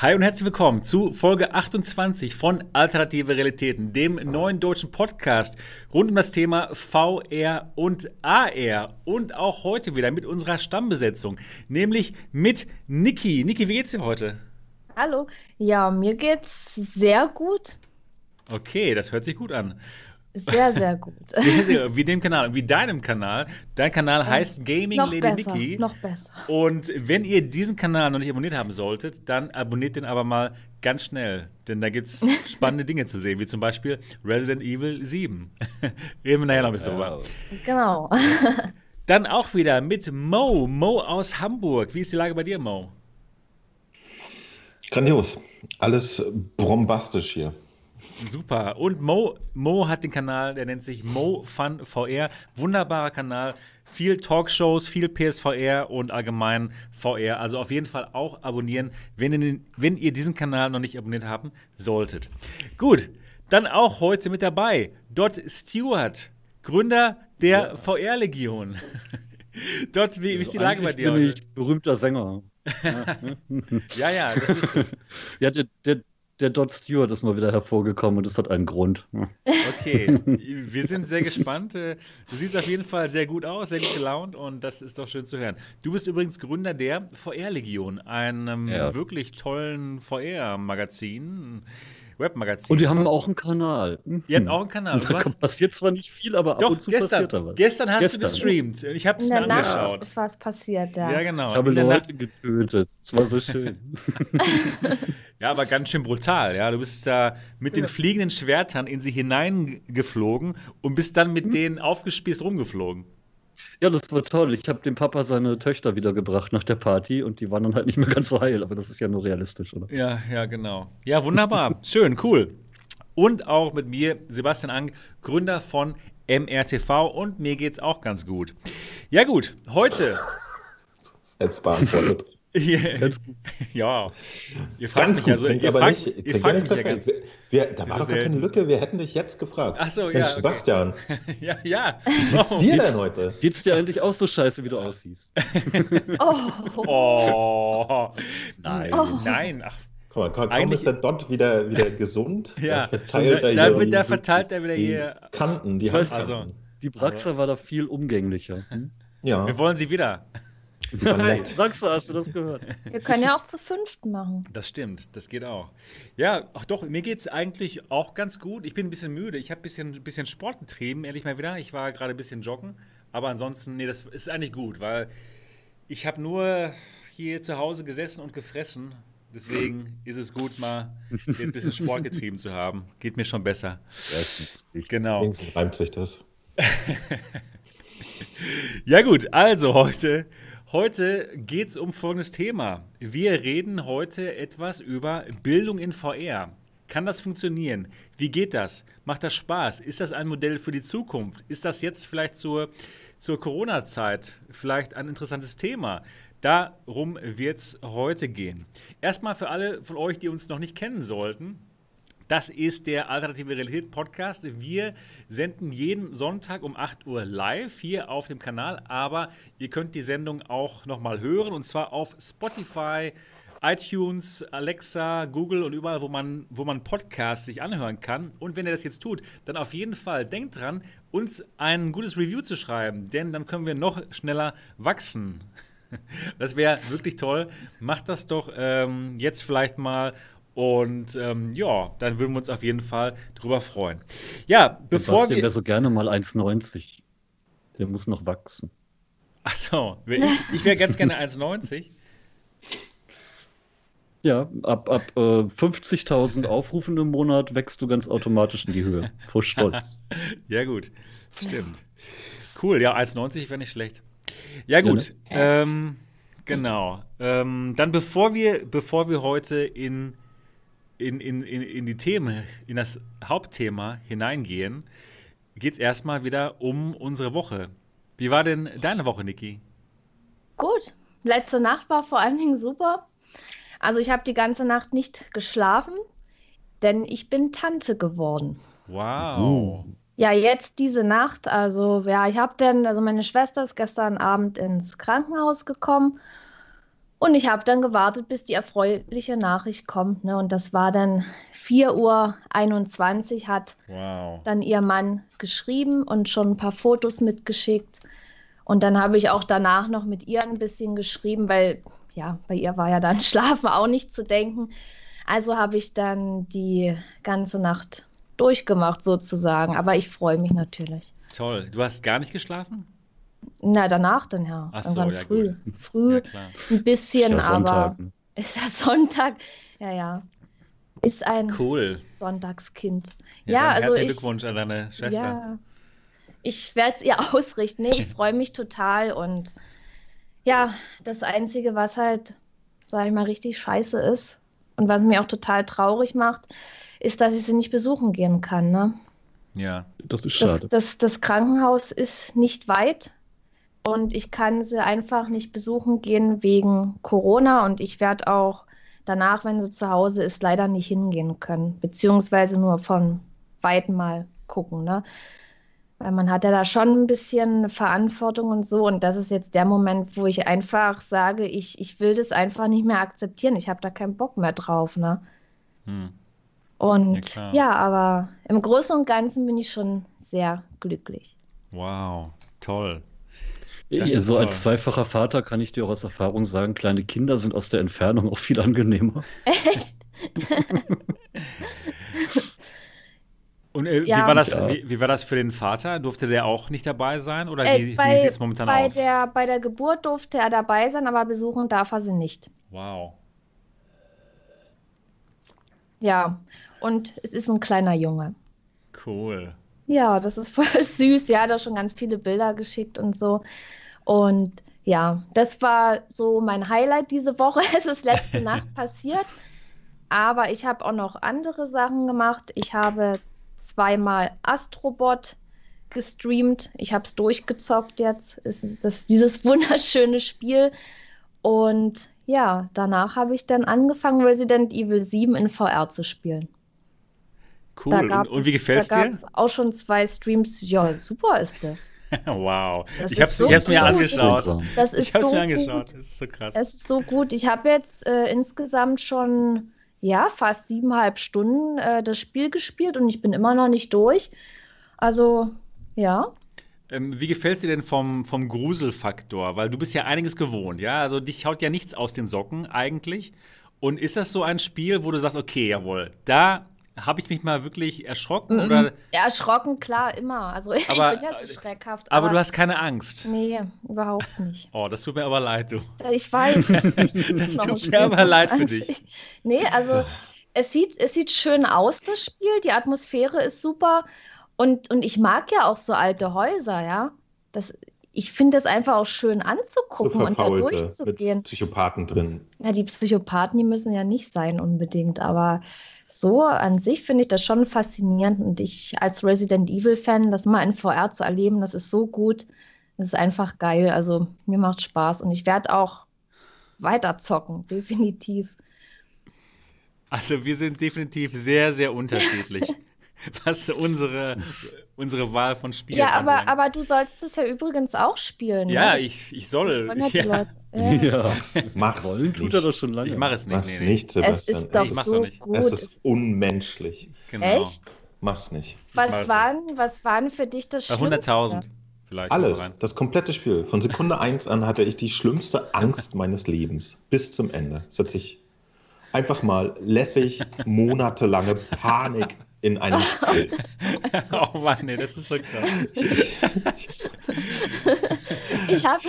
Hi und herzlich willkommen zu Folge 28 von Alternative Realitäten, dem neuen deutschen Podcast rund um das Thema VR und AR. Und auch heute wieder mit unserer Stammbesetzung, nämlich mit Niki. Niki, wie geht's dir heute? Hallo. Ja, mir geht's sehr gut. Okay, das hört sich gut an. Sehr, sehr gut. Sehr, sehr, wie dem Kanal, wie deinem Kanal. Dein Kanal heißt Gaming noch Lady besser, Nikki. Noch besser. Und wenn ihr diesen Kanal noch nicht abonniert haben solltet, dann abonniert den aber mal ganz schnell. Denn da gibt es spannende Dinge zu sehen, wie zum Beispiel Resident Evil 7. Reden wir nachher noch ein bisschen drüber. Genau. Dann auch wieder mit Mo. Mo aus Hamburg. Wie ist die Lage bei dir, Mo? Grandios. Alles bombastisch hier. Super. Und Mo, Mo hat den Kanal, der nennt sich Mo Fun VR. Wunderbarer Kanal. Viel Talkshows, viel PSVR und allgemein VR. Also auf jeden Fall auch abonnieren, wenn ihr, den, wenn ihr diesen Kanal noch nicht abonniert haben solltet. Gut, dann auch heute mit dabei Dot Stewart, Gründer der ja. VR-Legion. Dot, wie, wie, ist die Lage bei dir bin heute? Ich berühmter Sänger. ja, ja, das bist du. Ja, der, der, der Dot Stewart ist mal wieder hervorgekommen und das hat einen Grund. Okay, wir sind sehr gespannt. Du siehst auf jeden Fall sehr gut aus, sehr gut gelaunt und das ist doch schön zu hören. Du bist übrigens Gründer der VR-Legion, einem ja. wirklich tollen VR-Magazin. Webmagazin. Und wir haben auch einen Kanal. Ihr habt auch einen Kanal. Da hast... passiert zwar nicht viel, aber Doch, ab und zu gestern, passiert da was. Gestern hast gestern. du gestreamt. Ich habe es mir Nacht angeschaut. ist was passiert, ja. Ja, genau. Ich habe Leute getötet. Es war so schön. ja, aber ganz schön brutal. Ja, du bist da mit den fliegenden Schwertern in sie hineingeflogen und bist dann mit hm. denen aufgespießt rumgeflogen. Ja, das war toll. Ich habe dem Papa seine Töchter wiedergebracht nach der Party und die waren dann halt nicht mehr ganz so heil, aber das ist ja nur realistisch, oder? Ja, ja, genau. Ja, wunderbar. Schön, cool. Und auch mit mir, Sebastian Ang, Gründer von MRTV und mir geht's auch ganz gut. Ja, gut, heute. Selbst beantwortet. ja, ihr fragt ganz mich gut, also, ihr aber fragt, nicht, ihr fragt mich ja ganz. Wir, da war doch gar keine Lücke, wir hätten dich jetzt gefragt. Ach so, Mensch, ja. Okay. Sebastian. ja, ja. Wie geht's dir denn heute? Geht's dir eigentlich auch so scheiße, wie du aussiehst? oh. oh. Nein. Oh. Nein, ach. Guck mal, kaum Eigentlich- ist der Dot wieder, wieder gesund, Ja, da verteilt da- er da hier wird- da die- verteilt er wieder die hier- Kanten, die Handkanten. Also, Die Braxa war da viel umgänglicher. Hm? ja, wir wollen sie wieder. Nett. Braxa, hast du das gehört? Wir können ja auch zu fünften machen. Das stimmt, das geht auch. Ja, ach doch, mir geht es eigentlich auch ganz gut. Ich bin ein bisschen müde. Ich habe ein bisschen, bisschen Sport getrieben, ehrlich mal wieder. Ich war gerade ein bisschen joggen. Aber ansonsten, nee, das ist eigentlich gut, weil ich habe nur hier zu Hause gesessen und gefressen. Deswegen ist es gut, mal jetzt ein bisschen Sport getrieben zu haben. Geht mir schon besser. Genau. Wenigstens reimt sich das. Ja gut, also heute, heute geht es um folgendes Thema. Wir reden heute etwas über Bildung in VR. Kann das funktionieren? Wie geht das? Macht das Spaß? Ist das ein Modell für die Zukunft? Ist das jetzt vielleicht zur, zur Corona-Zeit vielleicht ein interessantes Thema? Darum wird es heute gehen. Erstmal für alle von euch, die uns noch nicht kennen sollten. Das ist der Alternative Realität Podcast. Wir senden jeden Sonntag um 8 Uhr live hier auf dem Kanal, aber ihr könnt die Sendung auch nochmal hören und zwar auf Spotify, iTunes, Alexa, Google und überall, wo man, wo man Podcasts sich anhören kann. Und wenn ihr das jetzt tut, dann auf jeden Fall denkt dran, uns ein gutes Review zu schreiben, denn dann können wir noch schneller wachsen. Das wäre wirklich toll. Macht das doch ähm, jetzt vielleicht mal. Und ähm, ja, dann würden wir uns auf jeden Fall drüber freuen. Ja, bevor Sebastian wir. wäre so gerne mal 1,90. Der muss noch wachsen. Achso, ich, ich wäre ganz gerne 1,90. Ja, ab, ab äh, 50.000 Aufrufen im Monat wächst du ganz automatisch in die Höhe. Vor Stolz. Ja, gut. Stimmt. Cool, ja, 1,90 wäre nicht schlecht. Ja, gut. Ähm, genau. Ähm, dann bevor wir, bevor wir heute in, in, in, in, in die Themen, in das Hauptthema hineingehen, geht es erstmal wieder um unsere Woche. Wie war denn deine Woche, Niki? Gut. Letzte Nacht war vor allen Dingen super. Also ich habe die ganze Nacht nicht geschlafen, denn ich bin Tante geworden. Wow. Ja, jetzt diese Nacht. Also ja, ich habe dann, also meine Schwester ist gestern Abend ins Krankenhaus gekommen Und ich habe dann gewartet, bis die erfreuliche Nachricht kommt. Ne? Und das war dann 4.21 Uhr, hat Wow. dann ihr Mann geschrieben und schon ein paar Fotos mitgeschickt. Und dann habe ich auch danach noch mit ihr ein bisschen geschrieben, weil ja, bei ihr war ja dann Schlafen auch nicht zu denken. Also habe ich dann die ganze Nacht durchgemacht sozusagen. Aber ich freue mich natürlich. Toll. Du hast gar nicht geschlafen? Na, danach dann ja. Ach so, Irgendwann ja, früh. gut. Früh Ja, ein bisschen, Ja, aber ist ja Sonntag. Ja, ja. Ist ein Cool. Sonntagskind. Ja, Ja, also herzlichen ich- Glückwunsch an deine Schwester. Ja, ich werde es ihr ausrichten. Nee, ich freue mich total. Und ja, das Einzige, was halt, sag ich mal, richtig scheiße ist und was mir auch total traurig macht, ist, dass ich sie nicht besuchen gehen kann. Ne? Ja. Das ist Das, schade. das, das Krankenhaus ist nicht weit und ich kann sie einfach nicht besuchen gehen wegen Corona und ich werde auch danach, wenn sie zu Hause ist, leider nicht hingehen können, beziehungsweise nur von Weitem mal gucken, ne? Weil man hat ja da schon ein bisschen Verantwortung und so und das ist jetzt der Moment, wo ich einfach sage, ich, ich will das einfach nicht mehr akzeptieren, ich habe da keinen Bock mehr drauf, ne? Hm. Und Ja, ja, aber im Großen und Ganzen bin ich schon sehr glücklich. Wow. Toll. Das so toll. als zweifacher Vater kann ich dir auch aus Erfahrung sagen, kleine Kinder sind aus der Entfernung auch viel angenehmer. Echt? Und äh, wie, Ja. war das, Ja. wie, wie war das für den Vater? Durfte der auch nicht dabei sein? Oder Äh, wie, wie bei sieht es momentan bei aus? der, bei der Geburt durfte er dabei sein, aber besuchen darf er sie nicht. Wow. Ja, und es ist ein kleiner Junge. Cool. Ja, das ist voll süß. Ja, hat er schon ganz viele Bilder geschickt und so. Und ja, das war so mein Highlight diese Woche. Es ist letzte Nacht passiert. Aber ich habe auch noch andere Sachen gemacht. Ich habe zweimal Astrobot gestreamt. Ich habe es durchgezockt jetzt. Es ist das, dieses wunderschöne Spiel. Und ja, danach habe ich dann angefangen, Resident Evil 7 in VR zu spielen. Cool. Da Und, gab und wie es- gefällt's da dir? auch schon zwei Streams. Ja, super ist das. wow. Das ich habe es so mir gut. angeschaut. Das ist Ich habe es so mir angeschaut. gut. Das ist so krass. Es ist so gut. Ich habe jetzt äh, insgesamt schon ja fast siebeneinhalb Stunden äh, das Spiel gespielt und ich bin immer noch nicht durch. Also ja, Ähm, wie gefällt dir denn vom, vom Gruselfaktor? Weil du bist ja einiges gewohnt, ja? Also dich haut ja nichts aus den Socken eigentlich. Und ist das so ein Spiel, wo du sagst, okay, jawohl, da habe ich mich mal wirklich erschrocken? Oder, ja, erschrocken klar immer. Also ich Aber- bin ja so schreckhaft. aber du hast keine Angst. nee, überhaupt nicht. Oh, das tut mir aber leid, du. Ich weiß. Ich, ich, Das tut mir aber leid für Also dich. ich- Nee, also es sieht, es sieht schön aus, das Spiel. Die Atmosphäre ist super. Und, und ich mag ja auch so alte Häuser, ja. Das, ich finde es einfach auch schön So anzugucken und da mit durchzugehen. Psychopathen drin. Na, die Psychopathen, die müssen ja nicht sein unbedingt, aber so an sich finde ich das schon faszinierend und ich als Resident Evil-Fan, das mal in VR zu erleben, das ist so gut. Das ist einfach geil. Also mir macht Spaß und ich werde auch weiter zocken, definitiv. Also wir sind definitiv sehr, sehr unterschiedlich, was unsere, unsere Wahl von Spielen Ja, aber, aber du sollst es ja übrigens auch spielen. Ja, ne? ich, ich soll. ja Ja. Ja. Mach's Wollen tut nicht. er das schon lange. ich mache es nicht. Mach's nee, nee. nicht, Es Sebastian. ist doch Ich mach's so doch nicht. gut. es ist unmenschlich. Genau. Echt? Mach's nicht. mach es Was nicht. waren, was waren für dich das Schlimmste? 100.000 vielleicht. Alles, das komplette Spiel. Von Sekunde 1 an hatte ich die schlimmste Angst meines Lebens. Bis zum Ende. Es hat sich einfach mal lässig monatelange Panik in einem Spiel. oh Mann, nee, das ist so krass. Ich habe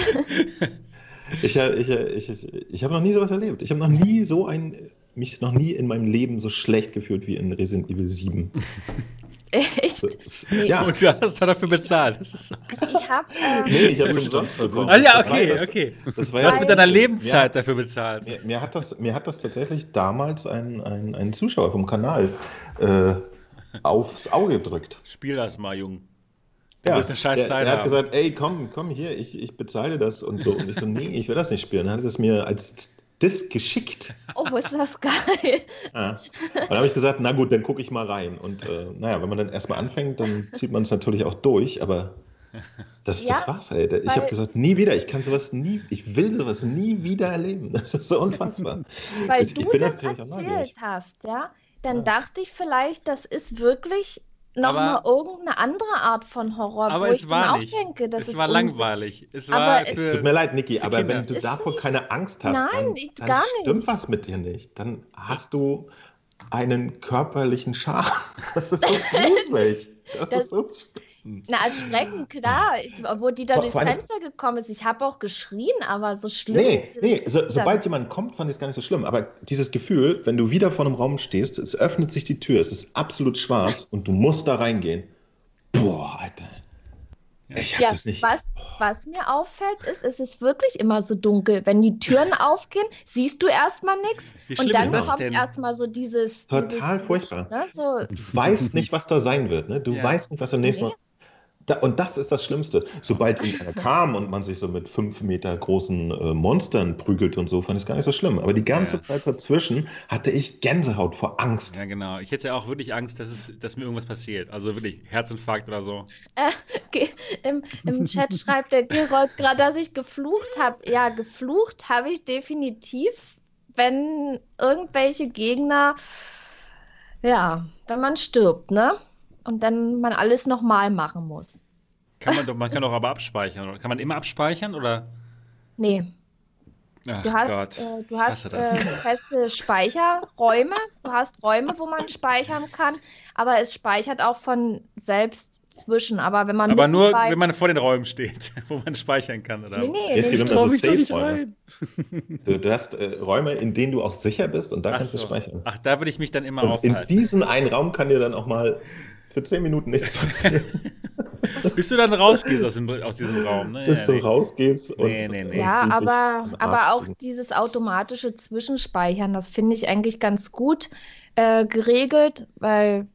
Ich, äh, ich, äh, ich, ich, habe noch nie sowas erlebt. Ich habe noch nie so ein, mich noch nie in meinem Leben so schlecht gefühlt wie in Resident Evil 7. echt, Nee. Ja, Und du hast dafür bezahlt. Das ist so krass. ich habe ähm, nee, ich habe es umsonst bekommen. Ah ja, okay, das- okay. Das war Du hast ja- mit deiner Lebenszeit dafür bezahlt. Mir, mir, hat das, mir hat das tatsächlich damals ein, ein, ein Zuschauer vom Kanal äh, aufs Auge gedrückt. Spiel das mal, Jung. Du wirst eine scheiß der, Zeit der hat haben. gesagt, ey, komm, komm hier, ich, ich bezahle das und so. Und ich so, nee, ich will das nicht spielen. Dann hat er es mir als Disc geschickt. oh, ist das geil. Ja. Und dann habe ich gesagt, na gut, dann gucke ich mal rein. Und äh, naja, wenn man dann erstmal anfängt, dann zieht man es natürlich auch durch. Aber Das, Ja, das war's, ey. Ich habe gesagt, nie wieder. Ich kann sowas nie, ich will sowas nie wieder erleben. Das ist so unfassbar. Weil Ich- ich du bin das erzählt hast, ja, dann Ja. dachte ich vielleicht, das ist wirklich nochmal irgendeine andere Art von Horror, Aber wo es ich war dann auch nicht. denke, das es ist war langweilig. Es war es- tut mir leid, Niki, aber Kinder. wenn du davor nicht- keine Angst hast, Nein, dann, ich- dann gar stimmt nicht. was mit dir nicht. Dann hast du einen körperlichen Schaden. Das ist so gruselig. Das, Das- ist so schlimm. Na, erschreckend, klar, ich, wo die da Vor- durchs vor allem- Fenster gekommen ist. Ich habe auch geschrien, aber so schlimm. Nee, ist nee, so, sobald jemand kommt, fand ich es gar nicht so schlimm. Aber dieses Gefühl, wenn du wieder vor einem Raum stehst, es öffnet sich die Tür, es ist absolut schwarz und du musst da reingehen. Boah, Alter. Ich hab Ja, das nicht. was, was mir auffällt, ist, es ist wirklich immer so dunkel. Wenn die Türen aufgehen, siehst du erstmal nichts. Und dann kommt erstmal so dieses. Total dieses furchtbar. Ne, so, Du weißt nicht, was da sein wird. Ne? Du Ja. weißt nicht, was im nächsten Nee. Mal. Da, und das ist das Schlimmste. Sobald irgendeiner kam und man sich so mit fünf Meter großen äh, Monstern prügelt und so, fand ich es gar nicht so schlimm. Aber die ganze Ja. Zeit dazwischen hatte ich Gänsehaut vor Angst. Ja, genau. Ich hätte ja auch wirklich Angst, dass, es, dass mir irgendwas passiert. Also wirklich Herzinfarkt oder so. Ge- Im, Im Chat schreibt der Gerold gerade, dass ich geflucht habe. Ja, geflucht habe ich definitiv, wenn irgendwelche Gegner, ja, wenn man stirbt, ne? Und dann man alles nochmal machen muss. Kann man doch, man kann doch aber abspeichern. Oder? Kann man immer abspeichern oder? Nee, Ach du hast, Gott. äh, du ich hast äh, feste Speicherräume. Du hast Räume, wo man speichern kann, aber es speichert auch von selbst zwischen. Aber wenn man aber nur, wenn man vor den Räumen steht, wo man speichern kann. Oder? Nee, nee, Es geht um das Safe-Räume. Du, du hast äh, Räume, in denen du auch sicher bist und da Ach, kannst du so. speichern. Ach, da würde ich mich dann immer Und in aufhalten. diesem einen Raum kann dir dann auch mal für zehn Minuten nichts passieren, Bis du dann rausgehst aus, dem, aus diesem Raum. Ne? bis Ja, du nee. rausgehst. Und, Nee, nee, nee. und Ja, aber, aber auch dieses automatische Zwischenspeichern, das finde ich eigentlich ganz gut äh, geregelt, weil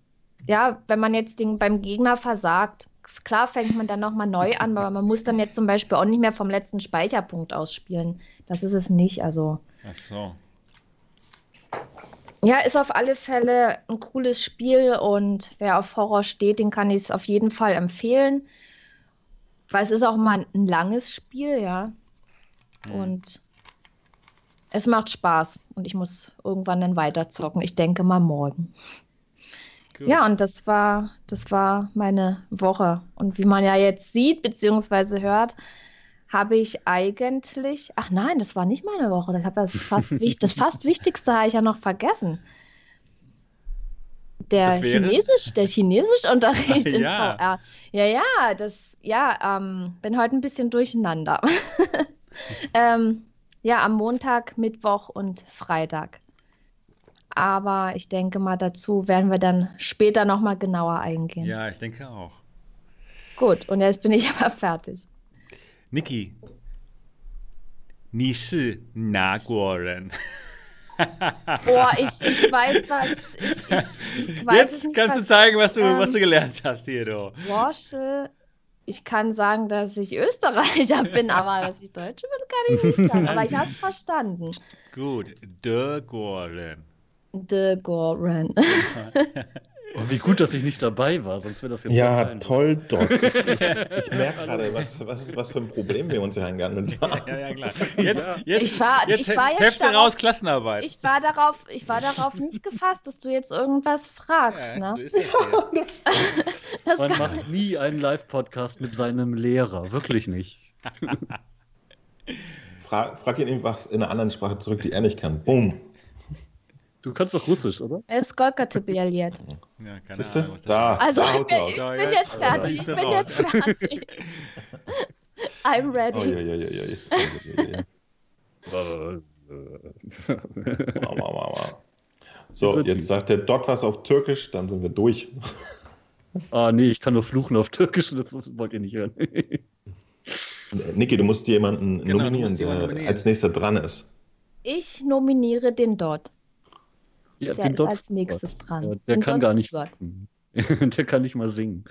ja, wenn man jetzt den, beim Gegner versagt, klar fängt man dann nochmal neu an, aber man muss dann jetzt zum Beispiel auch nicht mehr vom letzten Speicherpunkt ausspielen. Das ist es nicht. Also Ach so. Ja, ist auf alle Fälle ein cooles Spiel und wer auf Horror steht, den kann ich es auf jeden Fall empfehlen. Weil es ist auch mal ein langes Spiel, ja. Hm. Und es macht Spaß und ich muss irgendwann dann weiterzocken. Ich denke mal morgen. Gut. Ja, und das war, das war meine Woche. Und wie man ja jetzt sieht, beziehungsweise hört, habe ich eigentlich. Ach nein, das war nicht meine Woche. Das, das, fast, das fast Wichtigste habe ich ja noch vergessen. Der? Chinesisch, der Chinesischunterricht in Ja. VR. Ja, ja, das, ja, ähm, bin heute ein bisschen durcheinander. ähm, ja, am Montag, Mittwoch und Freitag. Aber ich denke mal, dazu werden wir dann später nochmal genauer eingehen. ja, ich denke auch. Gut, und jetzt bin ich aber fertig. Niki. 你是哪国人？ Boah, ich, ich weiß was. Ich, ich, ich weiß es Jetzt nicht, kannst du was zeigen, was du, ähm, was du gelernt hast hier, du. Porsche. Ich kann sagen, dass ich Österreicher bin, aber dass ich Deutsche bin, kann ich nicht sagen. Aber ich habe es verstanden. Gut, de Goren. De Goren. Oh, wie gut, dass ich nicht dabei war, sonst wäre das jetzt so Ja, peinlich. toll, Doc. Ich, ich merke gerade, was, was, was für ein Problem wir uns hier eingehandelt haben. Ja, ja, klar. Jetzt, Ja. jetzt, Ich war- jetzt ich war jetzt Hefte darauf- raus, Klassenarbeit. Ich war darauf, ich war darauf nicht gefasst, dass du jetzt irgendwas fragst. ja, ne? so ist das das Man macht nie einen Live-Podcast mit seinem Lehrer, wirklich nicht. Frag, frag ihn irgendwas in einer anderen Sprache zurück, die er nicht kann. Boom. Du kannst doch Russisch, oder? Skolka Tibialiert. Ja, keine Siehst du? Ahnung, Da. ist. Also da ich bin, ich Ja, bin jetzt- jetzt fertig. ich Ich bin bin raus. jetzt fertig. I'm ready. Oh, ja, ja, ja, ja, ja. So, jetzt sagt der Doc was auf Türkisch, dann sind wir durch. ah, nee, ich kann nur fluchen auf Türkisch, das wollt ihr nicht hören. Niki, du musst dir jemanden Genau, nominieren, musst jemanden der nominieren. als nächster dran ist. Ich nominiere den Dot. Ja, Der ist als nächstes dran. Ja, der Den kann gar Dot nicht der kann nicht mal singen.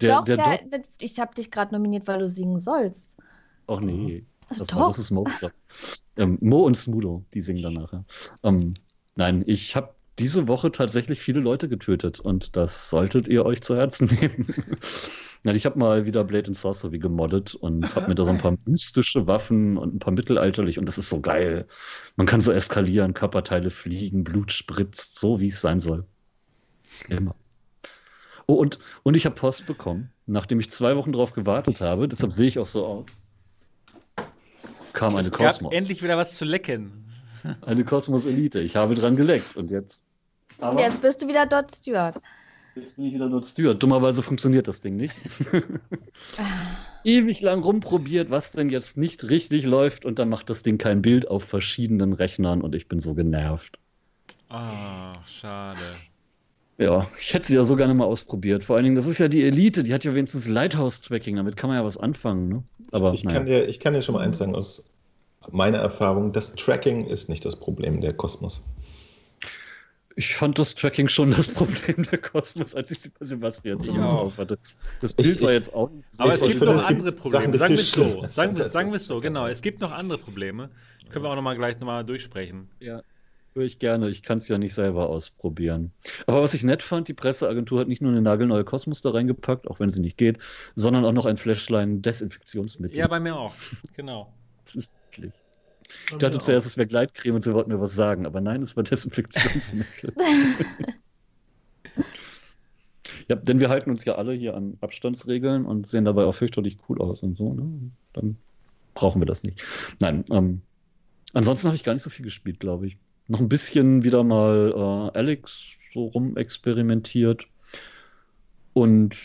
Der, Doch, der, der, der, ich habe dich gerade nominiert, weil du singen sollst. Ach nee. Das, Doch. war, das ist Mo. ähm, Mo und Smudo, die singen dann nachher. Ähm, nein, ich habe diese Woche tatsächlich viele Leute getötet und das solltet ihr euch zu Herzen nehmen. Na, ich habe mal wieder Blade and Sorcery gemoddet und habe mir da so ein paar mystische Waffen und ein paar mittelalterlich und das ist so geil. Man kann so eskalieren, Körperteile fliegen, Blut spritzt, so wie es sein soll. Immer. Oh, und, und ich habe Post bekommen, nachdem ich zwei Wochen drauf gewartet habe, deshalb sehe ich auch so aus. Kam eine Es gab Kosmos. endlich wieder was zu lecken. Eine Kosmos Elite. Ich habe dran geleckt und jetzt. Jetzt bist du wieder dort Stewart. Jetzt bin ich wieder dort Steward. Dummerweise funktioniert das Ding nicht. Ewig lang rumprobiert, was denn jetzt nicht richtig läuft und dann macht das Ding kein Bild auf verschiedenen Rechnern und ich bin so genervt. Ah, schade. Ja, ich hätte sie ja so gerne mal ausprobiert. Vor allen Dingen, das ist ja die Elite, die hat ja wenigstens Lighthouse-Tracking, damit kann man ja was anfangen, ne? Aber ich, naja. kann dir, ich kann dir schon mal eins sagen aus meiner Erfahrung, das Tracking ist nicht das Problem der Kosmos. Ich fand das Tracking schon das Problem der Kosmos, als ich sie bei Sebastian Ja. zumindest auf hatte. Das Bild Ich- war jetzt auch nicht so Aber es gibt noch es andere Probleme. Sagen wir es so. Sagen wir, sagen wir es so, genau. Es gibt noch andere Probleme. Können wir auch noch mal gleich noch mal durchsprechen. Ja, höre ich gerne. Ich kann es ja nicht selber ausprobieren. Aber was ich nett fand, die Presseagentur hat nicht nur eine nagelneue Kosmos da reingepackt, auch wenn sie nicht geht, sondern auch noch ein Fläschlein Desinfektionsmittel. Ja, bei mir auch. Genau. das ist eklig. Ich dachte zuerst, es wäre Gleitcreme und sie wollten mir was sagen, aber nein, es war Desinfektionsmittel. ja, denn wir halten uns ja alle hier an Abstandsregeln und sehen dabei auch fürchterlich cool aus und so. Ne? Dann brauchen wir das nicht. Nein, ähm, ansonsten habe ich gar nicht so viel gespielt, glaube ich. Noch ein bisschen wieder mal äh, Alex so rumexperimentiert und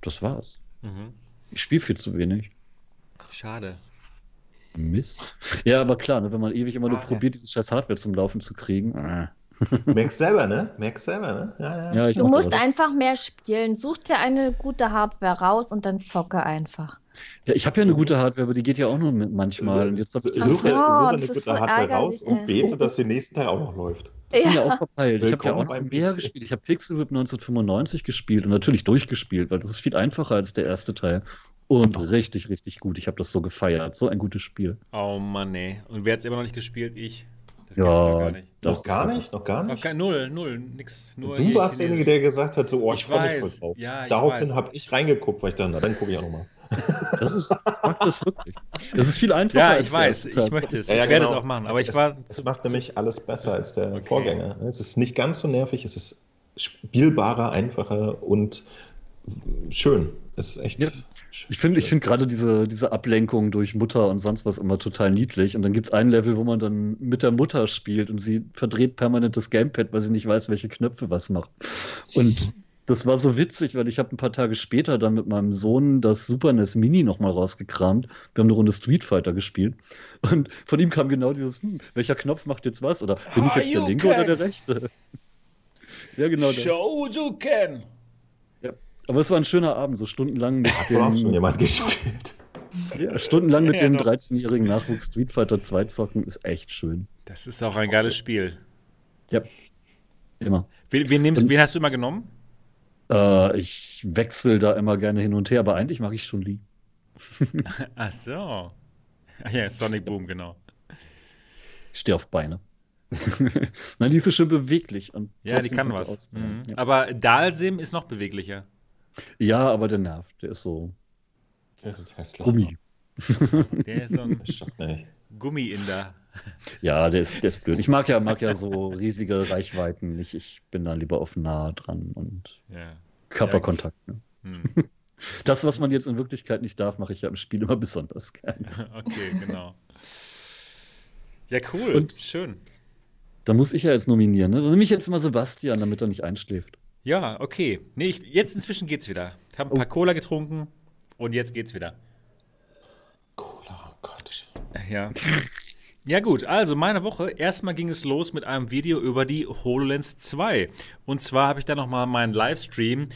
das war's. Mhm. Ich spiele viel zu wenig. Schade. Mist. Ja, aber klar, ne, wenn man ewig immer nur Ah, ja. probiert, diese scheiß Hardware zum Laufen zu kriegen. Äh. Merkst selber, ne? Merkst selber, ne? Ja, ja. Ja, ich Du musst einfach mehr spielen. Such dir eine gute Hardware raus und dann zocke einfach. Ja, ich habe ja eine gute Hardware, aber die geht ja auch nur mit manchmal. Und jetzt ich so, jetzt such eine gute so Hardware raus und ey. bete, dass den nächsten Teil auch noch läuft. bin ja Ja. auch verpeilt. Ich habe ja auch noch mehr PC. gespielt. Ich habe Pixel Whip 1995 gespielt und natürlich durchgespielt, weil das ist viel einfacher als der erste Teil. Und richtig, richtig gut. Ich habe das so gefeiert. So ein gutes Spiel. Oh Mann, nee. Und wer hat es immer noch nicht gespielt? Ich. Das gibt's doch Ja, gar nicht. noch gar nicht? Noch gar Noch nicht? kein, null, null, nix. Nur Du warst derjenige, der gesagt hat, so, oh, ich, Ich freue mich voll weiß. drauf. Ja, ich Daraufhin habe ich reingeguckt, weil ich dann, na, dann gucke ich auch nochmal. Das ist, mag das wirklich. Das ist viel einfacher. Ja, ich weiß. Ich möchte es. Ja, ja, ich werde genau. es auch machen. Aber es, ich war. Es, es macht nämlich alles besser als der Okay. Vorgänger. Es ist nicht ganz so nervig, es ist spielbarer, einfacher und schön. Es ist echt. Ich finde ich find gerade diese, diese Ablenkung durch Mutter und sonst was immer total niedlich. Und dann gibt es ein Level, wo man dann mit der Mutter spielt und sie verdreht permanent das Gamepad, weil sie nicht weiß, welche Knöpfe was macht. Und das war so witzig, weil ich habe ein paar Tage später dann mit meinem Sohn das Super NES Mini nochmal rausgekramt. Wir haben eine Runde Street Fighter gespielt. Und von ihm kam genau dieses, hm, welcher Knopf macht jetzt was? Oder bin ich jetzt der linke oder der rechte? Ja, genau das. Shoujuken! Aber es war ein schöner Abend, so stundenlang mit Hat auch schon dem, jemand gespielt. ja, stundenlang mit Ja, dem doch. 13-jährigen Nachwuchs Street Fighter 2 zocken ist echt schön. Das ist auch ein geiles Spiel. Immer. Wen, wen, nimmst, Und- wen hast du immer genommen? Äh, ich wechsle da immer gerne hin und her, aber eigentlich mag ich schon Lee. Ach so. Ah ja, Sonic Boom, genau. Ich stehe auf Beine. Nein, die ist so schön beweglich. Und Ja, die kann was. Mhm. Ja. Aber Dalsim ist noch beweglicher. Ja, aber der nervt. Der ist so Das ist hässlich. Gummi. Der ist so ein. Gummi in der. Ja, der ist, der ist blöd. Ich mag ja, mag ja so riesige Reichweiten nicht. Ich bin da lieber auf nah dran und Ja. Körperkontakt. Ne? Hm. Das, was man jetzt in Wirklichkeit nicht darf, mache ich ja im Spiel immer besonders gerne. Okay, genau. Ja, cool. Und- Schön. Da muss ich ja jetzt nominieren. Ne? Dann nehme ich jetzt mal Sebastian, damit er nicht einschläft. Ja, okay. Nee, ich, jetzt inzwischen geht's wieder. Ich habe ein paar Cola getrunken und jetzt geht's wieder. Cola, oh Gott. Ja. Ja gut, also meine Woche. Erstmal ging es los mit einem Video über die HoloLens 2. Und zwar habe ich da nochmal meinen Livestream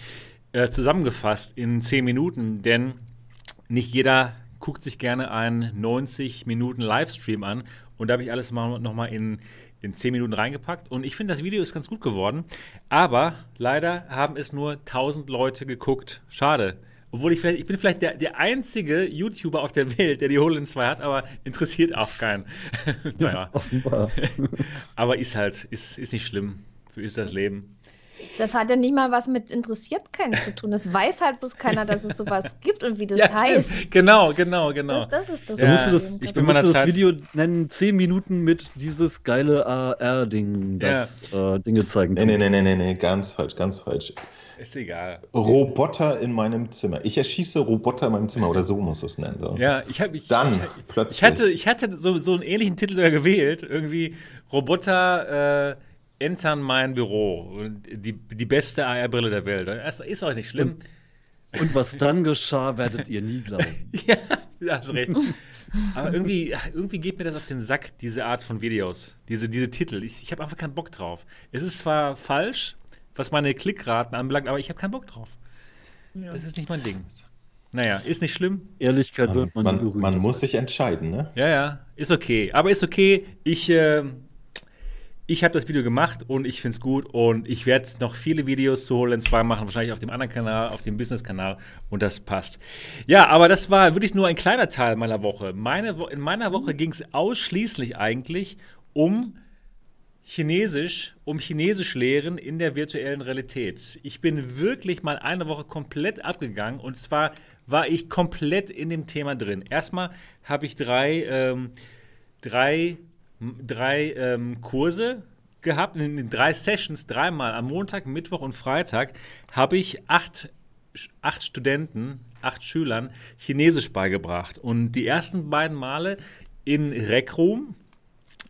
äh, zusammengefasst in 10 Minuten, denn nicht jeder guckt sich gerne einen 90 Minuten Livestream an. Und da habe ich alles mal nochmal in, in 10 Minuten reingepackt. Und ich finde, das Video ist ganz gut geworden. Aber leider haben es nur 1000 Leute geguckt. Schade. Obwohl ich vielleicht, ich bin vielleicht der, der einzige YouTuber auf der Welt, der die HoloLens 2 hat, aber interessiert auch keinen. naja, offenbar. aber ist halt, ist, ist nicht schlimm. So ist das Leben. Das hat ja nicht mal was mit interessiert keinen zu tun. Es weiß halt bloß keiner, dass es sowas gibt und wie das Ja, heißt. stimmt. Genau, genau, genau. Das, das ist das Ja, musst du das, Problem. ich ich bin musst das Zeit- Video nennen, 10 Minuten mit dieses geile AR-Ding, das äh, Dinge zeigen Nee, nee, nee, nee, nee, nee, ganz falsch, ganz falsch. Ist egal. Roboter in meinem Zimmer. Ich erschieße Roboter in meinem Zimmer oder so muss es nennen. So. Ja, ich habe ich, Dann ich, plötzlich. ich hatte, ich hatte so, so einen ähnlichen Titel gewählt. Irgendwie Roboter äh, entern mein Büro. Und die, die beste AR-Brille der Welt. Das ist auch nicht schlimm. Und was dann geschah, werdet ihr nie glauben. Ja, du hast recht. Aber irgendwie, irgendwie geht mir das auf den Sack, diese Art von Videos, diese, diese Titel. Ich, ich habe einfach keinen Bock drauf. Es ist zwar falsch, was meine Klickraten anbelangt, aber ich habe keinen Bock drauf. Das ist nicht mein Ding. Naja, ist nicht schlimm. Ehrlichkeit Man, wird man, man, man das muss sich entscheiden, ne? Ja, ja, ist okay. Aber ist okay. Ich, äh, ich habe das Video gemacht und ich finde es gut. Und ich werde noch viele Videos zu Holen 2 machen, wahrscheinlich auf dem anderen Kanal, auf dem Business-Kanal. Und das passt. Ja, aber das war wirklich nur ein kleiner Teil meiner Woche. Meine Wo in meiner Woche ging es ausschließlich eigentlich um Chinesisch, um Chinesisch lehren in der virtuellen Realität. Ich bin wirklich mal eine Woche komplett abgegangen und zwar war ich komplett in dem Thema drin. Erstmal habe ich drei, ähm, drei, drei ähm, Kurse gehabt, in, in drei Sessions, dreimal am Montag, Mittwoch und Freitag habe ich acht, acht Studenten, acht Schülern Chinesisch beigebracht. Und die ersten beiden Male in Rec Room,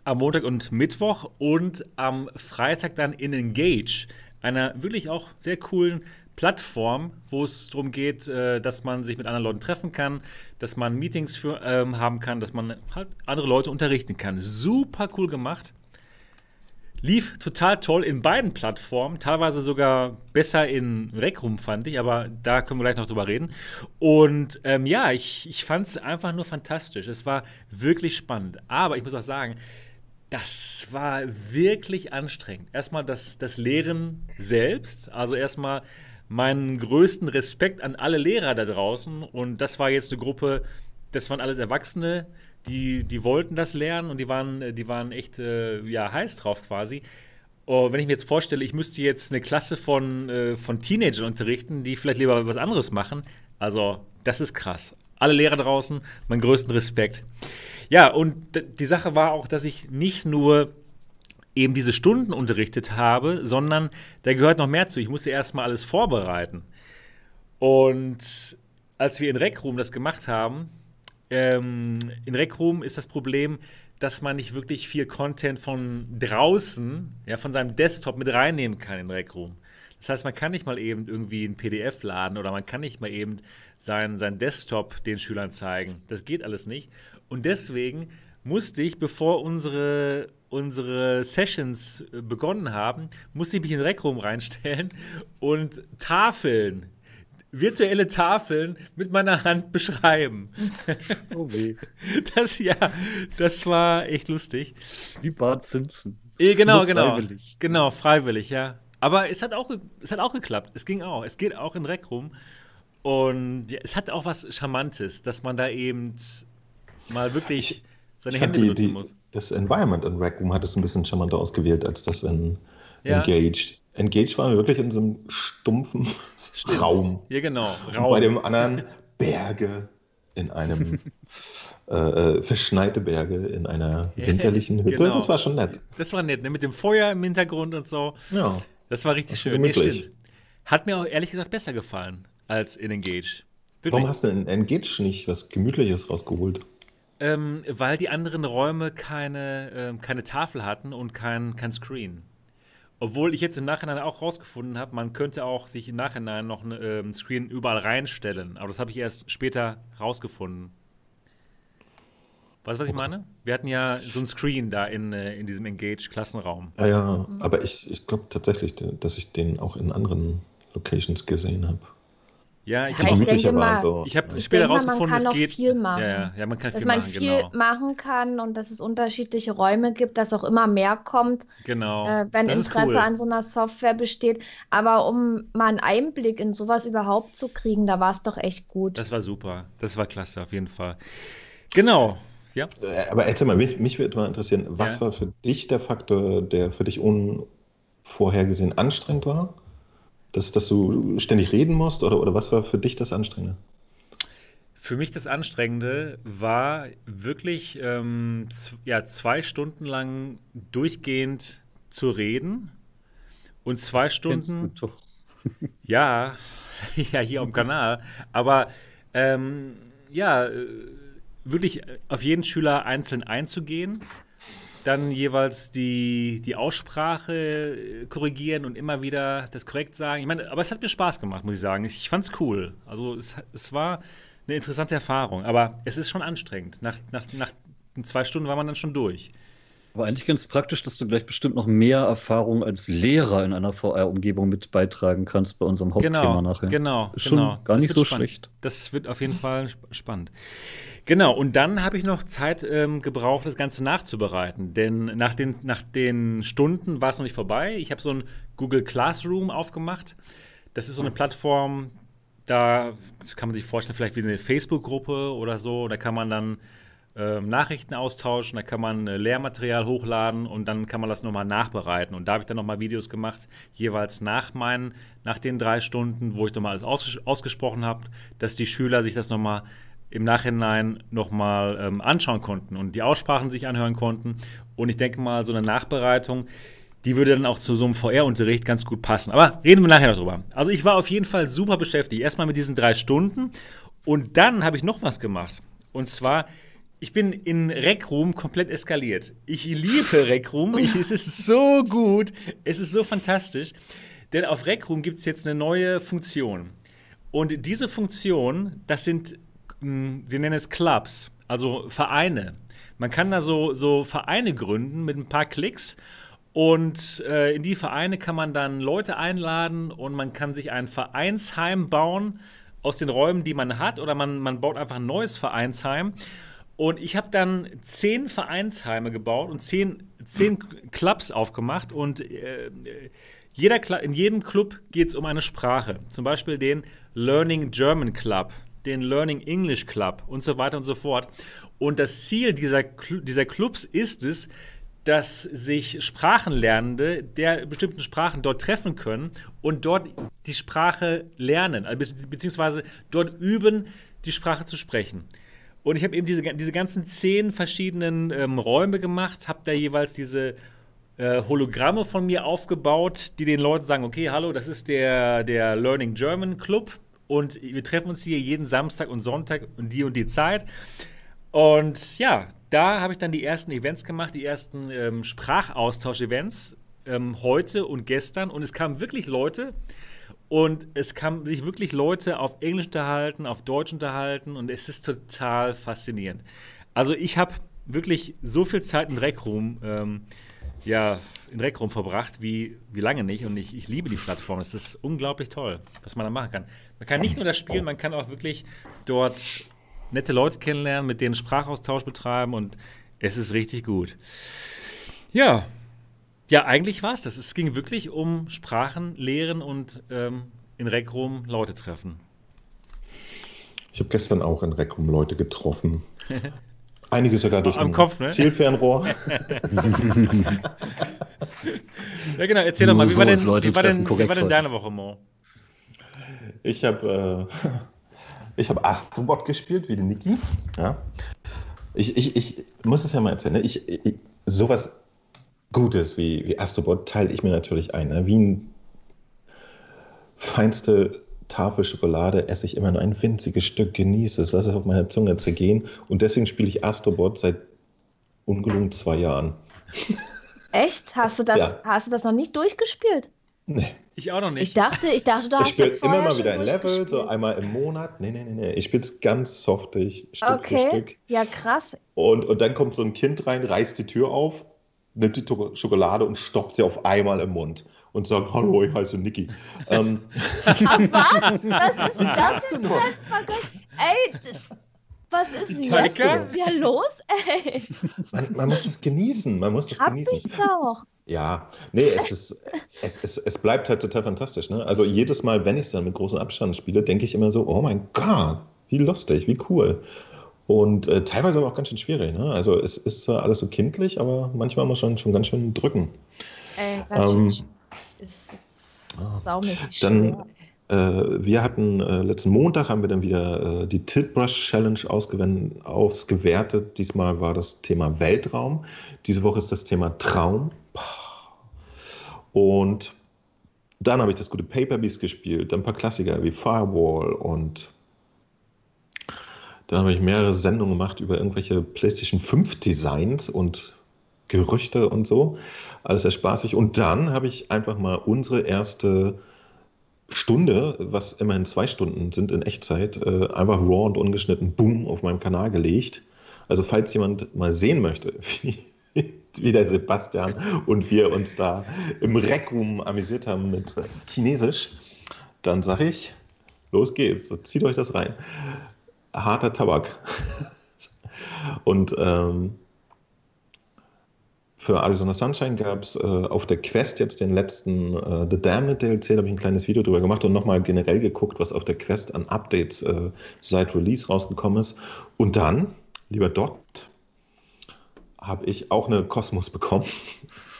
am Montag und Mittwoch und am Freitag dann in Engage, einer wirklich auch sehr coolen Plattform, wo es darum geht, äh, dass man sich mit anderen Leuten treffen kann, dass man Meetings für, ähm, haben kann, dass man halt andere Leute unterrichten kann. Super cool gemacht. Lief total toll in beiden Plattformen, teilweise sogar besser in Rec Room, fand ich, aber da können wir gleich noch drüber reden. Und ähm, ja, ich, ich fand es einfach nur fantastisch. Es war wirklich spannend. Aber ich muss auch sagen, das war wirklich anstrengend. Erstmal das, das Lehren selbst, also erstmal meinen größten Respekt an alle Lehrer da draußen. Und das war jetzt eine Gruppe, das waren alles Erwachsene, die, die wollten das lernen und die waren, die waren echt äh, ja, heiß drauf quasi. Oh, wenn ich mir jetzt vorstelle, ich müsste jetzt eine Klasse von, äh, von Teenagern unterrichten, die vielleicht lieber was anderes machen, also das ist krass. Alle Lehrer draußen, meinen größten Respekt. Ja, und die Sache war auch, dass ich nicht nur eben diese Stunden unterrichtet habe, sondern da gehört noch mehr zu. Ich musste erstmal alles vorbereiten. Und als wir in Rec Room das gemacht haben, ähm, in Rec Room ist das Problem, dass man nicht wirklich viel Content von draußen, ja, von seinem Desktop mit reinnehmen kann in Rec Room. Das heißt, man kann nicht mal eben irgendwie ein PDF laden oder man kann nicht mal eben sein, sein Desktop den Schülern zeigen. Das geht alles nicht. Und deswegen musste ich, bevor unsere, unsere Sessions äh, begonnen haben, musste ich mich in Rec Room reinstellen und Tafeln, virtuelle Tafeln mit meiner Hand beschreiben. Oh weh. Das, ja, das war echt lustig. Wie Bart Simpson. Eh, genau, Nur genau. freiwillig. Genau, freiwillig, ja. Aber es hat auch, es hat auch geklappt. Es ging auch. Es geht auch in Rec rum. Und ja, es hat auch was Charmantes, dass man da eben mal wirklich seine Ich Hände die, benutzen die, muss. das Environment in Rec Room hat es ein bisschen charmanter ausgewählt als das in Ja. Engaged. Engaged waren wir wirklich in so einem stumpfen Stimmt. Raum. Ja, genau. Und Raum. bei dem anderen Berge in einem äh, äh, verschneite Berge in einer winterlichen Hütte. Genau. Das war schon nett. das war nett, ne? Mit dem Feuer im Hintergrund und so. Ja. Das war richtig Das schön. Nee, stimmt. Hat mir auch ehrlich gesagt besser gefallen als in Engage. Wirklich. Warum hast du in Engage nicht was Gemütliches rausgeholt? Ähm, weil die anderen Räume keine, ähm, keine Tafel hatten und kein, kein Screen. Obwohl ich jetzt im Nachhinein auch rausgefunden habe, man könnte auch sich im Nachhinein noch einen ähm, Screen überall reinstellen. Aber das habe ich erst später rausgefunden. Weißt du, was ich meine? Wir hatten ja so ein Screen da in, äh, in diesem Engage-Klassenraum. Ja, ja, aber ich, ich glaube tatsächlich, dass ich den auch in anderen Locations gesehen habe. Ja, ich habe ich auch, denke mal- So. ich hab Ich später denke mal, man rausgefunden, kann es noch geht. viel machen. Ja, ja, ja, man kann Dass viel man machen, viel genau. machen kann und dass es unterschiedliche Räume gibt, dass auch immer mehr kommt, Genau. äh, wenn das Interesse cool. an so einer Software besteht. Aber um mal einen Einblick in sowas überhaupt zu kriegen, da war es doch echt gut. Das war super. Das war klasse, auf jeden Fall. Genau. Ja. Äh, Aber erzähl mal, mich, mich würde mal interessieren, was Ja. war für dich der Faktor, der für dich vorhergesehen anstrengend war? Dass, dass du ständig reden musst oder, oder was war für dich das Anstrengende? Für mich das Anstrengende war wirklich ähm, ja, zwei Stunden lang durchgehend zu reden und zwei das Stunden. ja, ja, hier am Kanal. Aber ähm, ja, äh, wirklich auf jeden Schüler einzeln einzugehen, dann jeweils die, die Aussprache äh, korrigieren und immer wieder das korrekt sagen. Ich meine, aber es hat mir Spaß gemacht, muss ich sagen. Ich, ich fand es cool. Also es, es war eine interessante Erfahrung, aber es ist schon anstrengend. Nach, nach, nach zwei Stunden war man dann schon durch. Aber eigentlich ganz praktisch, dass du gleich bestimmt noch mehr Erfahrung als Lehrer in einer VR-Umgebung mit beitragen kannst bei unserem Hauptthema genau, nachher. Genau, genau. Schon gar das nicht so spannend. schlecht. Das wird auf jeden Fall spannend. Genau, und dann habe ich noch Zeit ähm, gebraucht, das Ganze nachzubereiten. Denn nach den, nach den Stunden war es noch nicht vorbei. Ich habe so ein Google Classroom aufgemacht. Das ist so eine Plattform, da kann man sich vorstellen, vielleicht wie eine Facebook-Gruppe oder so. Da kann man dann äh, Nachrichten austauschen, da kann man äh, Lehrmaterial hochladen und dann kann man das nochmal nachbereiten. Und da habe ich dann nochmal Videos gemacht, jeweils nach meinen, nach den drei Stunden, wo ich nochmal alles ausges ausgesprochen habe, dass die Schüler sich das nochmal im Nachhinein nochmal ähm, anschauen konnten und die Aussprachen sich anhören konnten. Und ich denke mal, so eine Nachbereitung, die würde dann auch zu so einem VR-Unterricht ganz gut passen. Aber reden wir nachher noch drüber. Also ich war auf jeden Fall super beschäftigt. Erstmal mit diesen drei Stunden und dann habe ich noch was gemacht. Und zwar, ich bin in Rec Room komplett eskaliert. Ich liebe Rec Room. Ich, es ist so gut. Es ist so fantastisch. Denn auf Rec Room gibt es jetzt eine neue Funktion. Und diese Funktion, das sind, hm, sie nennen es Clubs, also Vereine. Man kann da so, so Vereine gründen mit ein paar Klicks und äh, in die Vereine kann man dann Leute einladen und man kann sich ein Vereinsheim bauen aus den Räumen, die man hat, oder man, man baut einfach ein neues Vereinsheim. Und ich habe dann zehn Vereinsheime gebaut und zehn, zehn Clubs aufgemacht. Und äh, jeder, in jedem Club geht es um eine Sprache. Zum Beispiel den Learning German Club, den Learning English Club und so weiter und so fort. Und das Ziel dieser, dieser Clubs ist es, dass sich Sprachenlernende der bestimmten Sprachen dort treffen können und dort die Sprache lernen, also beziehungsweise dort üben, die Sprache zu sprechen. Und ich habe eben diese, diese ganzen zehn verschiedenen ähm, Räume gemacht, habe da jeweils diese äh, Hologramme von mir aufgebaut, die den Leuten sagen, okay, hallo, das ist der, der Learning German Club und wir treffen uns hier jeden Samstag und Sonntag und die und die Zeit. Und ja, da habe ich dann die ersten Events gemacht, die ersten ähm, Sprachaustausch-Events ähm, heute und gestern. Und es kamen wirklich Leute und es kamen sich wirklich Leute auf Englisch unterhalten, auf Deutsch unterhalten und es ist total faszinierend. Also ich habe wirklich so viel Zeit in Reckroom, ähm, ja, in Reckroom verbracht, wie, wie lange nicht. Und ich, ich liebe die Plattform. Es ist unglaublich toll, was man da machen kann. Man kann nicht nur das spielen, man kann auch wirklich dort nette Leute kennenlernen, mit denen Sprachaustausch betreiben und es ist richtig gut. Ja, ja, eigentlich war es das. Es ging wirklich um Sprachen lehren und ähm, in Reckrum Leute treffen. Ich habe gestern auch in Reckrum Leute getroffen. Einige sogar durch Am Kopf, ne? Zielfernrohr. ja, genau. Erzähl doch mal, wie war denn, wie war denn, wie war denn deine Woche, Mo? Ich habe äh, ich habe Astrobot gespielt, wie die Niki. Ja. Ich, ich, ich muss es ja mal erzählen. Ne? Ich, ich, sowas Gutes wie, wie Astrobot teile ich mir natürlich ein. Ne? Wie ein feinste Tafel Schokolade esse ich immer nur ein winziges Stück, genieße es, lasse es auf meiner Zunge zergehen. Und deswegen spiele ich Astrobot seit ungelungen zwei Jahren. Echt? Hast du das, ja. hast du das noch nicht durchgespielt? Nee. Ich auch noch nicht. Ich dachte, ich dachte, du hast Ich spiele immer mal wieder ein Level, so einmal im Monat. Nee, nee, nee, nee. Ich spiele es ganz softig, Stück okay. für Stück. Ja, krass. Und, und dann kommt so ein Kind rein, reißt die Tür auf, nimmt die Schokolade und stoppt sie auf einmal im Mund und sagt, hallo, ich heiße Niki. ähm. Was? Was ist das denn? Ey, was ist denn jetzt hier los, ey? Man, man, muss das genießen, man muss das Hab genießen. Ich doch. Ja, nee, es, ist, es, es, es bleibt halt total fantastisch. Ne? Also jedes Mal, wenn ich es dann mit großem Abstand spiele, denke ich immer so, oh mein Gott, wie lustig, wie cool. Und äh, teilweise aber auch ganz schön schwierig. Ne? Also es ist zwar alles so kindlich, aber manchmal muss man schon ganz schön drücken. Äh, ähm, ist es Ah. saumäßig Dann-. Äh, wir hatten äh, letzten Montag haben wir dann wieder äh, die Tiltbrush Challenge ausgewertet. Diesmal war das Thema Weltraum. Diese Woche ist das Thema Traum. Und dann habe ich das gute Paper Beast gespielt, dann ein paar Klassiker wie Firewall und dann habe ich mehrere Sendungen gemacht über irgendwelche PlayStation 5 Designs und Gerüchte und so. Alles sehr spaßig. Und dann habe ich einfach mal unsere erste Stunde, was immerhin zwei Stunden sind in Echtzeit, äh, einfach raw und ungeschnitten, boom, auf meinem Kanal gelegt. Also falls jemand mal sehen möchte, wie, wie der Sebastian und wir uns da im Reckroom amüsiert haben mit Chinesisch, dann sage ich, los geht's, zieht euch das rein. Harter Tabak. Und ähm, für Arizona Sunshine gab es äh, auf der Quest jetzt den letzten äh, The Damned DLC, da habe ich ein kleines Video drüber gemacht und nochmal generell geguckt, was auf der Quest an Updates äh, seit Release rausgekommen ist. Und dann, lieber Dot, habe ich auch eine Kosmos bekommen.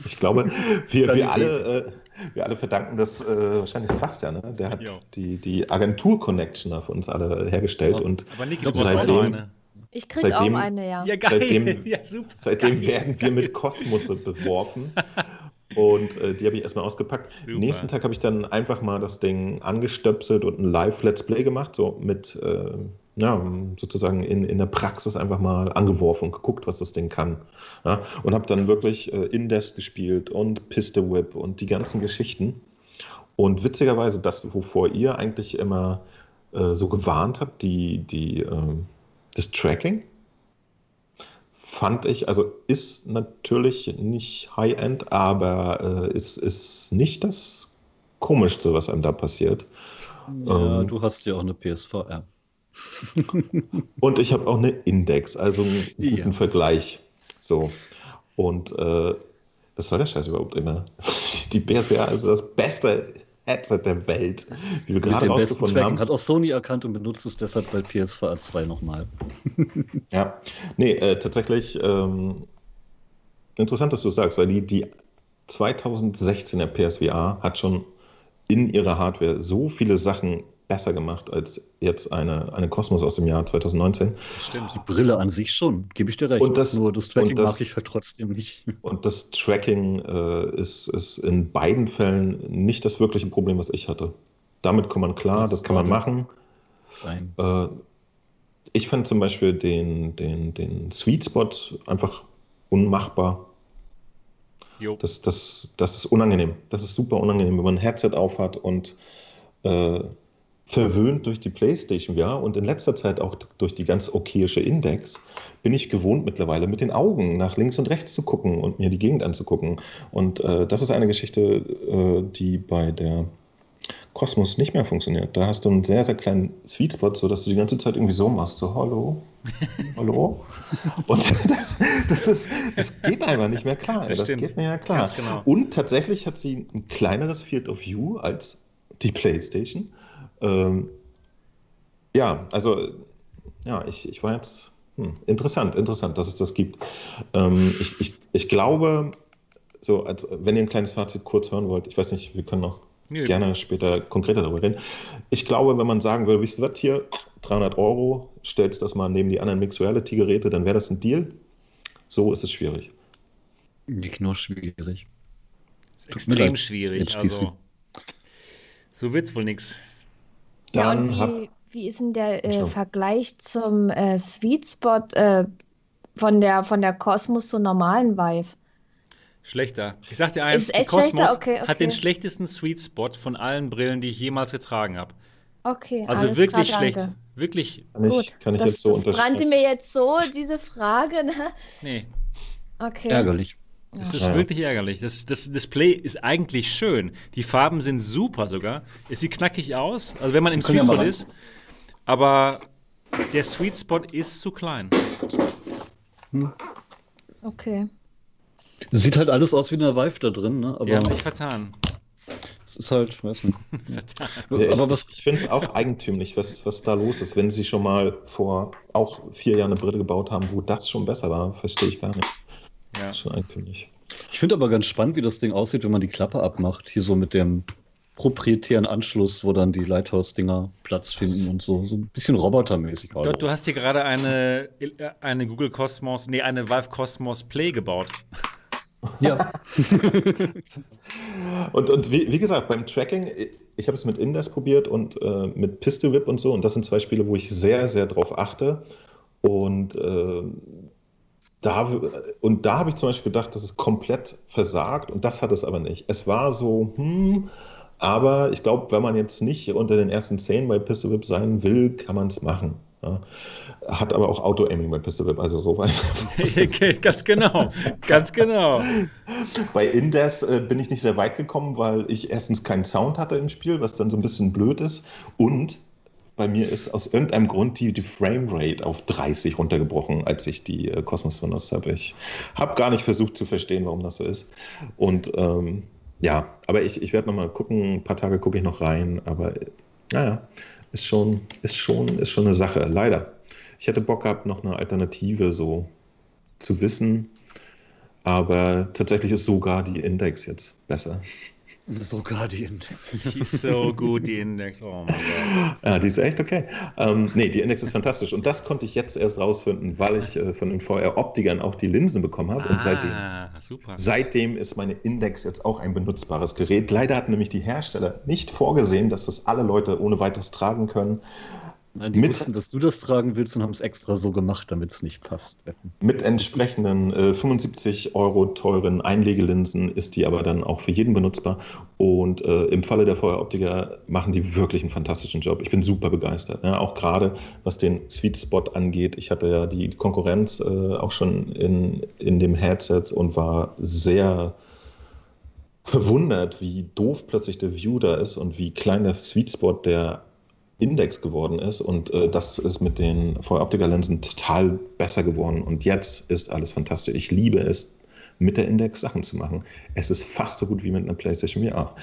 Ich glaube, wir, wir, alle, wir alle verdanken das äh, wahrscheinlich Sebastian. Ne? Der hat Jo. die, die Agentur-Connection für uns alle hergestellt Ja. und Aber noch seitdem- eine. Ich krieg seitdem- auch eine, ja. Ja, geil. Seitdem- ja, super. Seitdem Geil. werden wir mit Kosmosse beworfen. Und äh, die habe ich erstmal ausgepackt. Super. Nächsten Tag habe ich dann einfach mal das Ding angestöpselt und ein Live-Let's Play gemacht, so mit, äh, ja, sozusagen in, in der Praxis einfach mal angeworfen und geguckt, was das Ding kann. Ja, und habe dann wirklich äh, Indes gespielt und Pistol Whip und die ganzen Geschichten. Und witzigerweise, das, wovor ihr eigentlich immer äh, so gewarnt habt, die, die, ähm, das Tracking, fand ich, also ist natürlich nicht High-End, aber äh, ist, ist nicht das Komischste, was einem da passiert. Ja, Ähm. du hast ja auch eine PSVR. Und ich habe auch eine Index, also einen guten Ja. Vergleich. So. Und äh, was soll der Scheiß überhaupt immer? Die PSVR ist das beste Headset der Welt, wie wir gerade dem besten rausgefunden Tracking. haben. Hat auch Sony erkannt und benutzt es deshalb bei PSVR 2 nochmal. Ja, nee, äh, tatsächlich ähm, interessant, dass du es sagst, weil die, die 2016er PSVR hat schon in ihrer Hardware so viele Sachen besser gemacht als jetzt eine, eine Cosmos aus dem Jahr 2019. Stimmt. Die Brille an sich schon, gebe ich dir recht. Und das- Nur das Tracking und das- mag ich halt trotzdem nicht. Und das Tracking äh, ist, ist in beiden Fällen nicht das wirkliche Problem, was ich hatte. Damit kommt man klar, Das das kann man machen. Äh, ich fand zum Beispiel den, den, den Sweet Spot einfach unmachbar. Jo. Das, das, das ist unangenehm. Das ist super unangenehm, wenn man ein Headset aufhat und äh, verwöhnt durch die PlayStation VR und in letzter Zeit auch durch die ganz okayische Index, bin ich gewohnt mittlerweile mit den Augen nach links und rechts zu gucken und mir die Gegend anzugucken. Und äh, das ist eine Geschichte, äh, die bei der Cosmos nicht mehr funktioniert. Da hast du einen sehr, sehr kleinen Sweet Spot, sodass du die ganze Zeit irgendwie so machst, so hallo, hallo. Und das, das, ist, das geht einfach nicht mehr klar. Das Das, geht nicht mehr klar. Genau. Und tatsächlich hat sie ein kleineres Field of View als die PlayStation. Ähm, ja, also, ja, ich, ich war jetzt hm, interessant, interessant, dass es das gibt. Ähm, ich, ich, ich glaube, so, als, wenn ihr ein kleines Fazit kurz hören wollt, ich weiß nicht, wir können noch Nö. gerne später konkreter darüber reden. Ich glaube, wenn man sagen würde, wisst ihr was hier, 300 Euro, stellst das mal neben die anderen Mixed Reality Geräte, dann wäre das ein Deal. So ist es schwierig. Nicht nur schwierig. Extrem schwierig. Also, so wird's wohl nix. Ja, Dann und hab, wie, wie ist denn der äh. Vergleich zum äh, Sweet Spot äh, von der, von der Cosmos zur normalen Vive? Schlechter. Ich sag dir eins, die Cosmos schlechter? Okay, hat okay. den schlechtesten Sweet Spot von allen Brillen, die ich jemals getragen habe. Okay, Also alles wirklich klar, schlecht. danke. Wirklich, kann ich, Gut, kann ich das, jetzt so das brannte mir jetzt so, diese Frage. Ne? nee. Okay. Ärgerlich. Es ist Ja. wirklich ärgerlich. Das, das Display ist eigentlich schön. Die Farben sind super sogar. Es sieht knackig aus, also wenn man im Sweet ja Spot ist. Aber der Sweet Spot ist zu klein. Okay. Sieht halt alles aus wie eine Vive da drin, ne? Aber Die haben sich vertan. es ist halt, weiß nicht. vertan. Ja, aber ich was, ich finde es auch eigentümlich, was, was da los ist. Wenn sie schon mal vor auch vier Jahren eine Brille gebaut haben, wo das schon besser war, verstehe ich gar nicht. Ja. Schon eigentümlich. Ich finde aber ganz spannend, wie das Ding aussieht, wenn man die Klappe abmacht. Hier so mit dem proprietären Anschluss, wo dann die Lighthouse-Dinger Platz finden und so. So ein bisschen robotermäßig. Du, du hast hier gerade eine, eine Google Cosmos, nee, eine Valve Cosmos Play gebaut. Ja. und und wie, wie, gesagt, beim Tracking, ich habe es mit Indes probiert und äh, mit Pistol Whip und so. Und das sind zwei Spiele, wo ich sehr, sehr drauf achte. Und äh, da, und da habe ich zum Beispiel gedacht, das ist komplett versagt und das hat es aber nicht. Es war so, hm, aber ich glaube, wenn man jetzt nicht unter den ersten zehn bei Pistol Whip sein will, kann man es machen. Ja. Hat aber auch Auto-Aiming bei Pistol Whip, also so weit. ganz genau, ganz genau. Bei Indes äh, bin ich nicht sehr weit gekommen, weil ich erstens keinen Sound hatte im Spiel, was dann so ein bisschen blöd ist. Und bei mir ist aus irgendeinem Grund die, die Framerate auf 30 runtergebrochen, als ich die äh, Cosmos benutzt habe. Ich habe gar nicht versucht zu verstehen, warum das so ist. Und ähm, ja, aber ich, ich werde nochmal gucken, ein paar Tage gucke ich noch rein, aber naja, ist schon, ist, schon, ist schon eine Sache, leider. Ich hätte Bock gehabt, noch eine Alternative so zu wissen, aber tatsächlich ist sogar die Index jetzt besser. Sogar die Index. Die ist so gut, die Index. Oh mein Gott. Ja, die ist echt okay. Ähm, nee, die Index ist fantastisch. Und das konnte ich jetzt erst rausfinden, weil ich äh, von den VR-Optikern auch die Linsen bekommen habe. Ah, und seitdem, super. seitdem ist meine Index jetzt auch ein benutzbares Gerät. Leider hatten nämlich die Hersteller nicht vorgesehen, dass das alle Leute ohne weiteres tragen können. Nein, die mit, wussten, dass du das tragen willst und haben es extra so gemacht, damit es nicht passt. Mit entsprechenden äh, 75 Euro teuren Einlegelinsen ist die aber dann auch für jeden benutzbar. Und äh, im Falle der Feueroptiker machen die wirklich einen fantastischen Job. Ich bin super begeistert. Ja, auch gerade was den Sweet Spot angeht. Ich hatte ja die Konkurrenz äh, auch schon in, in dem Headset und war sehr verwundert, wie doof plötzlich der View da ist und wie klein der Sweet Spot der Index geworden ist und äh, das ist mit den Feueroptiker-Linsen total besser geworden und jetzt ist alles fantastisch. Ich liebe es, mit der Index Sachen zu machen. Es ist fast so gut wie mit einer PlayStation VR.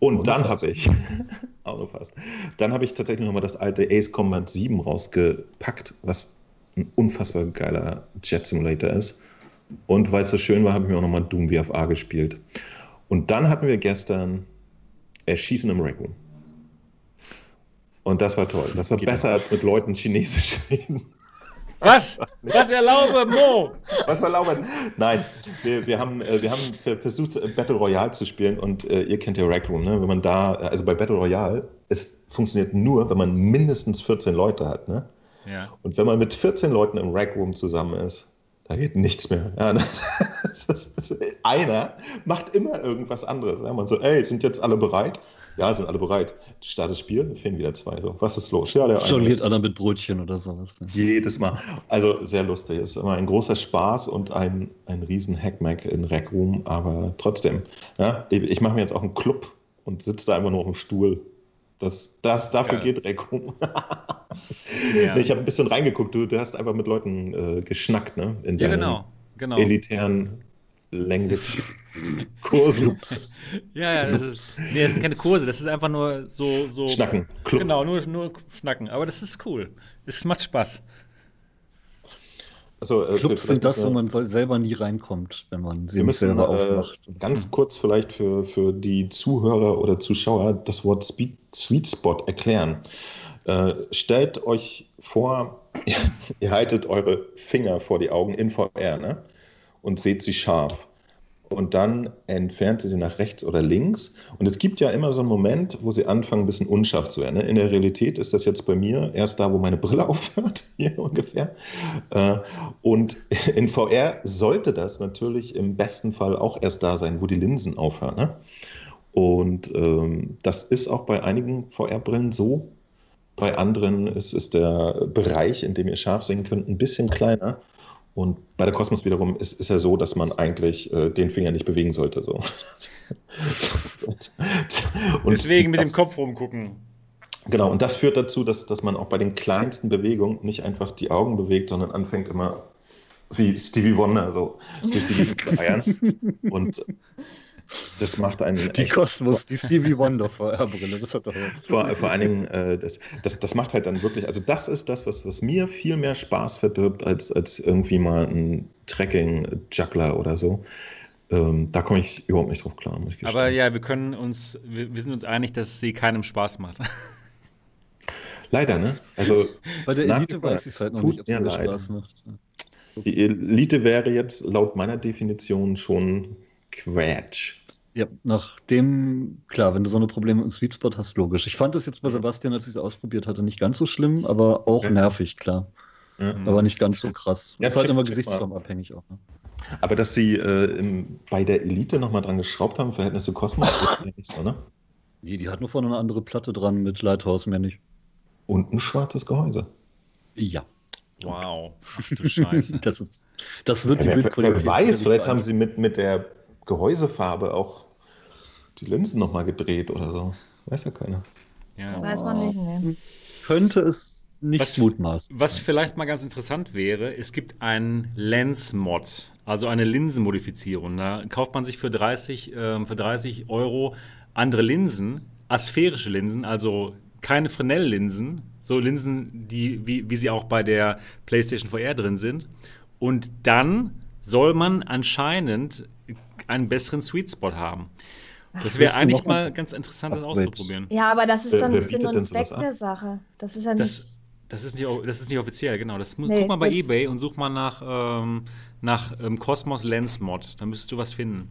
Und, dann habe ich, auch noch fast, dann habe ich tatsächlich nochmal das alte Ace Combat 7 rausgepackt, was ein unfassbar geiler Jet Simulator ist. Und weil es so schön war, habe ich mir auch nochmal Doom VFA gespielt. Und dann hatten wir gestern Erschießen im Rec Room. Und das war toll. Das war Geht besser als mit Leuten Chinesisch reden. Was? Was erlaube, Mo? Was erlaube? Nein, wir, wir haben, äh, wir haben versucht, Battle Royale zu spielen und äh, ihr kennt ja Rack Room, ne? Wenn man da, also bei Battle Royale, es funktioniert nur, wenn man mindestens 14 Leute hat, ne? Ja. Und wenn man mit 14 Leuten im Rack Room zusammen ist, da geht nichts mehr. Ja, das, das, das, einer macht immer irgendwas anderes. Ja, man so, ey, sind jetzt alle bereit? Ja, sind alle bereit. Start das Spiel, fehlen wieder zwei. So, was ist los? Ja, der Jongliert einer mit Brötchen oder sowas. Jedes Mal. Also sehr lustig. Es ist immer ein großer Spaß und ein, ein riesen Hackmack in Rec Room, aber trotzdem. Ja, ich mache mir jetzt auch einen Club und sitze da einfach nur auf dem Stuhl. Das, das, dafür ja. geht Rec Room. ja. Ich habe ein bisschen reingeguckt. Du, du hast einfach mit Leuten äh, geschnackt, ne? In ja, genau. genau. elitären Language Kurse. ja, ja, das ist, nee, das sind keine Kurse, das ist einfach nur so. so schnacken. Club. Genau, nur, nur schnacken. Aber das ist cool. Es macht Spaß. Also, äh, Clubs sind das, wo man selber nie reinkommt, wenn man sie müssen, selber äh, aufmacht. Ganz kurz vielleicht für, für die Zuhörer oder Zuschauer das Wort Speed, Sweet Spot erklären. Äh, stellt euch vor, ihr haltet eure Finger vor die Augen in VR, ne? Und seht sie scharf. Und dann entfernt sie sie nach rechts oder links. Und es gibt ja immer so einen Moment, wo sie anfangen, ein bisschen unscharf zu werden. Ne? In der Realität ist das jetzt bei mir erst da, wo meine Brille aufhört, hier ungefähr. Äh, und in VR sollte das natürlich im besten Fall auch erst da sein, wo die Linsen aufhören. Ne? Und ähm, das ist auch bei einigen VR-Brillen so. Bei anderen ist, ist der Bereich, in dem ihr scharf sehen könnt, ein bisschen kleiner. Und bei der Kosmos wiederum ist, ist ja so, dass man eigentlich äh, den Finger nicht bewegen sollte. So. Deswegen mit dem Kopf rumgucken. Genau, und das führt dazu, dass, dass man auch bei den kleinsten Bewegungen nicht einfach die Augen bewegt, sondern anfängt immer wie Stevie Wonder so durch die Gegend zu eiern. Und das macht einen. Die Kosmos, die Stevie Wonder VR-Brille, das hat doch was. Vor, vor allen Dingen, äh, das, das, das macht halt dann wirklich, also das ist das, was, was mir viel mehr Spaß verdirbt, als, als irgendwie mal ein Tracking-Juggler oder so. ähm, da komme ich überhaupt nicht drauf klar, muss ich Aber ja, wir können uns, wir, wir sind uns einig, dass sie keinem Spaß macht. Leider, ne? Also Bei der Elite weiß ich es halt noch nicht, ob es mir. Spaß macht. die Elite wäre jetzt laut meiner Definition schon Quatsch. Ja, nachdem, klar, wenn du so eine Probleme im Sweet Spot hast, logisch. Ich fand das jetzt bei Sebastian, als ich es ausprobiert hatte, nicht ganz so schlimm, aber auch Ja. nervig, klar. Ja. Mhm. Aber nicht ganz so krass. Ja, ist halt immer gesichtsformabhängig auch. Ne? Aber dass sie äh, im, bei der Elite nochmal dran geschraubt haben, im Verhältnis zu Cosmos, ist so, ne? Nee, die hat nur vorne eine andere Platte dran mit Lighthouse, mehr nicht. Und ein schwarzes Gehäuse. Ja, Wow. Ach du Scheiße. das ist, das wird die Ja, wer, Bildqualität. wer weiß, vielleicht haben sie mit, mit der Gehäusefarbe auch die Linsen nochmal gedreht oder so. Weiß ja keiner. Ja. Weiß man nicht, ne? Könnte es nicht Was- mutmaßen. Was vielleicht mal ganz interessant wäre, es gibt einen Lens-Mod, also eine Linsenmodifizierung. Da kauft man sich für 30, ähm, für 30 Euro andere Linsen, asphärische Linsen, also keine Fresnel-Linsen, so Linsen, die, wie, wie sie auch bei der PlayStation VR drin sind. Und dann soll man anscheinend einen besseren Sweet Spot haben. Das wäre eigentlich mal- ganz interessant, das auszuprobieren. Ja, aber das ist Wer- dann wer nicht Sinn und Zweck der Sache. Das ist ja Das, nicht. das, ist nicht, das ist nicht offiziell, genau. Das muss, Nee, guck mal bei das- Ebay und such mal nach, ähm, nach ähm, Cosmos Lens Mod. Da müsstest du was finden.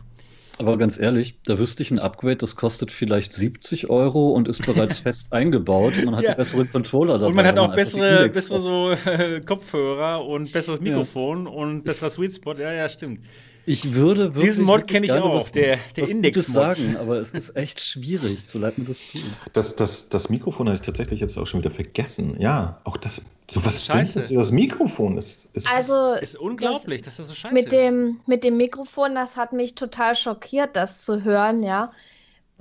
Aber ganz ehrlich, da wüsste ich ein Upgrade, das kostet vielleicht 70 Euro und ist bereits fest eingebaut und man hat Ja. einen besseren Controller dabei. und man hat auch bessere, bessere so äh, Kopfhörer und besseres Ja. Mikrofon und besserer Sweet Spot. Ja, ja, stimmt. Ich würde wirklich. Diesen Mod kenne ich auch, was- der- der was Index-Mod. Sagen, aber es ist echt schwierig, so leid mir das tut. Das, das, das Mikrofon habe ich tatsächlich jetzt auch schon wieder vergessen. Ja, auch das. So was Scheiße. Wie das Mikrofon ist. ist Also Ist unglaublich, dass das so scheiße mit ist. dem, mit dem Mikrofon, das hat mich total schockiert, das zu hören, ja.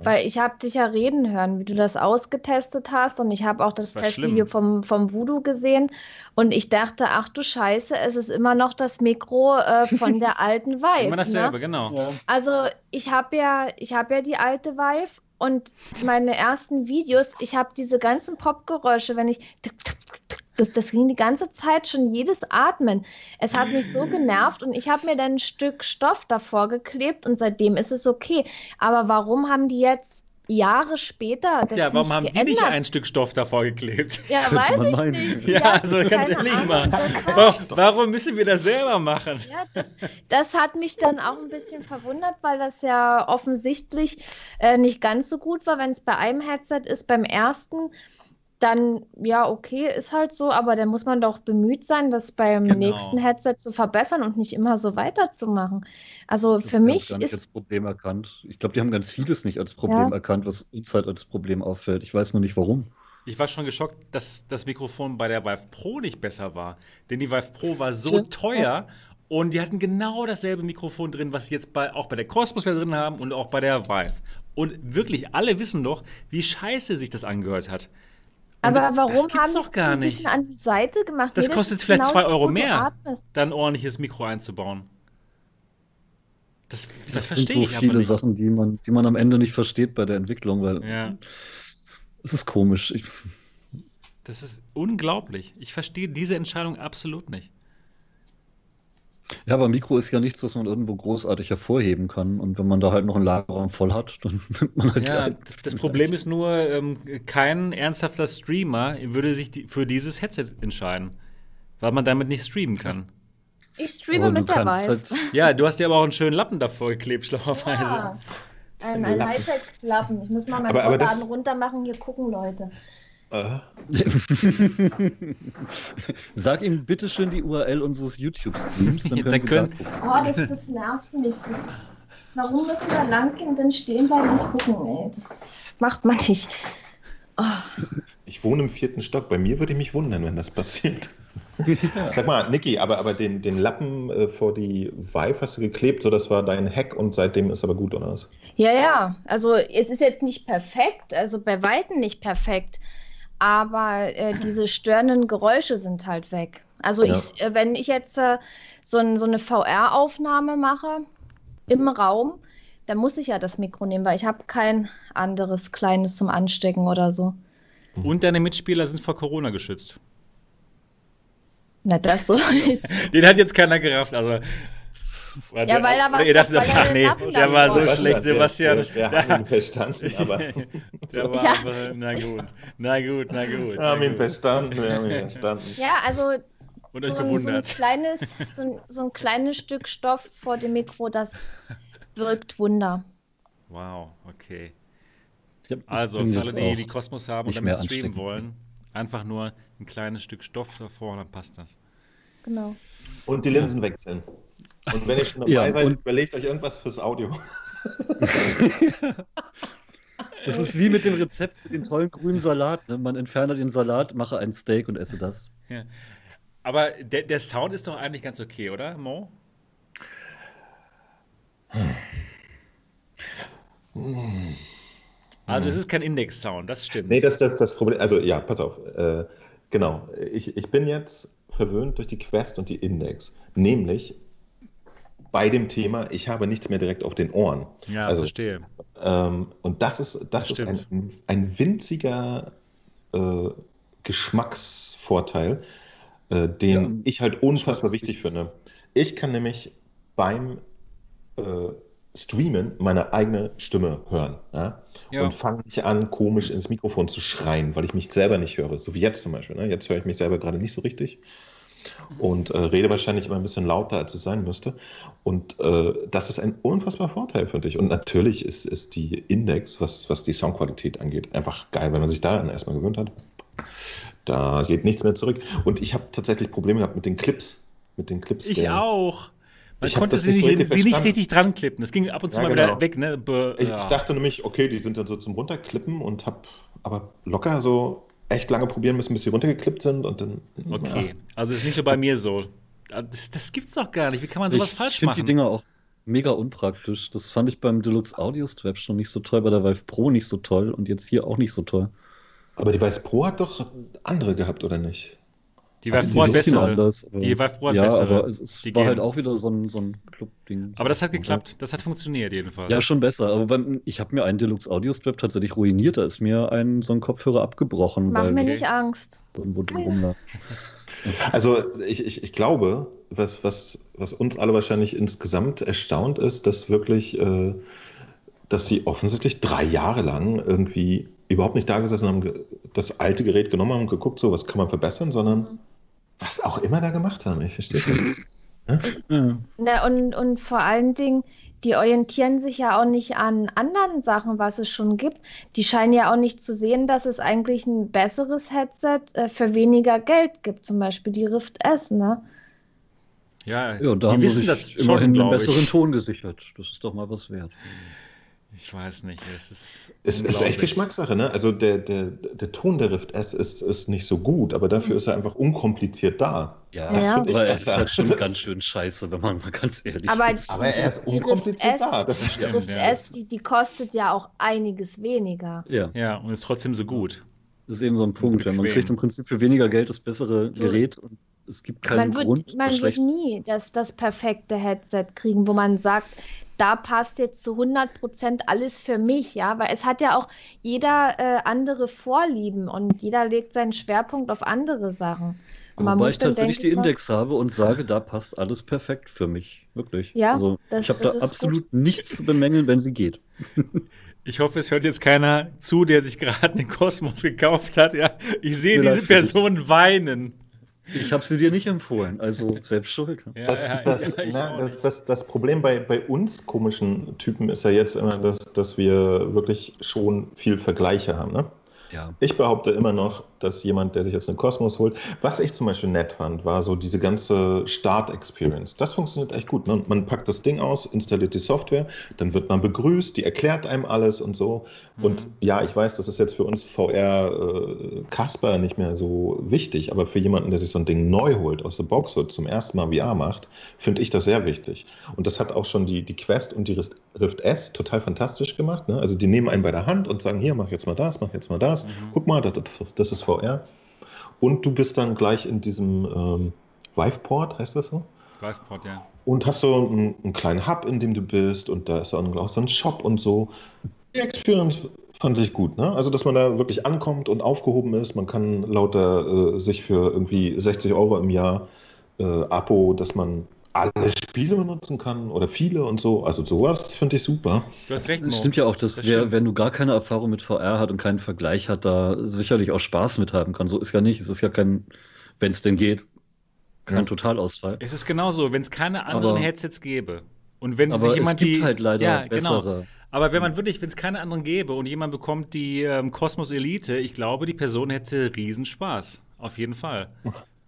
Weil ich habe dich ja reden hören, wie du das ausgetestet hast und ich habe auch das, Das Testvideo vom, vom Voodoo gesehen und ich dachte, ach du Scheiße, es ist immer noch das Mikro äh, von der alten Vive. Immer dasselbe, ne? genau. Also ich habe ja, ich habe ja die alte Vive und meine ersten Videos, ich habe diese ganzen Popgeräusche, wenn ich das, das ging die ganze Zeit schon jedes Atmen. Es hat mich so genervt und ich habe mir dann ein Stück Stoff davor geklebt und seitdem ist es okay. Aber warum haben die jetzt Jahre später das Ja, warum nicht haben die geändert? nicht ein Stück Stoff davor geklebt? Ja, Könnte weiß ich meinen. nicht. Ja, Ja, also ganz ehrlich mal. Warum, warum müssen wir das selber machen? Ja, das, das hat mich dann auch ein bisschen verwundert, weil das ja offensichtlich äh, nicht ganz so gut war. Wenn es bei einem Headset ist, beim ersten, dann ja, okay, ist halt so, aber dann muss man doch bemüht sein, das beim Genau. nächsten Headset zu verbessern und nicht immer so weiterzumachen. Also Das für haben mich gar nicht ist als Problem erkannt. Ich glaube, die haben ganz vieles nicht als Problem Ja. erkannt, was uns halt als Problem auffällt. Ich weiß nur nicht warum. Ich war schon geschockt, dass das Mikrofon bei der Vive Pro nicht besser war. Denn die Vive Pro war so Stimmt. teuer und die hatten genau dasselbe Mikrofon drin, was sie jetzt bei, auch bei der Cosmos wieder drin haben und auch bei der Vive. Und wirklich, alle wissen doch, wie scheiße sich das angehört hat. Und aber warum das gibt's haben doch gar nicht. an die Seite gemacht? Das Jedes kostet vielleicht genau zwei so, Euro mehr. Dann ein ordentliches Mikro einzubauen. Das, das, Das sind verstehe so ich aber viele nicht. Sachen, die man, die man am Ende nicht versteht bei der Entwicklung, weil Ja, es ist komisch. Ich, das ist unglaublich. Ich verstehe diese Entscheidung absolut nicht. Ja, aber Mikro ist ja nichts, was man irgendwo großartig hervorheben kann. Und wenn man da halt noch einen Lagerraum voll hat, dann nimmt man halt Ja, das, das. Problem ist nur, ähm, kein ernsthafter Streamer würde sich die, für dieses Headset entscheiden, weil man damit nicht streamen kann. Ich streame Aber mit der Vive. halt, Ja, du hast dir aber auch einen schönen Lappen davor geklebt, schlauerweise. Ja, ein, ein Lappen. Hightech-Lappen. Ich muss mal meinen Rollladen runter machen. Hier gucken Leute. Äh, Sag ihm bitte schön die URL unseres YouTube-Streams, dann können da sie können- da gucken. Oh, das, das nervt mich. Das ist, warum müssen wir lang gehen, dann stehen bleiben und gucken, ey? Das macht man nicht. Oh, ich wohne im vierten Stock. Bei mir würde ich mich wundern, wenn das passiert. Sag mal, Niki, aber, aber den, den Lappen äh, vor die Vive hast du geklebt, so das war dein Hack und seitdem ist aber gut, oder was? Ja, ja. Also es ist jetzt nicht perfekt, also bei Weitem nicht perfekt. Aber äh, diese störenden Geräusche sind halt weg. Also Ja. ich, äh, wenn ich jetzt äh, so, ein, so eine VR-Aufnahme mache im Raum, dann muss ich ja das Mikro nehmen, weil ich habe kein anderes kleines zum Anstecken oder so. Und deine Mitspieler sind vor Corona geschützt. Na, das so ist. Den hat jetzt keiner gerafft. Also, Oder Ja, weil da was- ihr dachtet, er ach nee, der war so schlecht, der- Sebastian. Der, der hat ihn verstanden, aber der war Ja. einfach, na gut, na gut, na gut. wir haben ihn verstanden, wir haben ihn verstanden. Ja, also Und so euch ein, so, ein gewundert. kleines, so, ein, so ein kleines Stück Stoff vor dem Mikro, das wirkt Wunder. Wow, okay. Ich hab- ich Also, für alle, die die Kosmos haben und damit streamen wollen, einfach nur ein kleines Stück Stoff davor und dann passt das. Genau. Und die Linsen wechseln. Und wenn ihr schon dabei Ja, seid, und- überlegt euch irgendwas fürs Audio. Das ist wie mit dem Rezept für den tollen grünen Salat. Ne? Man entferne den Salat, mache ein Steak und esse das. Ja. Aber der, der Sound ist doch eigentlich ganz okay, oder, Mo? Also es ist kein Index-Sound, das stimmt. Nee, das ist das, das Problem. Also ja, pass auf. Äh, genau. Ich, ich bin jetzt verwöhnt durch die Quest und die Index. Nämlich bei dem Thema, ich habe nichts mehr direkt auf den Ohren. ja, also, verstehe. Ähm, und das ist, das Das ist ein, ein winziger äh, Geschmacksvorteil, äh, den Ja, ich halt unfassbar wichtig. finde. Ich kann nämlich beim äh, Streamen meine eigene Stimme hören. Ja? Ja. Und fange nicht an, komisch ins Mikrofon zu schreien, weil ich mich selber nicht höre. So wie jetzt zum Beispiel. Ne? Jetzt höre ich mich selber gerade nicht so richtig und äh, rede wahrscheinlich immer ein bisschen lauter, als es sein müsste. Und äh, das ist ein unfassbarer Vorteil, finde ich. Und natürlich ist, ist die Index, was, was die Soundqualität angeht, einfach geil, wenn man sich daran erstmal gewöhnt hat. Da geht nichts mehr zurück. Und ich habe tatsächlich Probleme gehabt mit den Clips. Mit den Clips. Ich der- auch. Man Ich konnte sie nicht so richtig sie nicht richtig dran klippen. Das ging ab und zu Ja, mal genau. wieder weg. Ne? Be Ich, ja. ich dachte nämlich, okay, die sind dann so zum Runterklippen und habe aber locker so echt lange probieren müssen, bis sie runtergeklippt sind und dann. Okay, also ist nicht nur bei mir so. Das, das gibt's doch gar nicht. Wie kann man sowas ich falsch finde machen? die Dinger auch mega unpraktisch. Das fand ich beim Deluxe Audio Strap schon nicht so toll, bei der Vive Pro nicht so toll und jetzt hier auch nicht so toll. Aber die Weiß Pro hat doch andere gehabt, oder nicht? Die Also Vive die Pro hat bessere. Die Vive Pro hat ja, bessere. aber es, es Die war gehen. halt auch wieder so ein, so ein Club-Ding. Aber das hat geklappt. Das hat funktioniert jedenfalls. Ja, schon besser. Aber beim, ich habe mir einen Deluxe Audio Strap tatsächlich ruiniert. Da ist mir ein, so ein Kopfhörer abgebrochen, Mach weil mir nicht Angst. Also ich, ich, ich glaube, was, was, was uns alle wahrscheinlich insgesamt erstaunt ist, dass wirklich, äh, dass sie offensichtlich drei Jahre lang irgendwie überhaupt nicht da gesessen haben, das alte Gerät genommen haben und geguckt, so was kann man verbessern, sondern was auch immer da gemacht haben. Ich verstehe es nicht. Ja. Na, und, und vor allen Dingen, die orientieren sich ja auch nicht an anderen Sachen, was es schon gibt. Die scheinen ja auch nicht zu sehen, dass es eigentlich ein besseres Headset äh, für weniger Geld gibt, zum Beispiel die Rift S, ne? Ja, Ja, und da die haben sie wissen sich das immerhin schon, einen besseren ich. Ton gesichert. Das ist doch mal was wert. Ich weiß nicht. Es ist, Es ist echt Geschmackssache, ne? Also der, der, der Ton der Rift S ist, ist nicht so gut, aber dafür ist er einfach unkompliziert da. Ja, Das Ja. finde ich aber er ist halt schon Das- ganz schön scheiße, wenn man mal ganz ehrlich Aber ist. Aber er ist Die Rift unkompliziert S, da. Das Die stimmt, Rift ja. S, die, die kostet ja auch einiges weniger. Ja, Ja, und ist trotzdem so gut. das ist eben so ein Punkt. Ja. Man kriegt im Prinzip für weniger Geld das bessere Gerät und es gibt keinen Man Grund, wird, man wird nie das, das perfekte Headset kriegen, wo man sagt, da passt jetzt zu 100% alles für mich, ja, weil es hat ja auch jeder äh, andere Vorlieben und jeder legt seinen Schwerpunkt auf andere Sachen. Und man Wobei ich tatsächlich die mal- Index habe und sage, da passt alles perfekt für mich. Wirklich. Ja, also, das- ich habe da ist absolut nichts zu bemängeln, wenn sie geht. Ich hoffe, es hört jetzt keiner zu, der sich gerade einen Kosmos gekauft hat. Ja, ich sehe diese. Person weinen. Ich habe sie dir nicht empfohlen, also selbst schuld. Ja, Das, ja, das, ja, na, das, das Problem bei, bei uns komischen Typen ist ja jetzt immer, dass, dass wir wirklich schon viel Vergleiche haben. Ne? Ja. Ich behaupte immer noch, dass jemand, der sich jetzt einen Kosmos holt, was ich zum Beispiel nett fand, war so diese ganze Start-Experience. Das funktioniert echt gut. Ne? Man packt das Ding aus, installiert die Software, dann wird man begrüßt, die erklärt einem alles und so. Und Mhm. ja, ich weiß, das ist jetzt für uns VR-Kasper nicht mehr so wichtig, aber für jemanden, der sich so ein Ding neu holt aus der Box und zum ersten Mal VR macht, finde ich das sehr wichtig. Und das hat auch schon die, die Quest und die Rift Rift S total fantastisch gemacht. Ne? Also die nehmen einen bei der Hand und sagen, hier, mach jetzt mal das, mach jetzt mal das. Mhm. Guck mal, das, das, ist VR. Und du bist dann gleich in diesem ähm, Viveport, heißt das so? Liveport, ja. Und hast so einen, einen kleinen Hub, in dem du bist und da ist dann auch so ein Shop und so. Die Experience fand ich gut, ne? Also, dass man da wirklich ankommt und aufgehoben ist. Man kann lauter äh, sich für irgendwie 60 Euro im Jahr äh, Abo, dass man alle Spiele benutzen kann oder viele und so. Also sowas finde ich super. Du hast recht, Mo. Stimmt ja auch, dass Das wer, wenn du gar keine Erfahrung mit VR hat und keinen Vergleich hat, da sicherlich auch Spaß mit haben kann. So ist ja nicht. Es ist ja kein, wenn es denn geht, kein Ja. Totalausfall. Es ist genauso, wenn es keine anderen Aber- Headsets gäbe. Und wenn Aber sich jemand es gibt die. halt leider ja, genau. bessere. Aber wenn man wirklich, wenn es keine anderen gäbe und jemand bekommt die ähm, Cosmos Elite, ich glaube, die Person hätte Riesenspaß. Auf jeden Fall.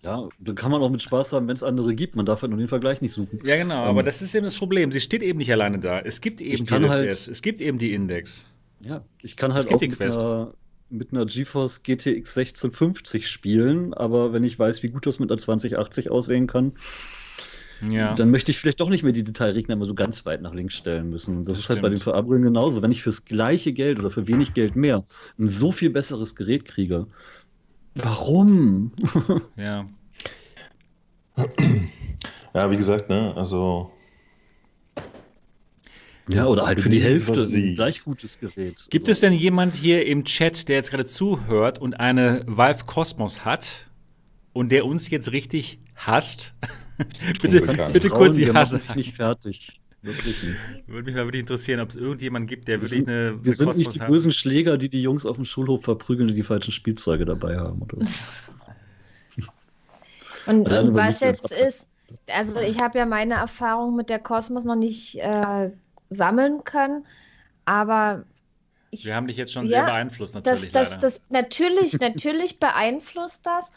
Ja, dann kann man auch mit Spaß haben, wenn es andere gibt. Man darf halt nur den Vergleich nicht suchen. Ja, genau, Ähm, aber das ist eben das Problem. Sie steht eben nicht alleine da. Es gibt eben die halt- S, es gibt eben die Index. Ja, ich kann halt auch mit einer, mit einer GeForce GTX 1650 spielen, aber wenn ich weiß, wie gut das mit einer 2080 aussehen kann, Ja. dann möchte ich vielleicht doch nicht mehr die Detailregner immer so ganz weit nach links stellen müssen. Das, Das ist halt bei den stimmt. VR-Brillen genauso. Wenn ich fürs gleiche Geld oder für wenig Geld mehr ein so viel besseres Gerät kriege, warum? ja. Ja, wie gesagt, ne, also ja, Das oder halt für die Hälfte ein gleich gutes Gerät. Gibt Also, es denn jemand hier im Chat, der jetzt gerade zuhört und eine Valve Cosmos hat und der uns jetzt richtig hasst? bitte, bitte kurz die Hasse. mich nicht fertig. Wirklich nicht. Würde mich mal wirklich interessieren, ob es irgendjemand gibt, der Wir wirklich sind, eine, wir eine sind nicht die hat. bösen Schläger, die die Jungs auf dem Schulhof verprügeln, die die falschen Spielzeuge dabei haben. Oder so. Und, und was jetzt ist, also ich habe ja meine Erfahrung mit der Kosmos noch nicht äh, sammeln können, aber ich, Wir haben dich jetzt schon Ja, sehr beeinflusst, das, natürlich. das, leider. das natürlich, natürlich beeinflusst das.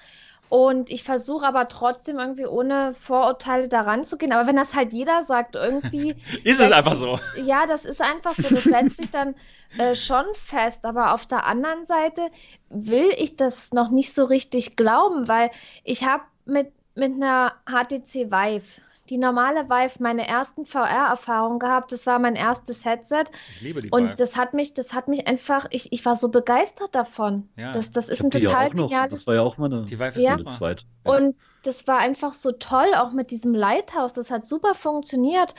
Und ich versuche aber trotzdem irgendwie ohne Vorurteile daran zu gehen. Aber wenn das halt jeder sagt, irgendwie, ist es einfach so. ja, das ist einfach so, das setzt sich dann äh, schon fest. Aber auf der anderen Seite will ich das noch nicht so richtig glauben, weil ich habe mit, mit einer HTC Vive, die normale Vive, meine ersten VR-Erfahrungen gehabt. Das war mein erstes Headset. Ich liebe die Und Vive. das hat mich, das hat mich einfach, ich, ich war so begeistert davon. Ja. Das, das ist ein die ja total auch noch. geniales. Das war ja auch mal eine, Die Vive ist Ja. zweite. Und das war einfach so toll, auch mit diesem Lighthouse. Das hat super funktioniert.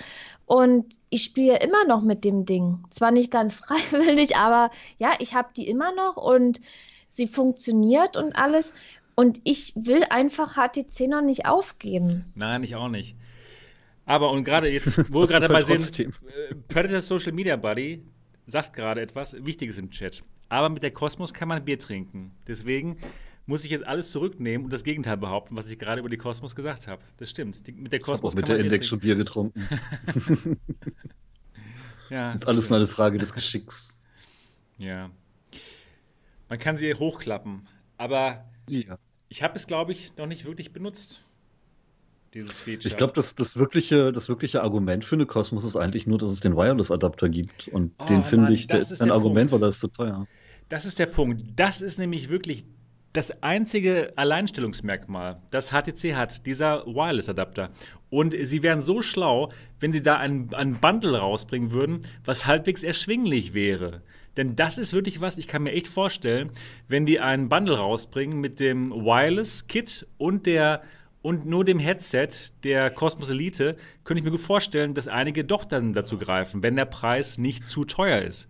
Und ich spiele immer noch mit dem Ding. Zwar nicht ganz freiwillig, aber ja, ich habe die immer noch und sie funktioniert und alles. Und ich will einfach HTC noch nicht aufgeben. Nein, ich auch nicht. Aber und gerade jetzt, wo wir gerade ist dabei halt sind, äh, Predator Social Media Buddy sagt gerade etwas Wichtiges im Chat. Aber mit der Kosmos kann man Bier trinken. Deswegen muss ich jetzt alles zurücknehmen und das Gegenteil behaupten, was ich gerade über die Kosmos gesagt habe. Das stimmt. Die, mit der Ich habe auch Kosmos mit der Index schon. Bier getrunken. Ja, Das ist alles nur eine Frage des Geschicks. Ja. Man kann sie hochklappen. Aber Ja. ich habe es, glaube ich, noch nicht wirklich benutzt. Dieses Feature. Ich glaube, das, das, wirkliche, das wirkliche Argument für eine Cosmos ist eigentlich nur, dass es den Wireless-Adapter gibt. Und Oh, den finde ich, der das ist ein Argument, Punkt. weil das ist zu teuer. Das ist der Punkt. Das ist nämlich wirklich das einzige Alleinstellungsmerkmal, das HTC hat, dieser Wireless-Adapter. Und sie wären so schlau, wenn sie da ein, ein Bundle rausbringen würden, was halbwegs erschwinglich wäre. Denn das ist wirklich was, ich kann mir echt vorstellen, wenn die einen Bundle rausbringen mit dem Wireless-Kit und der und nur dem Headset der Cosmos Elite, könnte ich mir gut vorstellen, dass einige doch dann dazu greifen, wenn der Preis nicht zu teuer ist.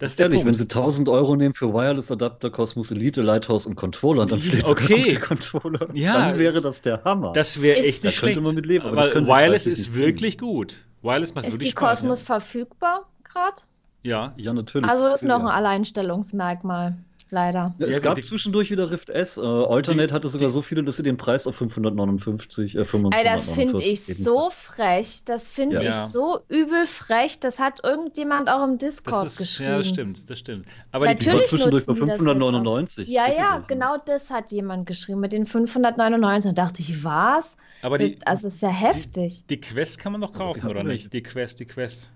Das ist Ehrlich, wenn sie 1000 Euro nehmen für Wireless-Adapter, Cosmos Elite, Lighthouse und Controller, dann steht sogar okay. der Controller. Ja. Dann wäre das der Hammer. Das wäre echt Da nicht könnte schlecht. man mit leben, aber aber Wireless ist nicht wirklich gut. Wireless macht Ist wirklich die Spaß. Kosmos verfügbar gerade? Ja. ja, natürlich. Also ist noch ein ja. Leider. Ja, es Ja, gab die- zwischendurch wieder Rift S. Äh, Alternate Die- hatte sogar die- so viele, dass sie den Preis auf 559, äh, 549 Ey, das finde ich so frech. Das finde Ja. ich Ja. so übel frech. Das hat irgendjemand auch im Das Discord ist, geschrieben. ja, das stimmt, das stimmt. Aber Die Natürlich war zwischendurch bei nutzen die das 599. Ja, ja, genau das hat jemand geschrieben mit den 599. Da dachte ich, was? die, aber die, also ist ja heftig. die Quest kann man noch kaufen, oder nicht? Die Quest, die Quest.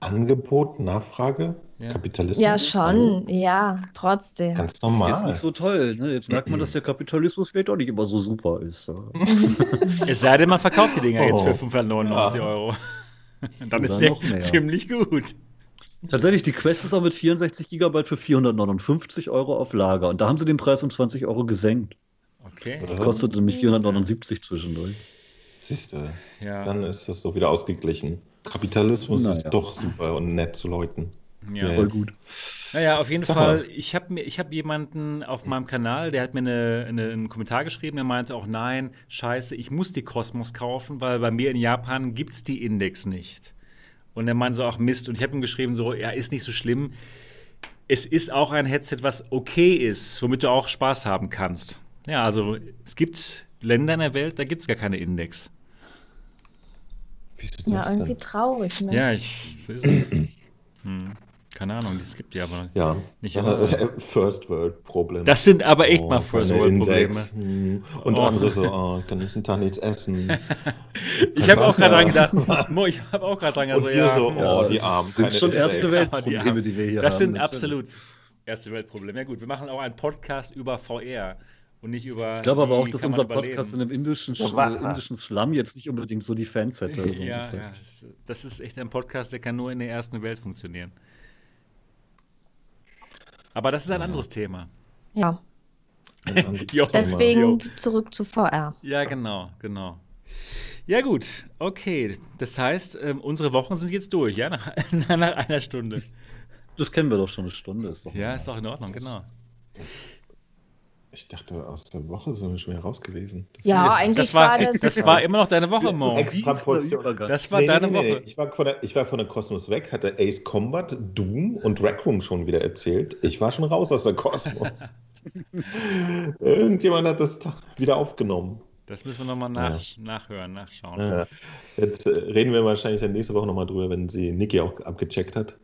Angebot, Nachfrage, Ja. Kapitalismus. Ja, schon. Ja, trotzdem. Ganz Das ist normal. jetzt nicht so toll. Ne? Jetzt merkt man, dass der Kapitalismus vielleicht auch nicht immer so super ist. Es sei denn, man verkauft die Dinger jetzt Oh. für 599 Ja. Euro. Dann ist der mehr. ziemlich gut. Tatsächlich, die Quest ist auch mit 64 GB für 459 Euro auf Lager. Und da haben sie den Preis um 20 Euro gesenkt. Okay. Ja. Kostet nämlich 479 zwischendurch. Siehst du, Ja. dann ist das doch wieder ausgeglichen. Kapitalismus Naja. ist doch super und nett zu Leuten. Ja. Voll gut. Naja, auf jeden Sag mal. Fall, ich habe mir, ich habe jemanden auf meinem Kanal, der hat mir eine, eine, einen Kommentar geschrieben, der meinte auch, nein, scheiße, ich muss die Cosmos kaufen, weil bei mir in Japan gibt es die Index nicht. Und er meinte so, ach Mist. Und ich habe ihm geschrieben, so, ja, ist nicht so schlimm. Es ist auch ein Headset, was okay ist, womit du auch Spaß haben kannst. Ja, also es gibt Länder in der Welt, da gibt es gar keine Index. Wieso Ja, das irgendwie denn? traurig, ne? Ja, ich. Hm, keine Ahnung, es gibt die aber. Ja, Nicht ja, immer. First World Problem. Das sind aber echt Oh, mal First World Probleme. Hm. Und Oh. andere so, oh, kann nächsten Tag nichts essen. Ich habe auch gerade dran gedacht. Mo, ich habe auch gerade dran gedacht. Und so, wir ja, so, hm, oh, die das Armen. sind schon Index. erste die Weltprobleme, haben- die wir hier Das haben. sind natürlich. absolut erste Weltprobleme. Ja gut, wir machen auch einen Podcast über VR und nicht über. Ich glaube aber auch, dass unser Podcast in überleben. einem indischen, Ja, Sch- indischen Slum jetzt nicht unbedingt so die Fans hätte. Also, Ja, das ist ja, das- ist echt ein Podcast, der kann nur in der ersten Welt funktionieren. Aber das ist ein anderes Thema. Ja, anderes Jo. Deswegen zurück zu VR. Ja, genau, genau. Ja, gut, okay. Das heißt, ähm, unsere Wochen sind jetzt durch, ja, nach, nach einer Stunde. Das kennen wir doch schon eine Stunde. Ist doch Ja, ist doch in Ordnung, genau. Das, ich dachte, aus der Woche sind wir schon wieder raus gewesen. Das Ja, das, eigentlich das war, war das- das war immer noch deine Woche, ist Mo. extra Portion. Übergang. Das war Nee, deine nee, nee. Woche. Ich, war von der, ich war von der Kosmos weg, hatte Ace Combat, Doom und Rec Room schon wieder erzählt. Ich war schon raus aus der Kosmos. Irgendjemand hat das wieder aufgenommen. Das müssen wir nochmal nach, nachhören, nachschauen. Ja. Jetzt äh, reden wir wahrscheinlich dann nächste Woche nochmal drüber, wenn sie Niki auch abgecheckt hat.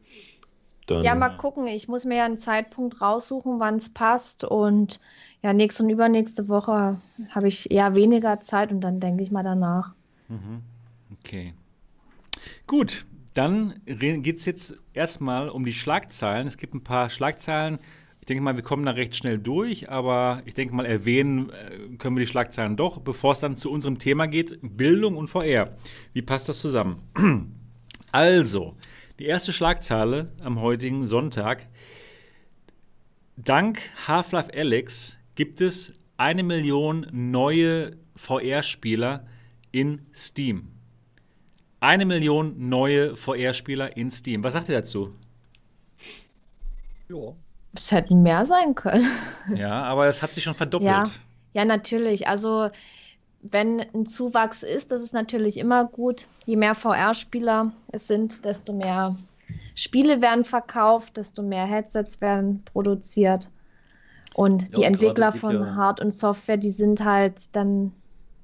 Dann, Ja, mal gucken. Ich muss mir ja einen Zeitpunkt raussuchen, wann es passt. Und ja, nächste und übernächste Woche habe ich eher weniger Zeit und dann denke ich mal danach. Mhm. Okay. Gut, dann geht es jetzt erstmal um die Schlagzeilen. Es gibt ein paar Schlagzeilen. Ich denke mal, wir kommen da recht schnell durch, aber ich denke mal, erwähnen äh, können wir die Schlagzeilen doch, bevor es dann zu unserem Thema geht: Bildung und VR. Wie passt das zusammen? Also, die erste Schlagzeile am heutigen Sonntag. Dank Half-Life Alyx gibt es eine Million neue VR-Spieler in Steam. Eine Million neue VR-Spieler in Steam. Was sagt ihr dazu? Ja. Es hätten mehr sein können. Ja, aber es hat sich schon verdoppelt. Ja. Ja, natürlich. Also, wenn ein Zuwachs ist, das ist natürlich immer gut. Je mehr VR-Spieler es sind, desto mehr Spiele werden verkauft, desto mehr Headsets werden produziert. Und Ja, die und Entwickler von ja- Hard- und Software, die sind halt dann,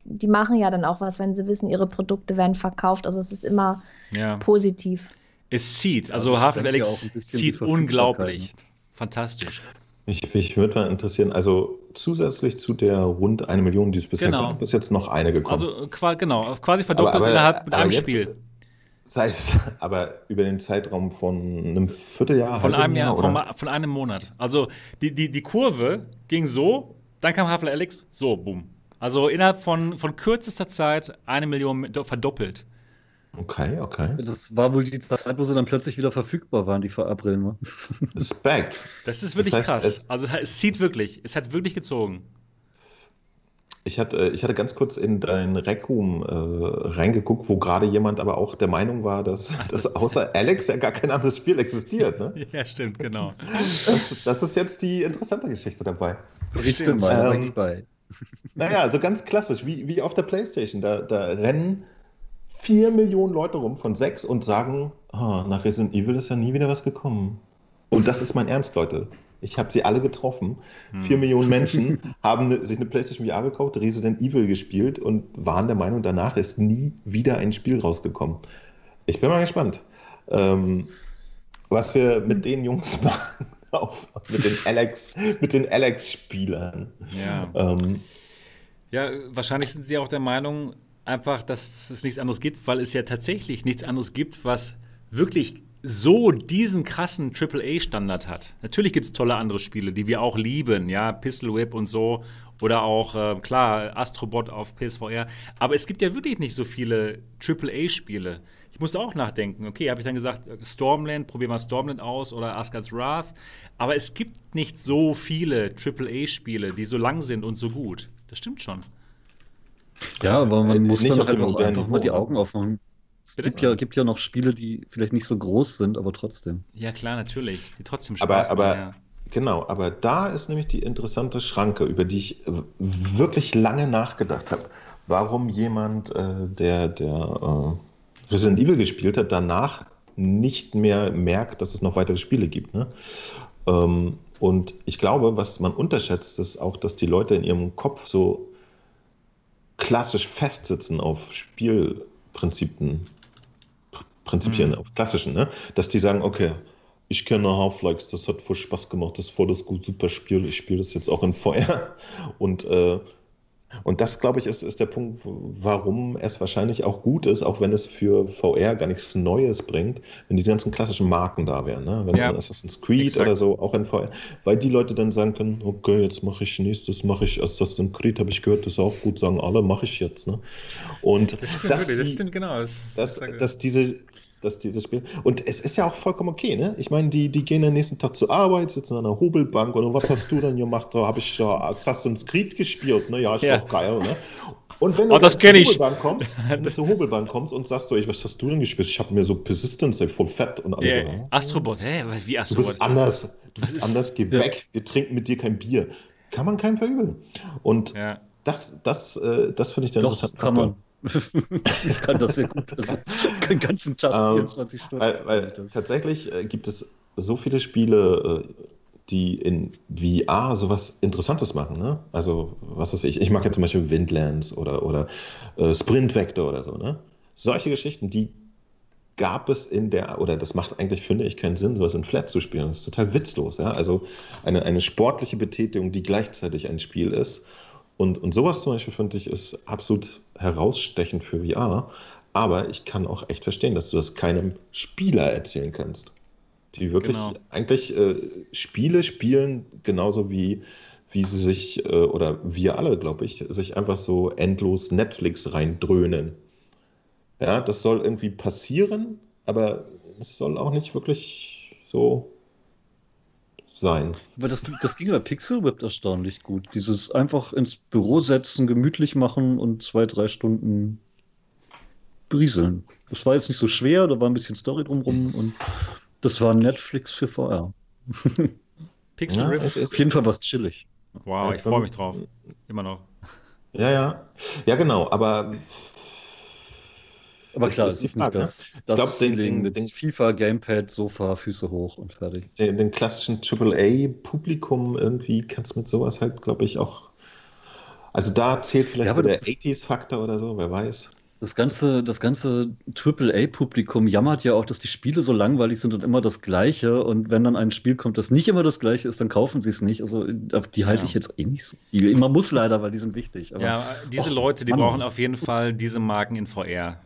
die machen ja dann auch was, wenn sie wissen, ihre Produkte werden verkauft. Also es ist immer Ja. positiv. Es zieht, also Half-Life die zieht unglaublich. Fantastisch. Mich, mich würde mal interessieren, also zusätzlich zu der rund eine Million, die es bisher Genau. gab, ist jetzt noch eine gekommen. Also qua genau, quasi verdoppelt innerhalb mit aber einem jetzt, Spiel. Sei es, aber über den Zeitraum von einem Vierteljahr, Von einem Jahr, von, von einem Monat. Also die, die, die Kurve ging so, dann kam Half-Life Alyx, so, boom. Also innerhalb von, von kürzester Zeit eine Million verdoppelt. Okay, okay. Das war wohl die Zeit, wo sie dann plötzlich wieder verfügbar waren, die VR-Brillen. ne? Respekt. Das ist wirklich heißt, krass. es- also es zieht wirklich. Es hat wirklich gezogen. Ich hatte, ich hatte ganz kurz in dein Rec-Room äh, reingeguckt, wo gerade jemand aber auch der Meinung war, dass, dass außer Alex ja gar kein anderes Spiel existiert. Ne? Ja, stimmt, genau. Das, das ist jetzt die interessante Geschichte dabei. Bin Ähm, bei. Naja, also ganz klassisch, wie, wie auf der Playstation. Da, da rennen vier Millionen Leute rum von sechs und sagen, ah, nach Resident Evil ist ja nie wieder was gekommen. Und das ist mein Ernst, Leute. Ich habe sie alle getroffen. Vier Millionen Menschen haben ne, sich eine PlayStation VR gekauft, Resident Evil gespielt und waren der Meinung, danach ist nie wieder ein Spiel rausgekommen. Ich bin mal gespannt, ähm, was wir mit den Jungs machen, auf, mit den Alex, mit den Alex-Spielern. Ja. Ähm, ja, wahrscheinlich sind sie auch der Meinung, einfach, dass es nichts anderes gibt, weil es ja tatsächlich nichts anderes gibt, was wirklich so diesen krassen AAA-Standard hat. Natürlich gibt es tolle andere Spiele, die wir auch lieben, ja, Pistol Whip und so. Oder auch, äh, klar, Astrobot auf PSVR. Aber es gibt ja wirklich nicht so viele AAA-Spiele. Ich musste auch nachdenken. Okay, habe ich dann gesagt, äh, Stormland, probieren wir Stormland aus oder Asgard's Wrath. Aber es gibt nicht so viele AAA-Spiele, die so lang sind und so gut. Das stimmt schon. Ja, aber Äh, man muss nicht dann halt auch einfach mal die? Augen aufmachen. Es gibt ja, gibt ja noch Spiele, die vielleicht nicht so groß sind, aber trotzdem. Ja, klar, natürlich. Die trotzdem Aber, Spaß aber machen, ja. genau, aber da ist nämlich die interessante Schranke, über die ich äh, wirklich lange nachgedacht habe. Warum jemand, äh, der, der äh, Resident Evil gespielt hat, danach nicht mehr merkt, dass es noch weitere Spiele gibt. Ne? Ähm, und ich glaube, was man unterschätzt, ist auch, dass die Leute in ihrem Kopf so klassisch festsitzen auf Spielprinzipien, Prinzipien, Mhm. auf klassischen, ne? dass die sagen, okay, ich kenne Half-Life, das hat voll Spaß gemacht, das ist voll das gut, super Spiel, ich spiele das jetzt auch in VR. Und, äh, und das, glaube ich, ist, ist der Punkt, warum es wahrscheinlich auch gut ist, auch wenn es für VR gar nichts Neues bringt, wenn diese ganzen klassischen Marken da wären. Ne? Wenn Ja, man Assassin's Creed exakt. oder so auch in VR, weil die Leute dann sagen können, okay, jetzt mache ich nächstes, mache ich Assassin's Creed, habe ich gehört, das ist auch gut, sagen alle, mache ich jetzt. Ne? Und Das stimmt, dass wirklich, das die- stimmt genau. Das, dass, das- dass diese dass dieses Spiel. Und es ist ja auch vollkommen okay, ne? Ich meine, die, die gehen am nächsten Tag zur Arbeit, sitzen an einer Hobelbank und was hast du dann gemacht? Da habe ich da Assassin's Creed gespielt, ne? Ja, ist Ja. auch geil, ne? Und wenn du Oh, das dann zur ich. Hobelbank kommst, wenn du zur Hobelbank kommst und sagst so, ich, was hast du denn gespielt? Ich habe mir so Persistence, ey, voll fett und alles Ja, so. hä? Astrobot, hä? Wie Du Astrobot? bist anders, du bist ist- anders, geh Ja. weg, wir trinken mit dir kein Bier. Kann man keinem verübeln. Und Ja. das, das, äh, das finde ich der Doch, interessante kann man. ich kann das sehr gut. Also, den ganzen Tag, Ähm, 24 Stunden. Weil, weil tatsächlich äh, gibt es so viele Spiele, äh, die in VR sowas Interessantes machen. Ne? Also, was weiß ich, ich mag ja zum Beispiel Windlands oder, oder äh, Sprint Vector oder so. Ne? Solche Geschichten, die gab es in der, oder das macht eigentlich, finde ich, keinen Sinn, sowas in Flat zu spielen. Das ist total witzlos. Ja? Also eine, eine sportliche Betätigung, die gleichzeitig ein Spiel ist. Und, und sowas zum Beispiel, finde ich, ist absolut herausstechend für VR. Aber ich kann auch echt verstehen, dass du das keinem Spieler erzählen kannst. Die wirklich Genau. eigentlich äh, Spiele spielen, genauso wie, wie sie sich, äh, oder wir alle, glaube ich, sich einfach so endlos Netflix reindröhnen. Ja, das soll irgendwie passieren, aber es soll auch nicht wirklich so sein. Aber das, das ging bei Pixel Whip erstaunlich gut. Dieses einfach ins Büro setzen, gemütlich machen und zwei, drei Stunden berieseln. Das war jetzt nicht so schwer, da war ein bisschen Story drumrum und das war Netflix für VR. Pixel Ja, Rip. ist, Auf jeden Fall was chillig. Wow, ich freue mich drauf. Immer noch. ja, ja. Ja, genau, aber Aber Das klar, ist es die ist Frage, nicht das, Ich das glaub, den- Feeling den- mit den- FIFA, Gamepad, Sofa, Füße hoch und fertig. den, den klassischen AAA-Publikum irgendwie kannst du mit sowas halt, glaube ich, auch. Also da zählt vielleicht Ja, so der das- 80s-Faktor oder so, wer weiß. Das ganze, das ganze AAA-Publikum jammert ja auch, dass die Spiele so langweilig sind und immer das Gleiche. Und wenn dann ein Spiel kommt, das nicht immer das Gleiche ist, dann kaufen sie es nicht. Also auf die halte Ja. ich jetzt eh nicht so viel. Man muss leider, weil die sind wichtig. Aber, Ja, diese Och, Leute, die Mann. brauchen auf jeden Fall diese Marken in VR.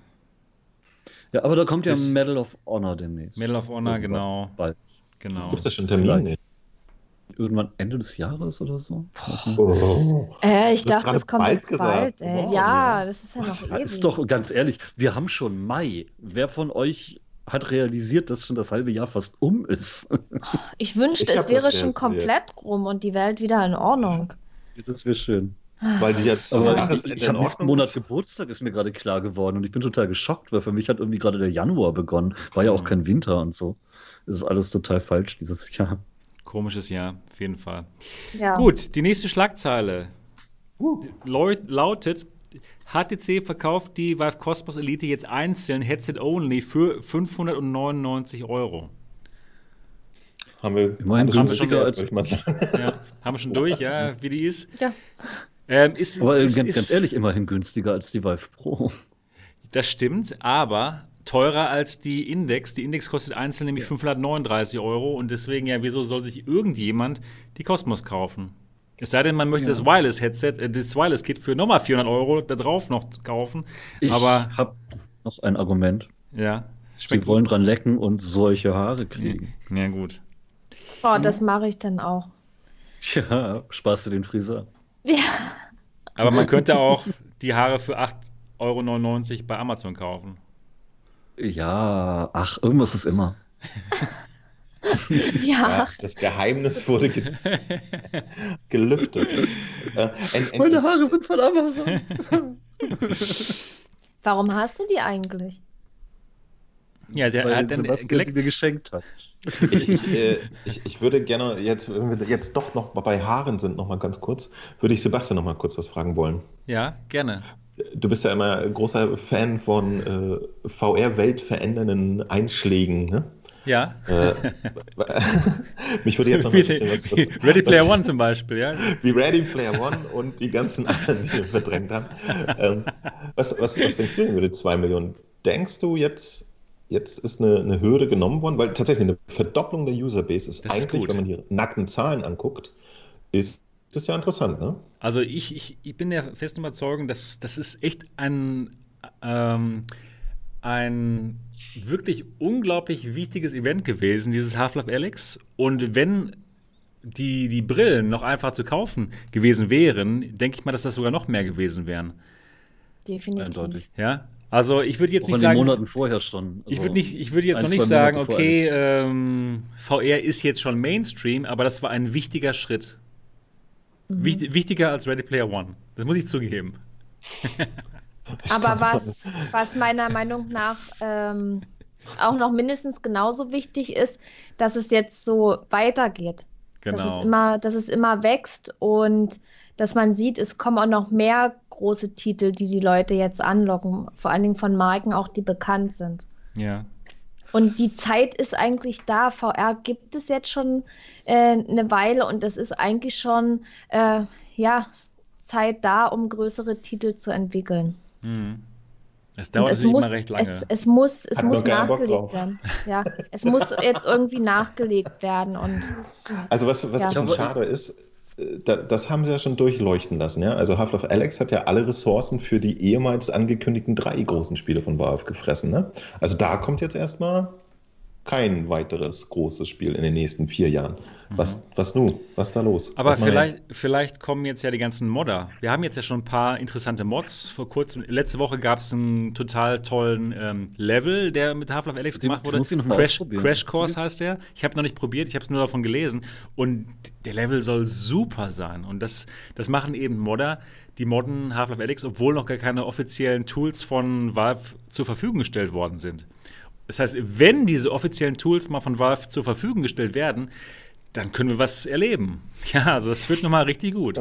Ja, aber da kommt ja Ist- Medal of Honor demnächst. Medal of Honor, Irgendwann. genau. Bald. genau. Gibt es da schon Termine? Irgendwann Ende des Jahres oder so. Oh. Äh, ich dachte, das kommt bald jetzt gesagt. bald. Ey. Wow, ja, das ist ja noch Das ewig. ist doch ganz ehrlich, wir haben schon Mai. Wer von euch hat realisiert, dass schon das halbe Jahr fast um ist? Ich wünschte, Ich es wäre schon komplett rum und die Welt wieder in Ordnung. Das wäre schön. Weil die jetzt Aber ich, Jahresende ich in habe nächsten Monat. Geburtstag, ist mir gerade klar geworden. Und ich bin total geschockt, weil für mich hat irgendwie gerade der Januar begonnen. War ja auch Mhm. kein Winter und so. Das ist alles total falsch dieses Jahr. Komisches Jahr, auf jeden Fall. Ja. Gut, die nächste Schlagzeile Uh, lautet: HTC verkauft die Vive Cosmos Elite jetzt einzeln, Headset only, für 599 Euro. haben wir Immerhin alles schon würde ich mal sagen. Ja, haben wir schon durch, ja, wie die ist. Ja. Ähm, ist, Aber äh, ist, ganz, ist, ganz ehrlich, immerhin günstiger als die Vive Pro. Das stimmt, aber teurer als die Index. Die Index kostet einzeln nämlich 539 Euro und deswegen, ja, wieso soll sich irgendjemand die Cosmos kaufen? Es sei denn, man möchte Ja. das Wireless-Headset, äh, das Wireless-Kit für nochmal 400 Euro da drauf noch kaufen. Ich Aber- habe noch ein Argument. Ja, schmeckt wollen dran lecken und solche Haare kriegen. gut. Ja, gut. Oh, das mache ich dann auch. Tja, sparst du den Friseur. Ja. Aber man könnte auch die Haare für 8,99 Euro bei Amazon kaufen. Ja, ach, irgendwas ist immer. Ja. Das Geheimnis wurde ge gelüftet. Äh, ein, ein, Meine Haare sind von Amazon. Warum hast du die eigentlich? Ja, der weil hat dann Sebastian sie mir geschenkt hat. Ich, ich, äh, ich, ich würde gerne, jetzt, wenn wir jetzt doch noch bei Haaren sind, noch mal ganz kurz, würde ich Sebastian noch mal kurz was fragen wollen. Ja, gerne. Du bist ja immer großer Fan von äh, VR-weltverändernden Einschlägen, ne? Ja. Äh, mich würde jetzt noch mal interessieren, was, was, Ready Player was, One zum Beispiel, ja. wie Ready Player One und die ganzen anderen, die wir verdrängt haben. Ähm, was, was, was denkst du denn über die 2 Millionen? Denkst du jetzt, jetzt ist eine, eine Hürde genommen worden? Weil tatsächlich eine Verdopplung der Userbase ist Das ist eigentlich, gut. wenn man die nackten Zahlen anguckt, ist das ja interessant, ne? Also ich, ich, ich bin der festen Überzeugung, dass das ist echt ein, ähm, ein wirklich unglaublich wichtiges Event gewesen, dieses Half-Life Alyx. Und wenn die, die Brillen noch einfach zu kaufen gewesen wären, denke ich mal, dass das sogar noch mehr gewesen wären. Definitiv. Eindeutig. Ja? Also ich würde jetzt Auch nicht in den sagen. Monaten vorher schon. Ich Also, würde nicht, ich würde jetzt ein, noch nicht sagen, Monate okay, ähm, VR ist jetzt schon Mainstream, aber das war ein wichtiger Schritt. Wicht, wichtiger als Ready Player One. Das muss ich zugeben. Aber was, was meiner Meinung nach ähm, auch noch mindestens genauso wichtig ist, dass es jetzt so weitergeht. Dass, Genau. es immer, dass es immer wächst und dass man sieht, es kommen auch noch mehr große Titel, die die Leute jetzt anlocken. Vor allen Dingen von Marken auch, die bekannt sind. ja. Und die Zeit ist eigentlich da. VR gibt es jetzt schon äh, eine Weile und es ist eigentlich schon äh, ja, Zeit da, um größere Titel zu entwickeln. Mhm. Es dauert es muss, immer recht lange. es, es muss, es Hat muss nachgelegt werden. Ja, es muss jetzt irgendwie nachgelegt werden und Also was, was Ja. ein bisschen schade ist, das haben sie ja schon durchleuchten lassen. Ja? Also Half-Life Alex hat ja alle Ressourcen für die ehemals angekündigten drei großen Spiele von Valve gefressen. Ne? Also da kommt jetzt erstmal kein weiteres großes Spiel in den nächsten vier Jahren. Was, was nun? Was ist da los? Mhm. Aber vielleicht, vielleicht kommen jetzt ja die ganzen Modder. Wir haben jetzt ja schon ein paar interessante Mods. Vor kurzem, letzte Woche gab es einen total tollen ähm, Level, der mit Half-Life Alex gemacht wurde. muss ich noch mal Crash, ausprobieren. Crash Course heißt der. Ich habe noch nicht probiert, ich habe es nur davon gelesen. Und der Level soll super sein. Und das, das machen eben Modder, die modden Half-Life Alyx, obwohl noch gar keine offiziellen Tools von Valve zur Verfügung gestellt worden sind. Das heißt, wenn diese offiziellen Tools mal von Valve zur Verfügung gestellt werden, dann können wir was erleben. Ja, also es wird nochmal richtig gut.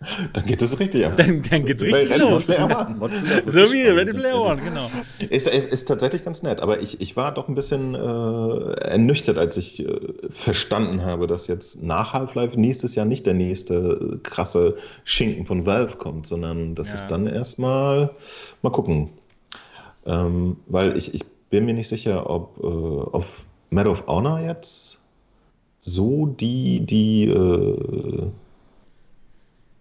Dann geht es richtig ab. Dann, dann geht's Bei richtig Ready los. Player One. So wie Ready Player. One, genau. Ist, ist, ist tatsächlich ganz nett, aber ich, ich war doch ein bisschen äh, ernüchtert, als ich äh, verstanden habe, dass jetzt nach Half-Life nächstes Jahr nicht der nächste krasse Schinken von Valve kommt, sondern dass Ja. es dann erstmal mal gucken. Ähm, weil ich, ich bin mir nicht sicher, ob äh, auf Medal of Honor jetzt so die, die äh,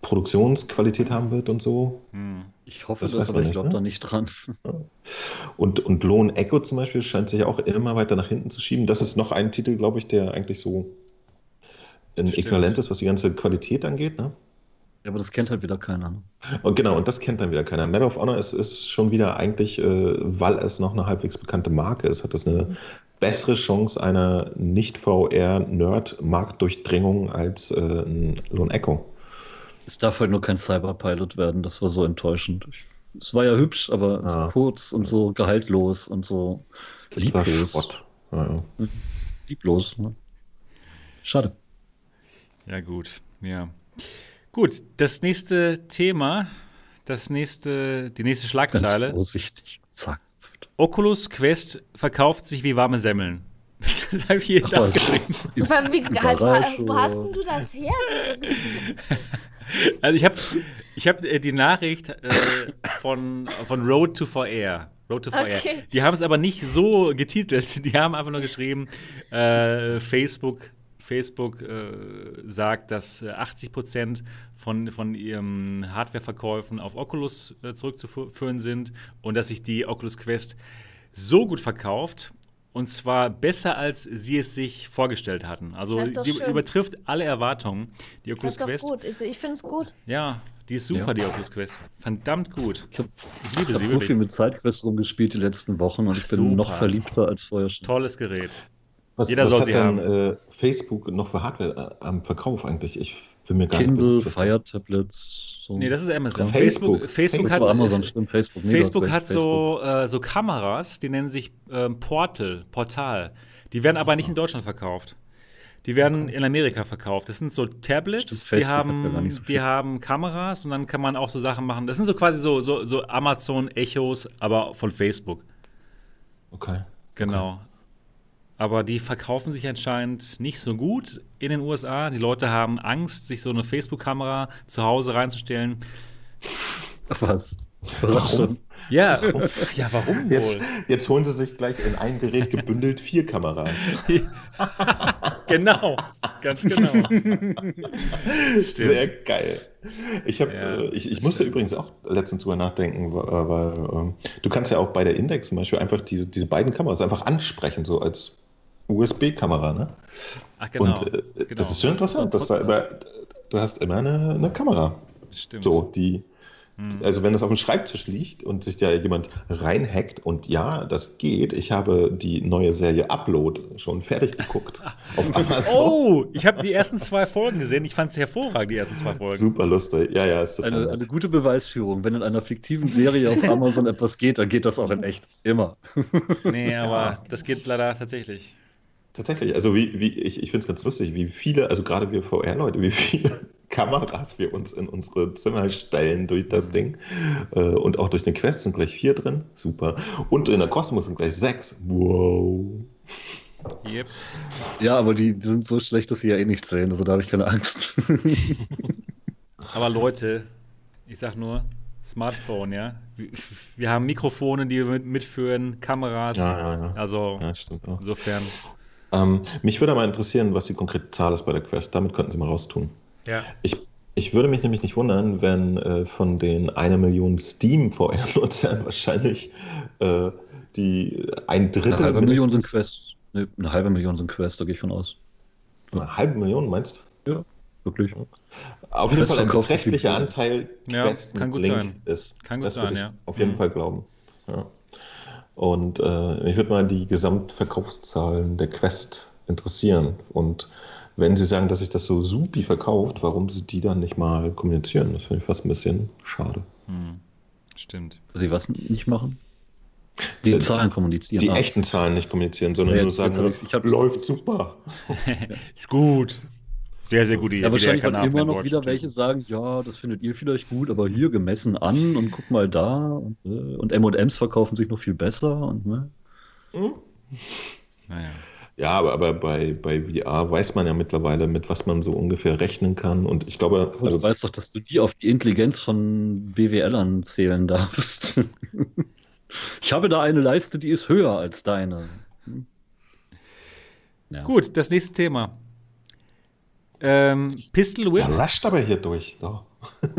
Produktionsqualität haben wird und so. Hm. Ich hoffe Das das, aber man ich nicht, glaube ne? da nicht dran. Und, und Lone Echo zum Beispiel scheint sich auch immer weiter nach hinten zu schieben. Das ist noch ein Titel, glaube ich, der eigentlich so ein. Äquivalent ist, was die ganze Qualität angeht. Ne? Ja, aber das kennt halt wieder keiner. ne? Und genau, und das kennt dann wieder keiner. Medal of Honor ist, ist schon wieder eigentlich, äh, weil es noch eine halbwegs bekannte Marke ist, hat das eine bessere Chance einer Nicht-VR-Nerd-Marktdurchdringung als äh, ein Lone Echo. Es darf halt nur kein Cyberpilot werden, das war so enttäuschend. Ich, es war ja hübsch, aber Ja. so kurz und so gehaltlos und so Das war lieblos. Schrott. Ja, ja. Lieblos. Ne? Schade. Ja, gut. Ja. Gut, das nächste Thema, das nächste, die nächste Ganz Schlagzeile. vorsichtig. Zack. Oculus Quest verkauft sich wie warme Semmeln. Das habe ich was. aufgeschrieben. Aber wie, also, Überraschung. wo hast denn du das her? Also ich habe ich hab, äh, die Nachricht äh, von, von Road to VR. Road to VR. Okay. Die haben es aber nicht so getitelt. Die haben einfach nur geschrieben, äh, Facebook, Facebook äh, sagt, dass äh, 80% von, von ihren Hardwareverkäufen auf Oculus äh, zurückzuführen sind und dass sich die Oculus Quest so gut verkauft. Und zwar besser, als sie es sich vorgestellt hatten. Also Das ist die schön. übertrifft alle Erwartungen, die Das Oculus ist doch Quest. gut. Ich, ich finde es gut. Ja, die ist super, Ja. die Oculus Quest. Verdammt gut. Ich habe Ich liebe hab sie so wirklich. viel mit Sidequest rumgespielt die letzten Wochen und Ach, ich bin super. noch verliebter als vorher schon. Tolles Gerät. Was, Jeder was soll hat sie denn haben. äh, Facebook noch für Hardware äh, am Verkauf eigentlich? Ich bin mir gar nicht Kindle, bewusst, was da- Fire Tablets, So. Nee, das ist Amazon. Facebook. Facebook, Facebook, hat, Amazon, stimmt, Facebook. Nee, Facebook hat so, äh, so Kameras, die nennen sich ähm, Portal, Portal. Die werden aber nicht in Deutschland verkauft. Die werden in Amerika verkauft. Das sind so Tablets, Stimmt, die, haben, nicht so die haben Kameras und dann kann man auch so Sachen machen. Das sind so quasi so, so, so Amazon-Echos, aber von Facebook. Okay. Genau. Aber die verkaufen sich anscheinend nicht so gut in den USA. Die Leute haben Angst, sich so eine Facebook-Kamera zu Hause reinzustellen. Was? Warum? Ja, ja, warum Jetzt, wohl? jetzt holen sie sich gleich in ein Gerät gebündelt vier Kameras. genau, ganz genau. Sehr geil. Ich, hab, Ja, äh, ich, ich musste übrigens auch letztens drüber nachdenken, wa- weil ähm, du kannst ja auch bei der Index zum Beispiel einfach diese, diese beiden Kameras einfach ansprechen, so als USB-Kamera. Ne? Ach, genau. Und äh, genau. das ist schon interessant, dass da immer, du hast immer eine, eine Kamera. Stimmt. So, die, Hm. also wenn das auf dem Schreibtisch liegt und sich da jemand reinhackt und ja, das geht. Ich habe die neue Serie Upload schon fertig geguckt auf Amazon. Oh, ich habe die ersten zwei Folgen gesehen. Ich fand es hervorragend, die ersten zwei Folgen. Super lustig. Ja, ja, ist total Eine, eine gute Beweisführung. Wenn in einer fiktiven Serie auf Amazon etwas geht, dann geht das auch in echt. Immer. Nee, aber das geht leider tatsächlich. Tatsächlich, also wie, wie ich, ich finde es ganz lustig, wie viele, also gerade wir VR-Leute, wie viele Kameras wir uns in unsere Zimmer stellen durch das Ding. Äh, und auch durch den Quest sind gleich vier drin. Super. Und in der Cosmos sind gleich sechs. Wow. Yep. Ja, aber die, die sind so schlecht, dass sie ja eh nichts sehen. Also da habe ich keine Angst. Aber Leute, ich sag nur, Smartphone, ja. Wir, haben Mikrofone, die wir mit, mitführen, Kameras. Ja, ja, ja. Also Ja, stimmt auch. insofern. Ähm, mich würde mal interessieren, was die konkrete Zahl ist bei der Quest. Damit könnten Sie mal raustun. Ja. Ich, ich würde mich nämlich nicht wundern, wenn äh, von den einer Million Steam-VR-Nutzern wahrscheinlich äh, die ein Drittel Eine halbe Million sind Quest. Ne, eine halbe Million sind Quest, da gehe ich von aus. Eine halbe Million, meinst du? Wirklich. Auf jeden Quest Fall ein beträchtlicher. Anteil Ja, Quest kann mit gut Link sein. ist. Kann gut das sein, ich ja. Auf jeden Mhm. Fall glauben. Ja. Und äh, ich würde mal die Gesamtverkaufszahlen der Quest interessieren. Und wenn Sie sagen, dass sich das so supi verkauft, warum Sie die dann nicht mal kommunizieren? Das finde ich fast ein bisschen schade. Hm. Stimmt. Sie was nicht machen? Die Äh, Zahlen kommunizieren. Die ah. echten Zahlen nicht kommunizieren, sondern Ja, nur sagen, hab ich hab's- läuft super. Ist gut. Sehr, sehr gute Idee. Ja, wahrscheinlich werden immer noch wieder welche sagen, ja, das findet ihr vielleicht gut, aber hier gemessen an und guck mal da und, äh, und M&M's verkaufen sich noch viel besser und ne? Hm? Naja. Ja, aber, aber bei, bei VR weiß man ja mittlerweile, mit was man so ungefähr rechnen kann. Und ich glaube, Also, also du weißt doch, dass du die auf die Intelligenz von BWLern zählen darfst. ich habe da eine Leiste, die ist höher als deine. Hm? Ja. Gut, das nächste Thema. Ähm, Pistol Whip. er rascht aber hier durch. Ja.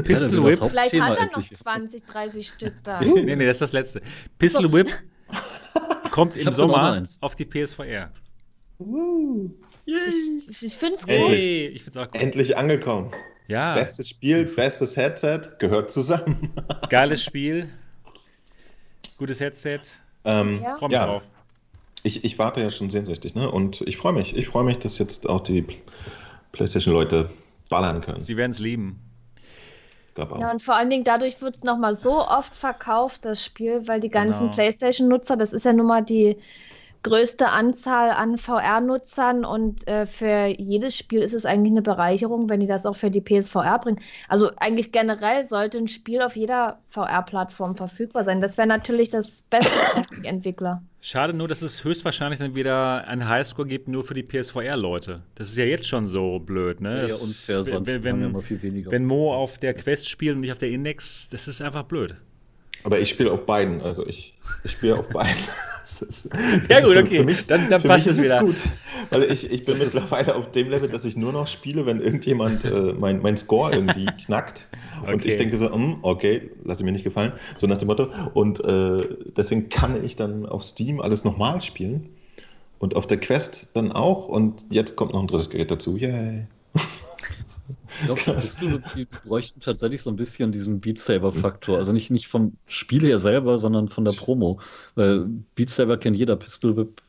Pistol Ja, Whip. das Vielleicht hat er noch endlich. 20, 30 Stück da. Nee, nee, das ist das letzte. Pistol Whip kommt im Sommer auf die PSVR. Ich, ich finde es gut. Endlich. Ich find's auch gut. Endlich angekommen. Ja, Bestes Spiel, bestes Headset, gehört zusammen. geiles Spiel. Gutes Headset. Ähm, Ja. Freue mich Ja. drauf. ich, ich warte ja schon sehnsüchtig, ne? Und ich freue mich. Ich freue mich, dass jetzt auch die PlayStation-Leute ballern können. Sie werden es lieben. Ja, und vor allen Dingen dadurch wird es nochmal so oft verkauft, das Spiel, weil die ganzen Genau. PlayStation-Nutzer, das ist ja nun mal die größte Anzahl an VR-Nutzern und äh, für jedes Spiel ist es eigentlich eine Bereicherung, wenn die das auch für die PSVR bringen. Also eigentlich generell sollte ein Spiel auf jeder VR-Plattform verfügbar sein. Das wäre natürlich das Beste für die Entwickler. Schade nur, dass es höchstwahrscheinlich dann wieder einen Highscore gibt, nur für die PSVR-Leute. Das ist ja jetzt schon so blöd, ne? Ja, Das- unfair, sonst wenn, wenn, immer viel weniger. wenn Mo auf der Quest spielt und nicht auf der Index, das ist einfach blöd. Aber ich spiele auf beiden. Also ich, ich spiele auf beiden. Ist- Ja gut, okay, für mich- dann, dann passt es wieder. gut, weil ich, ich bin mittlerweile auf dem Level, dass ich nur noch spiele, wenn irgendjemand äh, mein, mein Score irgendwie knackt. Und Okay. ich denke so, hm, okay, lasse mir nicht gefallen, so nach dem Motto. Und äh, deswegen kann ich dann auf Steam alles nochmal spielen. Und auf der Quest dann auch. Und jetzt kommt noch ein drittes Gerät dazu. Yay. Ich glaube, die bräuchten tatsächlich so ein bisschen diesen Beat Saber-Faktor. Also nicht, nicht vom Spiel her selber, sondern von der Promo. Weil Beat Saber kennt jeder Pistol Whip.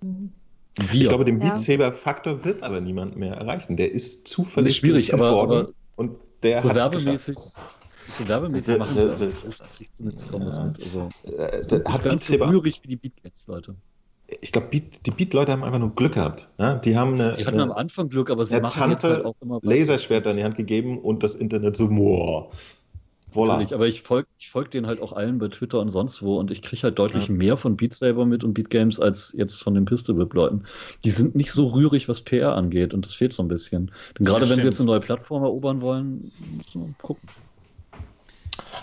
Wir. Ich glaube, den. Beat Saber Faktor wird aber niemand mehr erreichen. Der ist zufällig schwierig, aber- aber- und der So hat's werbemäßig, so werbemäßig machen wir das. Da kriegst du nichts was mit. Also, Äh, so hat Beat ganz so Saber, rührig wie die Beatcats, Leute. Ich glaube, Beat, die Beat-Leute haben einfach nur Glück gehabt. Ja? Die haben eine, Die hatten am eine Anfang Glück, aber sie machen jetzt halt auch immer weiter. Laserschwerter in die Hand gegeben und das Internet so, boah. Voilà. Natürlich, aber ich folge ich folg denen halt auch allen bei Twitter und sonst wo und ich kriege halt deutlich Ja. mehr von Beat Saber mit und Beat Games als jetzt von den Pistol Whip Leuten. Die sind nicht so rührig, was PR angeht und das fehlt so ein bisschen. Denn gerade Das wenn sie jetzt eine neue Plattform erobern wollen, müssen wir gucken.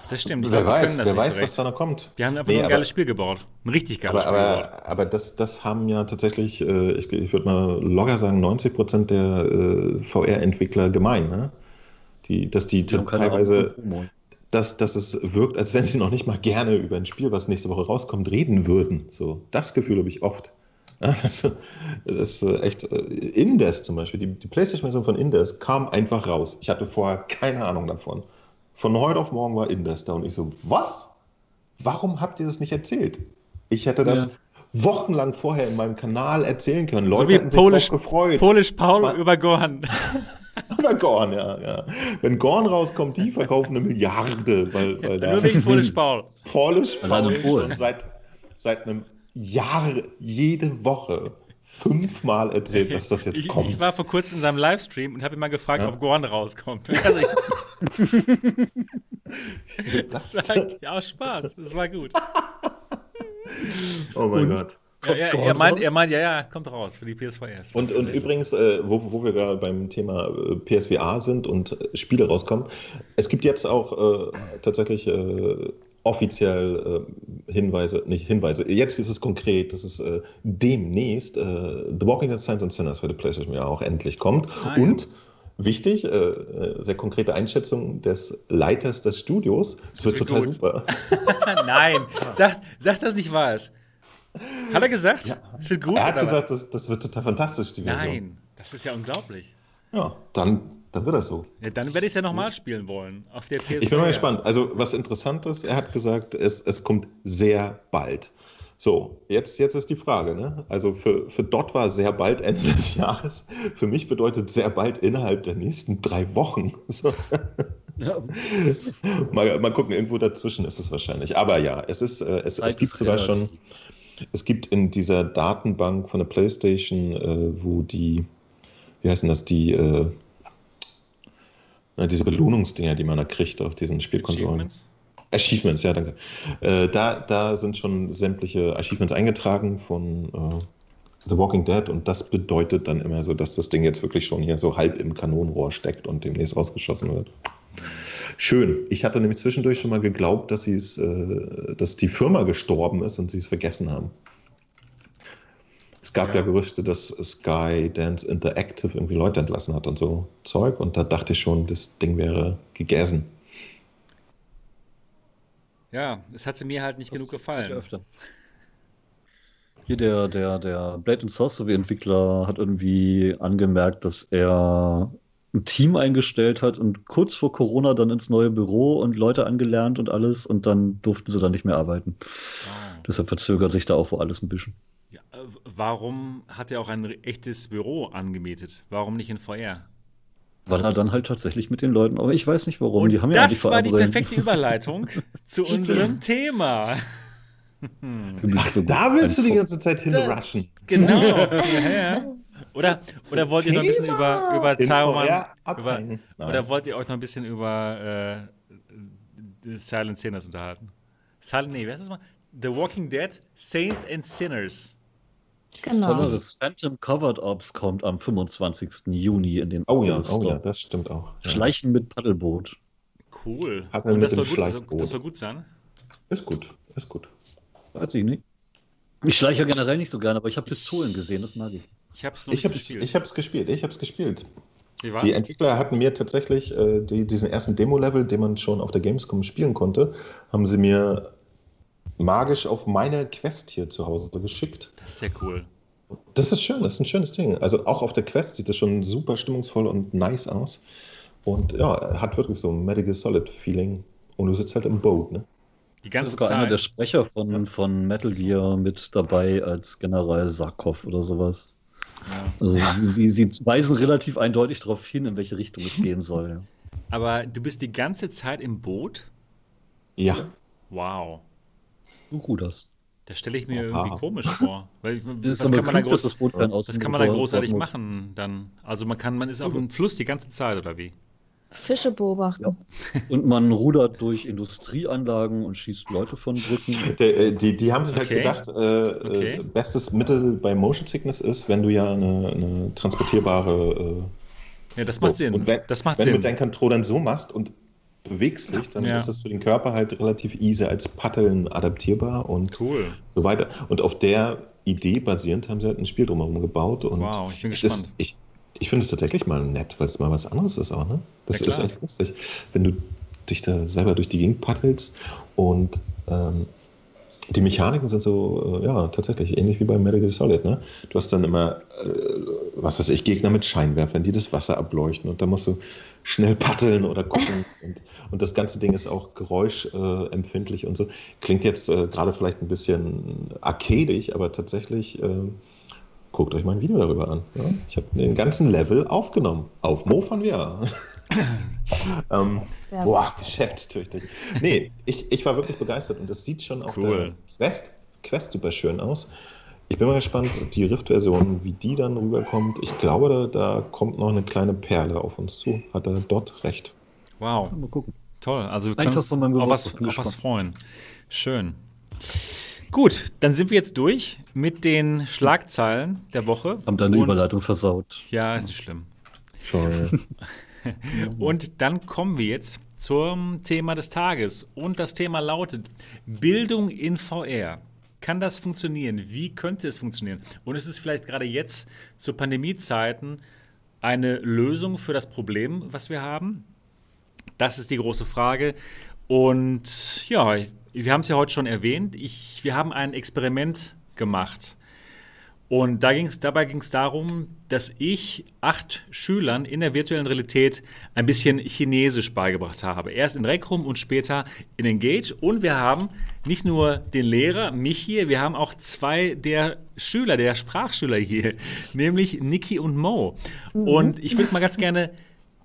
Das stimmt. Ich wer glaub, die weiß, wer weiß, so was da noch kommt. Die haben einfach Nee, ein aber- geiles Spiel gebaut. Ein richtig geiles Aber, Spiel gebaut. aber, aber das, das haben ja tatsächlich, äh, ich, ich würde mal locker sagen, 90 Prozent der äh, VR-Entwickler gemein. Ne? Die, dass die, Die teilweise, dass, dass es wirkt, als wenn sie noch nicht mal gerne über ein Spiel, was nächste Woche rauskommt, reden würden. So, das Gefühl habe ich oft. Ja, das, das ist äh, echt. äh, Indes zum Beispiel, die, die PlayStation-Version von Indes kam einfach raus. Ich hatte vorher keine Ahnung davon. Von heute auf morgen war Indes da und ich so, was? Warum habt ihr das nicht erzählt? Ich hätte das Ja. wochenlang vorher in meinem Kanal erzählen können. Leute so wie hätten sich Polish, gefreut. Polish Paul war- über Gorn. Oder Gorn, ja, ja. Wenn Gorn rauskommt, die verkaufen eine Milliarde, weil, weil da Nur wegen Polish Paul. Polish Paul schon seit, seit einem Jahr jede Woche fünfmal erzählt, dass das jetzt Ich, kommt. ich war vor kurzem in seinem Livestream und habe ihn mal gefragt, Ja. ob Gorn rauskommt. Also ich, das, das war ja Spaß. Das war gut. oh mein Und? Gott. Ja, ja, er, meint, er meint, ja, ja, kommt raus für die PS4 Und, und übrigens, äh, wo, wo wir gerade beim Thema äh, PSVR sind und äh, Spiele rauskommen, es gibt jetzt auch äh, tatsächlich äh, offiziell äh, Hinweise, nicht Hinweise, jetzt ist es konkret, dass es äh, demnächst äh, The Walking Dead Science and Sinners für die PlayStation ja auch endlich kommt. Ah, ja. Wichtig, äh, äh, sehr konkrete Einschätzung des Leiters des Studios, es wird total gut. super. Nein, sag, sag das nicht wahr. Hat er gesagt? Ja. Es wird gut? er hat gesagt, das, das wird total fantastisch, die Version. Nein, das ist ja unglaublich. Ja, dann, dann wird das so. Ja, dann werde ich es ja nochmal spielen wollen. Auf der PS4. Ich bin mal gespannt. Also, was interessant ist, er hat gesagt, es, es kommt sehr bald. So, jetzt, jetzt ist die Frage. Ne? Also, für, für Dot war sehr bald Ende des Jahres. Für mich bedeutet sehr bald innerhalb der nächsten drei Wochen. So, Ja, mal, mal gucken, irgendwo dazwischen ist es wahrscheinlich. Aber ja, es, ist, äh, es, es gibt sogar schon. Es gibt in dieser Datenbank von der PlayStation, äh, wo die, wie heißen das, die, äh, diese Belohnungsdinger, die man da kriegt auf diesen Spielkonsolen. Achievements? Achievements, ja, danke. Äh, da, da sind schon sämtliche Achievements eingetragen von äh, The Walking Dead und das bedeutet dann immer so, dass das Ding jetzt wirklich schon hier so halb im Kanonenrohr steckt und demnächst rausgeschossen wird. Schön. Ich hatte nämlich zwischendurch schon mal geglaubt, dass, äh, dass die Firma gestorben ist und sie es vergessen haben. Es gab ja. Ja. Gerüchte, dass Sky Dance Interactive irgendwie Leute entlassen hat und so Zeug und da dachte ich schon, das Ding wäre gegessen. Ja, es hat mir halt nicht genug Ja, gefallen. öfter. Hier der, der, der Blade and Sorcery Entwickler hat irgendwie angemerkt, dass er ein Team eingestellt hat und kurz vor Corona dann ins neue Büro und Leute angelernt und alles und dann durften sie dann nicht mehr arbeiten. Ah. Deshalb verzögert sich da auch wohl alles ein bisschen. Ja, äh, warum hat er auch ein echtes Büro angemietet? Warum nicht in VR? Weil er dann halt tatsächlich mit den Leuten, aber ich weiß nicht warum, Und die haben ja eigentlich das war die perfekte Überleitung zu unserem Thema. So gut Da willst du die ganze Zeit hinrushen. Genau. ja, ja. Oder, oder wollt ihr noch ein bisschen über, über VR über. Nein. oder wollt ihr euch noch ein bisschen über äh, die Silent Sinners unterhalten? Silent, nee, wer ist das mal? The Walking Dead, Saints and Sinners. Genau. Tolleres Phantom Covered Ops kommt am 25. Juni in den Oh ja, oh ja, das stimmt auch. Ja. Schleichen mit Paddelboot. Cool. Hat Und mit das dem soll, gut, das, soll, das gut sein. Ist gut, ist gut. Weiß ich nicht. Ich schleiche generell nicht so gerne, aber ich habe Pistolen gesehen, das mag ich. Ich habe es noch Ich habe gespielt. ich hab's gespielt, ich habe es gespielt. Die Entwickler hatten mir tatsächlich äh, die, diesen ersten Demo-Level, den man schon auf der Gamescom spielen konnte, haben sie mir magisch auf meine Quest hier zu Hause geschickt. Das ist sehr cool. Das ist schön, das ist ein schönes Ding. Also auch auf der Quest sieht das schon super stimmungsvoll und nice aus. Und ja, hat wirklich so ein Medical Solid Feeling. Und du sitzt halt im Boot, ne? Die Da ist ganze sogar einer der Zeit. Sprecher von, von Metal Gear mit dabei als General Sarkov oder sowas. Ja. Also sie, sie weisen relativ eindeutig darauf hin, in welche Richtung es gehen soll. Aber du bist die ganze Zeit im Boot? Ja. Wow. Du ruderst. Das stelle ich mir Aha. irgendwie komisch vor. Weil, Das was kann man da klug, dass groß, das was kann man da großartig machen dann? Also man kann, man ist auf dem Fluss die ganze Zeit, oder wie? Fische beobachten. Und man rudert durch Industrieanlagen und schießt Leute von Brücken. Der, äh, die, die haben sich halt Okay. gedacht, äh, Okay. äh, bestes Mittel bei Motion Sickness ist, wenn du ja eine, eine transportierbare äh, Ja, das So, macht Sinn. und wenn- das macht wenn du Sinn. mit deinen Controllern so machst und bewegst dich, dann Ja. ist das für den Körper halt relativ easy als Paddeln adaptierbar und Cool. so weiter. Und auf der Idee basierend haben sie halt ein Spiel drumherum gebaut. Und Wow, ich bin es gespannt. Ist, ich ich finde es tatsächlich mal nett, weil es mal was anderes ist auch. Ne? Das Ja, ist echt lustig, wenn du dich da selber durch die Gegend paddelst und ähm, die Mechaniken sind so, äh, ja, tatsächlich ähnlich wie bei Metal Gear Solid. Ne? Du hast dann immer, äh, was weiß ich, Gegner mit Scheinwerfern, die das Wasser ableuchten und da musst du schnell paddeln oder gucken. und, und das ganze Ding ist auch geräuschempfindlich empfindlich und so. Klingt jetzt äh, gerade vielleicht ein bisschen arcadisch, aber tatsächlich, äh, guckt euch mal ein Video darüber an. Ja? Ich habe den ganzen Level aufgenommen. Auf Mo von VR. ähm, Sehr Boah, geschäftstüchtig. Nee, ich, ich war wirklich begeistert und das sieht schon auf Cool. der Quest, Quest super schön aus. Ich bin mal gespannt, die Rift-Version, wie die dann rüberkommt. Ich glaube, da, da kommt noch eine kleine Perle auf uns zu. Hat er dort recht. Wow, Mal gucken. toll. Also wir können uns auf was, auf freuen. Schön. Gut, dann sind wir jetzt durch mit den Schlagzeilen der Woche. Haben deine Und- Überleitung versaut. Ja, ist schlimm. Schon. Und dann kommen wir jetzt zum Thema des Tages. Und das Thema lautet Bildung in VR. Kann das funktionieren? Wie könnte es funktionieren? Und ist es vielleicht gerade jetzt zu Pandemiezeiten eine Lösung für das Problem, was wir haben? Das ist die große Frage. Und ja, wir haben es ja heute schon erwähnt. Ich, wir haben ein Experiment gemacht. Und da ging's, dabei ging es darum, dass ich acht Schülern in der virtuellen Realität ein bisschen Chinesisch beigebracht habe. Erst in Rec Room und später in Engage. Und wir haben nicht nur den Lehrer, mich hier, wir haben auch zwei der Schüler, der Sprachschüler hier, nämlich Niki und Mo. Und ich würde mal ganz gerne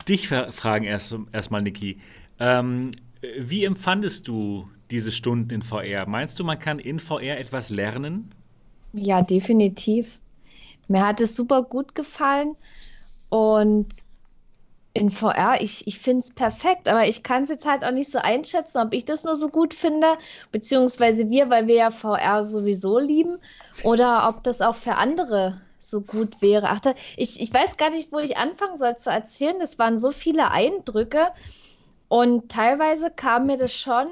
dich fra- fragen, erst- erstmal, Niki. Ähm, wie empfandest du diese Stunden in VR? Meinst du, man kann in VR etwas lernen? Ja, definitiv. Mir hat es super gut gefallen und in VR, ich, ich finde es perfekt, aber ich kann es jetzt halt auch nicht so einschätzen, ob ich das nur so gut finde, beziehungsweise wir, weil wir ja VR sowieso lieben, oder ob das auch für andere so gut wäre. Ach, da, ich, ich weiß gar nicht, wo ich anfangen soll zu erzählen. Das waren so viele Eindrücke und teilweise kam mir das schon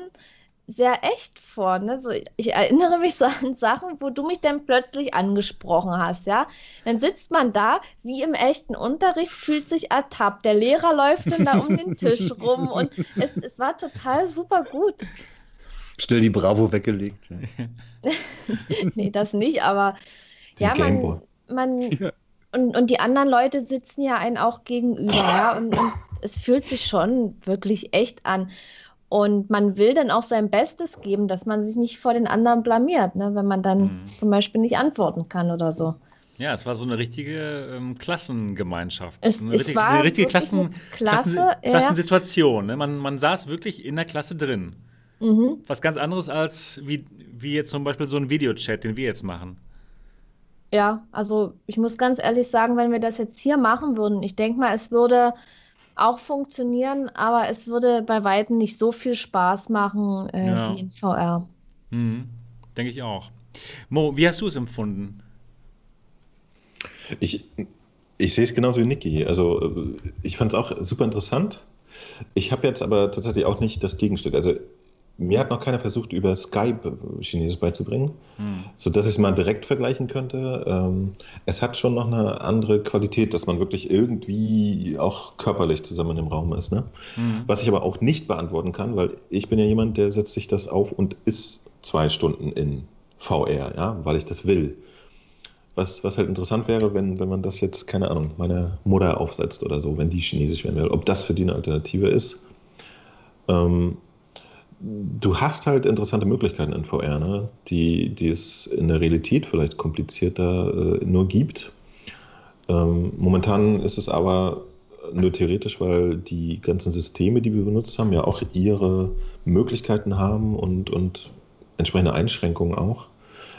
sehr echt vor. Ne? So, ich erinnere mich so an Sachen, wo du mich dann plötzlich angesprochen hast, ja. Dann sitzt man da, wie im echten Unterricht, fühlt sich ertappt. Der Lehrer läuft dann da um den Tisch rum und es, es war total super gut. Schnell die Bravo weggelegt. Ja. Nee, das nicht, aber Den ja, man, man Ja. und, und die anderen Leute sitzen ja einen auch gegenüber, ja, und, und es fühlt sich schon wirklich echt an. Und man will dann auch sein Bestes geben, dass man sich nicht vor den anderen blamiert, ne, wenn man dann Mhm. zum Beispiel nicht antworten kann oder so. Ja, es war so eine richtige ähm, Klassengemeinschaft. Es- eine war eine richtige Klassen, Klasse, Klassen, ja. Klassensituation. Ne? Man, man saß wirklich in der Klasse drin. Mhm. Was ganz anderes als wie, wie jetzt zum Beispiel so ein Videochat, den wir jetzt machen. Ja, also ich muss ganz ehrlich sagen, wenn wir das jetzt hier machen würden, ich denke mal, es würde auch funktionieren, aber es würde bei Weitem nicht so viel Spaß machen äh, Ja. wie in VR. Mhm. Denke ich auch. Mo, wie hast du es empfunden? Ich, ich sehe es genauso wie Niki. Also äh, ich fand es auch super interessant. Ich habe jetzt aber tatsächlich auch nicht das Gegenstück. Also mir hat noch keiner versucht, über Skype äh, Chinesisch beizubringen, Hm. sodass ich es mal direkt vergleichen könnte. Ähm, es hat schon noch eine andere Qualität, dass man wirklich irgendwie auch körperlich zusammen im Raum ist. Ne? Mhm. Was ich aber auch nicht beantworten kann, weil ich bin ja jemand, der setzt sich das auf und ist zwei Stunden in VR, ja, weil ich das will. Was, was halt interessant wäre, wenn, wenn man das jetzt, keine Ahnung, meiner Mutter aufsetzt oder so, wenn die Chinesisch werden will, ob das für die eine Alternative ist. Ähm, du hast halt interessante Möglichkeiten in VR, ne? die, die es in der Realität vielleicht komplizierter äh, nur gibt. Ähm, momentan ist es aber nur theoretisch, weil die ganzen Systeme, die wir benutzt haben, ja auch ihre Möglichkeiten haben und, und entsprechende Einschränkungen auch.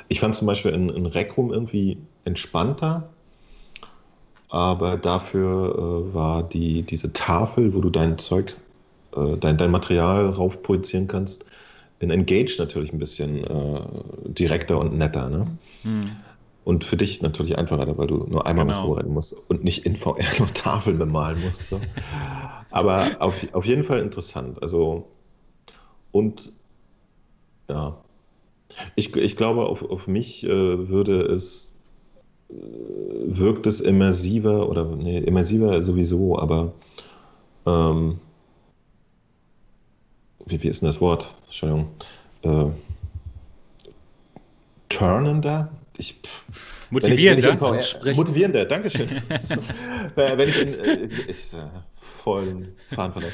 Ich fand zum Beispiel in, in Rec Room irgendwie entspannter, aber dafür äh, war die, diese Tafel, wo du dein Zeug, äh, dein, dein Material rauf projizieren kannst, in Engage natürlich ein bisschen äh, direkter und netter. Ne? Hm. Und für dich natürlich einfacher, weil du nur einmal genau. was vorbereiten musst und nicht in VR nur Tafeln bemalen musst. So. Aber auf, auf jeden Fall interessant. Also, und ja, ich, ich glaube, auf, auf mich äh, würde es, äh, wirkt es immersiver oder, nee, immersiver sowieso, aber ähm, wie, wie ist denn das Wort? Entschuldigung. Äh, turnender? Ich, pff, motivierender? Wenn ich, wenn ich motivierender, Dankeschön. wenn ich in, äh, ich, äh, vollen Fahnenverlauf.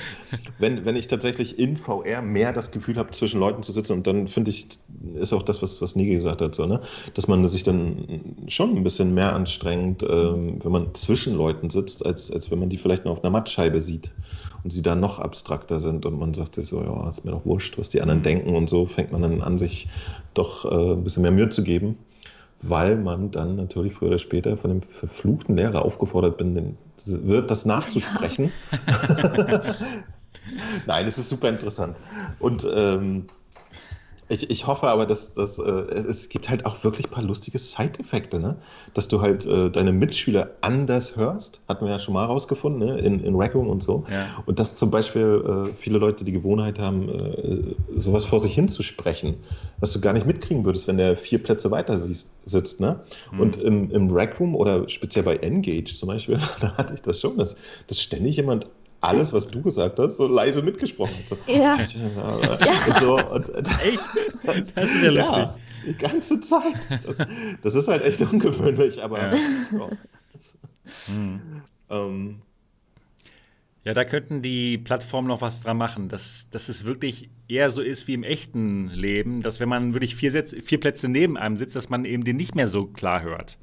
wenn, wenn ich tatsächlich in VR mehr das Gefühl habe, zwischen Leuten zu sitzen und dann finde ich, ist auch das, was, was Niki gesagt hat, so, ne? dass man sich dann schon ein bisschen mehr anstrengt, ähm, wenn man zwischen Leuten sitzt, als, als wenn man die vielleicht nur auf einer Mattscheibe sieht und sie dann noch abstrakter sind und man sagt sich so, ja, ist mir doch wurscht, was die anderen denken und so fängt man dann an, sich doch äh, ein bisschen mehr Mühe zu geben weil man dann natürlich früher oder später von dem verfluchten Lehrer aufgefordert bin, wird, das nachzusprechen. Ja. Nein, es ist super interessant. Und ähm, ich, ich hoffe aber, dass, dass äh, es gibt halt auch wirklich ein paar lustige Side-Effekte, ne? Dass du halt äh, deine Mitschüler anders hörst, hatten wir ja schon mal rausgefunden, ne? in, in Raccoon und so. Ja. Und dass zum Beispiel äh, viele Leute die Gewohnheit haben, äh, sowas vor sich hinzusprechen, was du gar nicht mitkriegen würdest, wenn der vier Plätze weiter siehst, sitzt. Ne? Mhm. Und im, im Rec Room oder speziell bei Engage zum Beispiel, da hatte ich das schon, dass, dass ständig jemand alles, was du gesagt hast, so leise mitgesprochen. So, ja. ja. Und so, und, echt? Das ist ja lustig. Ja, die ganze Zeit. Das, das, ist halt echt ungewöhnlich, aber. Ja, das, hm. ähm, ja da könnten die Plattformen noch was dran machen, dass, dass es wirklich eher so ist wie im echten Leben, dass wenn man wirklich vier, Sätze, vier Plätze neben einem sitzt, dass man eben den nicht mehr so klar hört.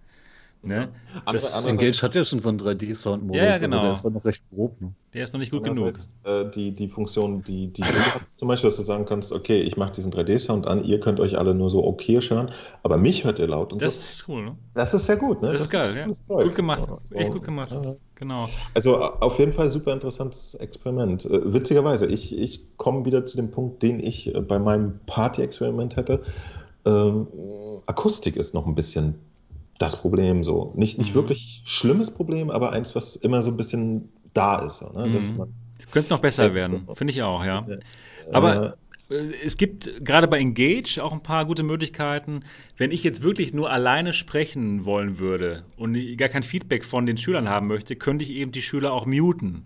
Ne? Das, Engage hat ja schon so einen 3D-Sound-Modus, ja, genau. der ist dann noch recht grob. Ne? Der ist noch nicht gut genug. Äh, die, die Funktion, die, die du hast, zum Beispiel, dass du sagen kannst, okay, ich mache diesen 3D-Sound an, ihr könnt euch alle nur so okay hören, aber mich hört ihr laut. Und das so. ist cool, ne? Das ist sehr gut, ne? Das, das ist geil, ist ja. Gut gemacht, ja. echt gut gemacht. Ja. Genau. Also auf jeden Fall super interessantes Experiment. Äh, witzigerweise, ich, ich komme wieder zu dem Punkt, den ich äh, bei meinem Party-Experiment hätte. Ähm, Akustik ist noch ein bisschen das Problem so. Nicht, nicht mhm. wirklich schlimmes Problem, aber eins, was immer so ein bisschen da ist. So, ne? mhm. man, es könnte noch besser werden, finde ich auch, ja. Aber äh, es gibt gerade bei Engage auch ein paar gute Möglichkeiten. Wenn ich jetzt wirklich nur alleine sprechen wollen würde und gar kein Feedback von den Schülern haben möchte, könnte ich eben die Schüler auch muten.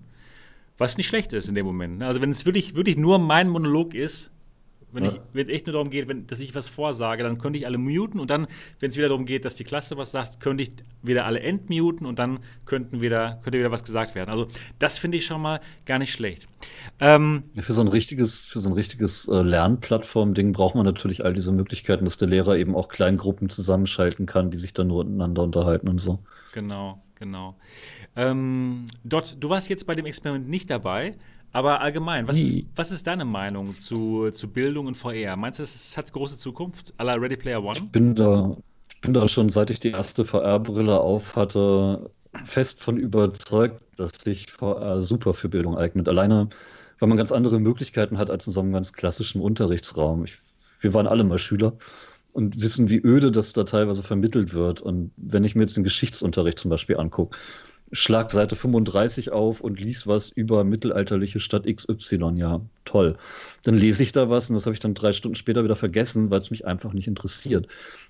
Was nicht schlecht ist in dem Moment. Also wenn es wirklich, wirklich nur mein Monolog ist, wenn ja. es echt nur darum geht, wenn, dass ich was vorsage, dann könnte ich alle muten und dann, wenn es wieder darum geht, dass die Klasse was sagt, könnte ich wieder alle entmuten und dann könnten wieder, könnte wieder was gesagt werden. Also das finde ich schon mal gar nicht schlecht. Ähm, für so ein richtiges, für so ein richtiges äh, Lernplattform-Ding braucht man natürlich all diese Möglichkeiten, dass der Lehrer eben auch Kleingruppen zusammenschalten kann, die sich dann nur untereinander unterhalten und so. Genau, genau. Ähm, Dot, du warst jetzt bei dem Experiment nicht dabei. Aber allgemein, was, ist, was ist deine Meinung zu, zu Bildung und VR? Meinst du, es hat große Zukunft, à la Ready Player One? Ich bin da, ich bin da schon, seit ich die erste VR-Brille auf hatte, fest von überzeugt, dass sich VR super für Bildung eignet. Alleine, weil man ganz andere Möglichkeiten hat als in so einem ganz klassischen Unterrichtsraum. Ich, wir waren alle mal Schüler und wissen, wie öde das da teilweise vermittelt wird. Und wenn ich mir jetzt den Geschichtsunterricht zum Beispiel angucke, schlag Seite 35 auf und lies was über mittelalterliche Stadt XY. Ja, toll. Dann lese ich da was und das habe ich dann drei Stunden später wieder vergessen, weil es mich einfach nicht interessiert.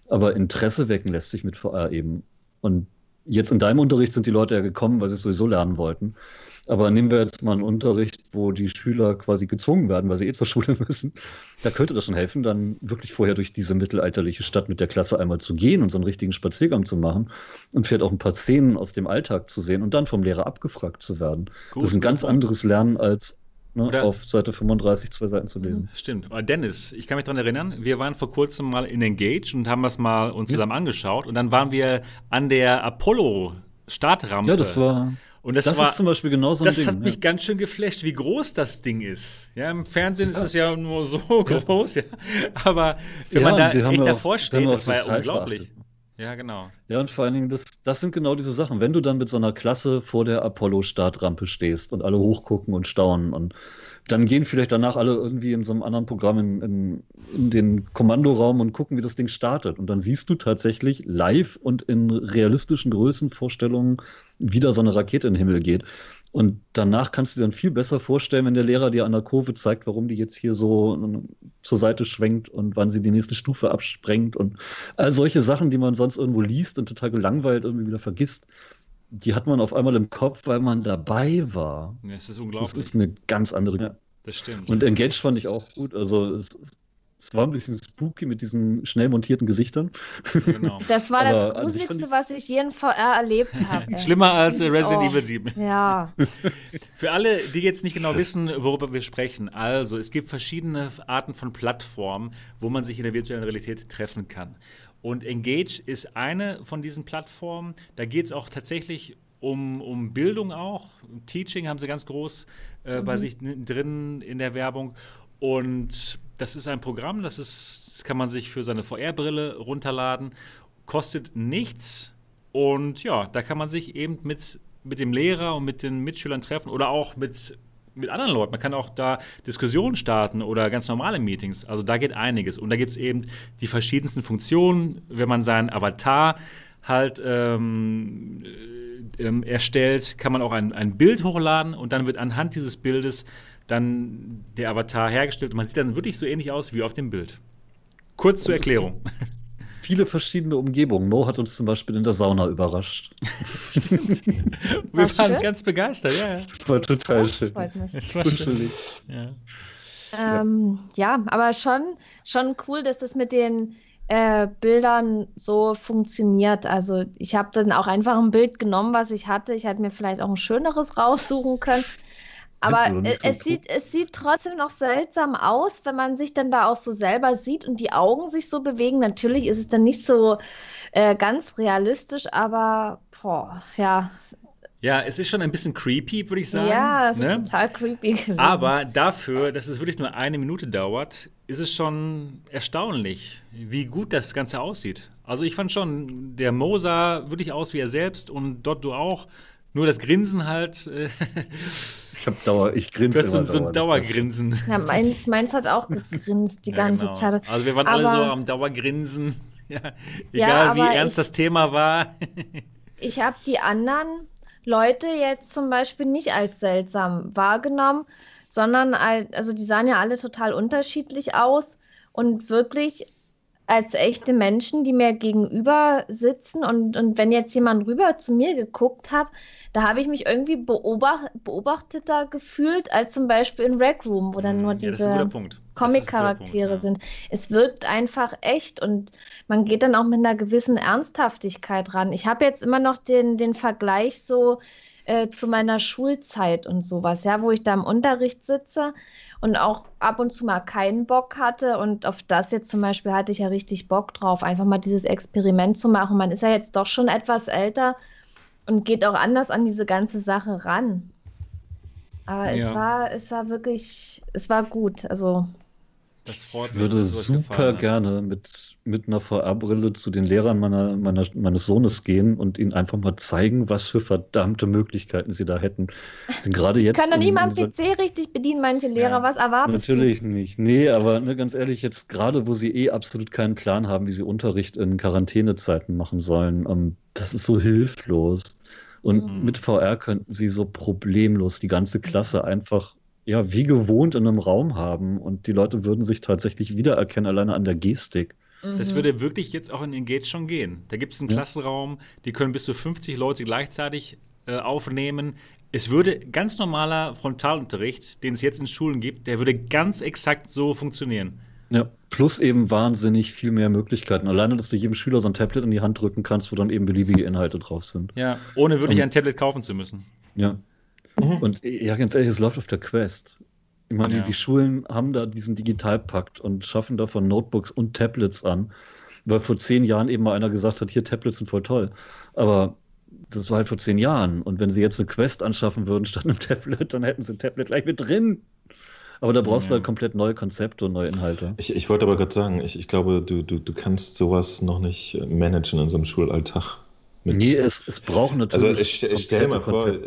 Aber Interesse wecken lässt sich mit VR eben. Und jetzt in deinem Unterricht sind die Leute ja gekommen, weil sie es sowieso lernen wollten. Aber nehmen wir jetzt mal einen Unterricht, wo die Schüler quasi gezwungen werden, weil sie eh zur Schule müssen. Da könnte das schon helfen, dann wirklich vorher durch diese mittelalterliche Stadt mit der Klasse einmal zu gehen und so einen richtigen Spaziergang zu machen und vielleicht auch ein paar Szenen aus dem Alltag zu sehen und dann vom Lehrer abgefragt zu werden. Gut, das ist ein ganz gut. anderes Lernen als ne, auf Seite 35 zwei Seiten zu lesen. Stimmt. Aber Dennis, ich kann mich daran erinnern, wir waren vor kurzem mal in Engage und haben das mal uns zusammen ja. angeschaut und dann waren wir an der Apollo Startrampe. Ja, das war Und das, Das war, ist zum Beispiel genau so ein das Ding. hat mich ja. ganz schön geflasht, wie groß das Ding ist. Ja, im Fernsehen ist es ja nur so groß, ja. Aber wenn man da und sie haben echt auch- davor sie steht, das war ja unglaublich. geachtet. Ja, genau. Ja, und vor allen Dingen, das, das sind genau diese Sachen. Wenn du dann mit so einer Klasse vor der Apollo-Startrampe stehst und alle hochgucken und staunen und dann gehen vielleicht danach alle irgendwie in so einem anderen Programm in, in, in den Kommandoraum und gucken, wie das Ding startet. Und dann siehst du tatsächlich live und in realistischen Größenvorstellungen, wie da so eine Rakete in den Himmel geht. Und danach kannst du dir dann viel besser vorstellen, wenn der Lehrer dir an der Kurve zeigt, warum die jetzt hier so zur Seite schwenkt und wann sie die nächste Stufe absprengt und all solche Sachen, die man sonst irgendwo liest und total gelangweilt irgendwie wieder vergisst, die hat man auf einmal im Kopf, weil man dabei war. Ja, es ist Das unglaublich. ist eine ganz andere. Ja. Das stimmt. Und Engaged fand ich auch gut. Also es, es war ein bisschen spooky mit diesen schnell montierten Gesichtern. genau. Das war Aber das an sich Gruseligste, fand was ich je in VR erlebt habe. Schlimmer als äh, Resident Oh. Evil 7. Ja. Für alle, die jetzt nicht genau wissen, worüber wir sprechen, also es gibt verschiedene Arten von Plattformen, wo man sich in der virtuellen Realität treffen kann. Und Engage ist eine von diesen Plattformen. Da geht es auch tatsächlich um, um Bildung auch. Teaching haben sie ganz groß äh, bei sich drin in der Werbung. Und das ist ein Programm, das, ist, das kann man sich für seine VR-Brille runterladen, kostet nichts. Und ja, da kann man sich eben mit, mit dem Lehrer und mit den Mitschülern treffen oder auch mit, mit anderen Leuten. Man kann auch da Diskussionen starten oder ganz normale Meetings. Also da geht einiges. Und da gibt es eben die verschiedensten Funktionen, wenn man seinen Avatar halt ähm, äh, ähm, erstellt, kann man auch ein, ein Bild hochladen und dann wird anhand dieses Bildes dann der Avatar hergestellt und man sieht dann wirklich so ähnlich aus wie auf dem Bild. Kurz zur Erklärung. Viele verschiedene Umgebungen. Mo hat uns zum Beispiel in der Sauna überrascht. Wir War's waren schön? ganz begeistert, ja, ja. Das war total Oh, schön. freut mich. Es war schön. Ja. Ähm, ja, aber schon, schon cool, dass das mit den äh, Bildern so funktioniert. Also ich habe dann auch einfach ein Bild genommen, was ich hatte. Ich hätte mir vielleicht auch ein schöneres raussuchen können. Aber nicht es, sieht, es sieht trotzdem noch seltsam aus, wenn man sich dann da auch so selber sieht und die Augen sich so bewegen. Natürlich ist es dann nicht so äh, ganz realistisch, aber boah, ja, ja, es ist schon ein bisschen creepy, würde ich sagen. ja, es ne? ist total creepy gewesen. Aber dafür, dass es wirklich nur eine Minute dauert, ist es schon erstaunlich, wie gut das Ganze aussieht. Also ich fand schon, der Mo sah wirklich aus wie er selbst und dort du auch. Nur das Grinsen halt, äh, Ich habe Dauer, ich grinse du hast so, immer so ein. Dauergrinsen. ja, meins, meins hat auch gegrinst die Ja, ganze genau. Zeit. Also wir waren alle so Aber- am Dauergrinsen. Ja, Ja, egal wie aber ernst ich- das Thema war. Ich habe die anderen Leute jetzt zum Beispiel nicht als seltsam wahrgenommen, sondern als, also die sahen ja alle total unterschiedlich aus und wirklich als echte Menschen, die mir gegenüber sitzen. Und, und wenn jetzt jemand rüber zu mir geguckt hat, da habe ich mich irgendwie beobacht, beobachteter gefühlt, als zum Beispiel in Rec Room, wo dann nur ja, diese Comic-Charaktere Punkt, sind. Es wirkt einfach echt und man geht dann auch mit einer gewissen Ernsthaftigkeit ran. Ich habe jetzt immer noch den, den Vergleich so äh, zu meiner Schulzeit und sowas, ja, wo ich da im Unterricht sitze und auch ab und zu mal keinen Bock hatte und auf das jetzt zum Beispiel hatte ich ja richtig Bock drauf, einfach mal dieses Experiment zu machen. Man ist ja jetzt doch schon etwas älter und geht auch anders an diese ganze Sache ran. Aber Ja. es war, es war wirklich, es war gut. Also Das freut Ich würde super gerne mit, mit einer VR-Brille zu den Lehrern meiner, meiner, meines Sohnes gehen und ihnen einfach mal zeigen, was für verdammte Möglichkeiten sie da hätten. Denn gerade jetzt. Können doch in- nicht mal in am PC richtig bedienen, manche Lehrer. Ja, Was erwartest Natürlich nicht. Nee, aber ne, ganz ehrlich, jetzt gerade, wo sie eh absolut keinen Plan haben, wie sie Unterricht in Quarantänezeiten machen sollen, ähm, das ist so hilflos. Und Mhm. mit VR könnten sie so problemlos die ganze Klasse einfach, ja, wie gewohnt in einem Raum haben und die Leute würden sich tatsächlich wiedererkennen, alleine an der Gestik. Das Mhm. würde wirklich jetzt auch in Engage schon gehen. Da gibt es einen Ja. Klassenraum, die können bis zu 50 Leute gleichzeitig äh, aufnehmen. Es würde ganz normaler Frontalunterricht, den es jetzt in Schulen gibt, der würde ganz exakt so funktionieren. Ja, plus eben wahnsinnig viel mehr Möglichkeiten. Alleine, dass du jedem Schüler so ein Tablet in die Hand drücken kannst, wo dann eben beliebige Inhalte drauf sind. Ja, ohne wirklich Ähm. ein Tablet kaufen zu müssen. Ja. Mhm. Und ja, ganz ehrlich, es läuft auf der Quest. Ich meine, Ja. die, die Schulen haben da diesen Digitalpakt und schaffen davon Notebooks und Tablets an, weil vor zehn Jahren eben mal einer gesagt hat, hier Tablets sind voll toll. Aber das war halt vor zehn Jahren. Und wenn sie jetzt eine Quest anschaffen würden statt einem Tablet, dann hätten sie ein Tablet gleich mit drin. Aber da brauchst ja. du halt komplett neue Konzepte und neue Inhalte. Ich, ich wollte aber gerade sagen, ich, ich glaube, du, du, du kannst sowas noch nicht managen in so einem Schulalltag. Mit nee, es, es brauchen natürlich. Also ich, ich stelle mir vor, äh,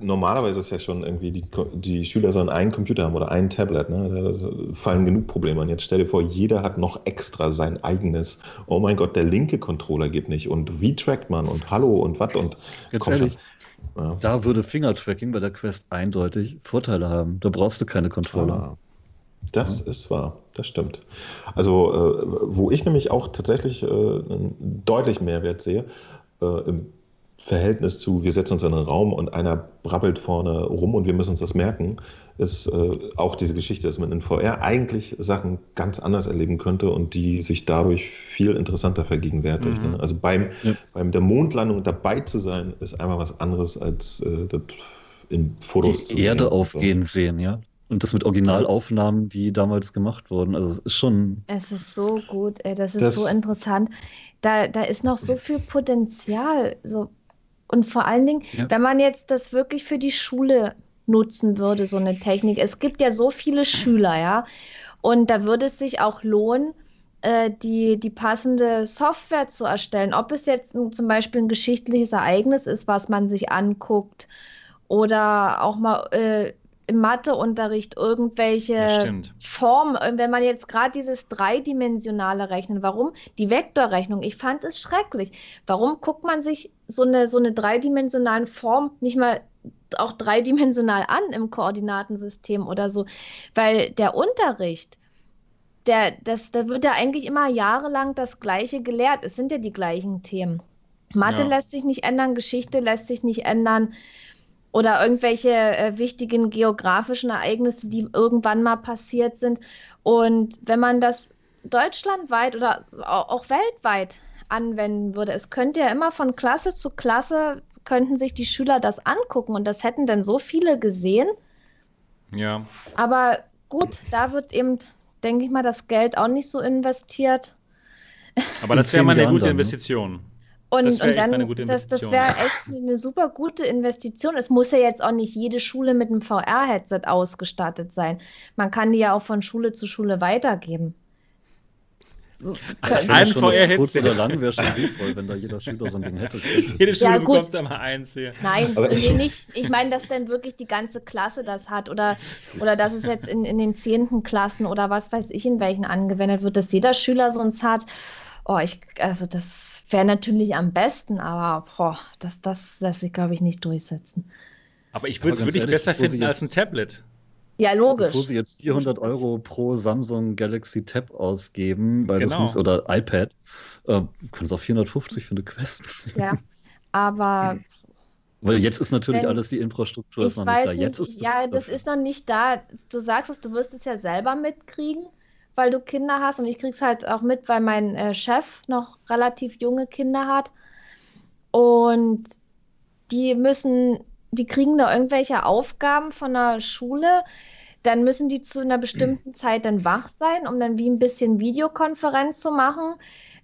normalerweise ist es ja schon irgendwie, die, die Schüler sollen einen Computer haben oder ein Tablet. Ne? Da fallen genug Probleme an. Jetzt stell dir vor, jeder hat noch extra sein eigenes. Oh mein Gott, der linke Controller geht nicht. Und wie trackt man? Und hallo und was? Und Ganz ehrlich, ja. da würde Fingertracking bei der Quest eindeutig Vorteile haben. Da brauchst du keine Controller. Ah. Das ja. ist wahr, das stimmt. Also, äh, wo ich nämlich auch tatsächlich äh, deutlich Mehrwert sehe, äh, im Verhältnis zu, wir setzen uns in einen Raum und einer brabbelt vorne rum und wir müssen uns das merken, ist äh, auch diese Geschichte, dass man in VR eigentlich Sachen ganz anders erleben könnte und die sich dadurch viel interessanter vergegenwärtigt. Mhm. Ne? Also beim, ja. beim der Mondlandung dabei zu sein, ist einfach was anderes als äh, in Fotos die zu sehen. Erde aufgehen so. sehen, ja. Und das mit Originalaufnahmen, die damals gemacht wurden. Also es ist schon. Es ist so gut, ey, das ist das, so interessant. Da, da ist noch so viel Potenzial. So. Und vor allen Dingen, ja. wenn man jetzt das wirklich für die Schule nutzen würde, so eine Technik. Es gibt ja so viele Schüler, ja. Und da würde es sich auch lohnen, äh, die, die passende Software zu erstellen. Ob es jetzt ein, zum Beispiel ein geschichtliches Ereignis ist, was man sich anguckt, oder auch mal äh, im Matheunterricht irgendwelche Formen, äh, wenn man jetzt gerade dieses dreidimensionale Rechnen, warum? Die Vektorrechnung, ich fand es schrecklich. Warum guckt man sich so eine, so eine dreidimensionalen Form nicht mal auch dreidimensional an im Koordinatensystem oder so? Weil der Unterricht, der, das, da wird ja eigentlich immer jahrelang das Gleiche gelehrt. Es sind ja die gleichen Themen. Mathe ja. lässt sich nicht ändern, Geschichte lässt sich nicht ändern oder irgendwelche äh, wichtigen geografischen Ereignisse, die irgendwann mal passiert sind. Und wenn man das deutschlandweit oder auch weltweit anwenden würde, es könnte ja immer von Klasse zu Klasse, könnten sich die Schüler das angucken und das hätten dann so viele gesehen. Ja. Aber gut, da wird eben, denke ich mal, das Geld auch nicht so investiert. Aber das wäre mal eine gute ne? Investition. Und, das und dann, das, das wäre echt eine super gute Investition. Es muss ja jetzt auch nicht jede Schule mit einem VR-Headset ausgestattet sein. Man kann die ja auch von Schule zu Schule weitergeben. Ein VR-Headset. oder lang wäre schon sinnvoll, wenn da jeder Schüler so ein Ding hätte. Jede Schule ja, bekommt da mal eins hier. Nein, nee, nicht. Ich meine, dass dann wirklich die ganze Klasse das hat oder, oder dass es jetzt in, in den zehnten Klassen oder was weiß ich, in welchen angewendet wird, dass jeder Schüler so eins hat. Oh, ich, also das Wäre natürlich am besten, aber boah, das, das lässt sich, glaube ich, nicht durchsetzen. Aber ich würde es wirklich besser finden als ein Tablet. Ja, logisch. Bevor sie jetzt 400 Euro pro Samsung Galaxy Tab ausgeben, weil genau. das muss, oder iPad, äh, können es auch 450 für eine Quest. Ja, aber. Weil jetzt ist natürlich Wenn, alles die Infrastruktur ist noch nicht da. Jetzt nicht, ist ja, das ist noch nicht da. Du sagst es, du wirst es ja selber mitkriegen weil du Kinder hast und ich krieg's halt auch mit, weil mein äh, Chef noch relativ junge Kinder hat und die müssen, die kriegen da irgendwelche Aufgaben von der Schule, dann müssen die zu einer bestimmten Zeit dann wach sein, um dann wie ein bisschen Videokonferenz zu machen.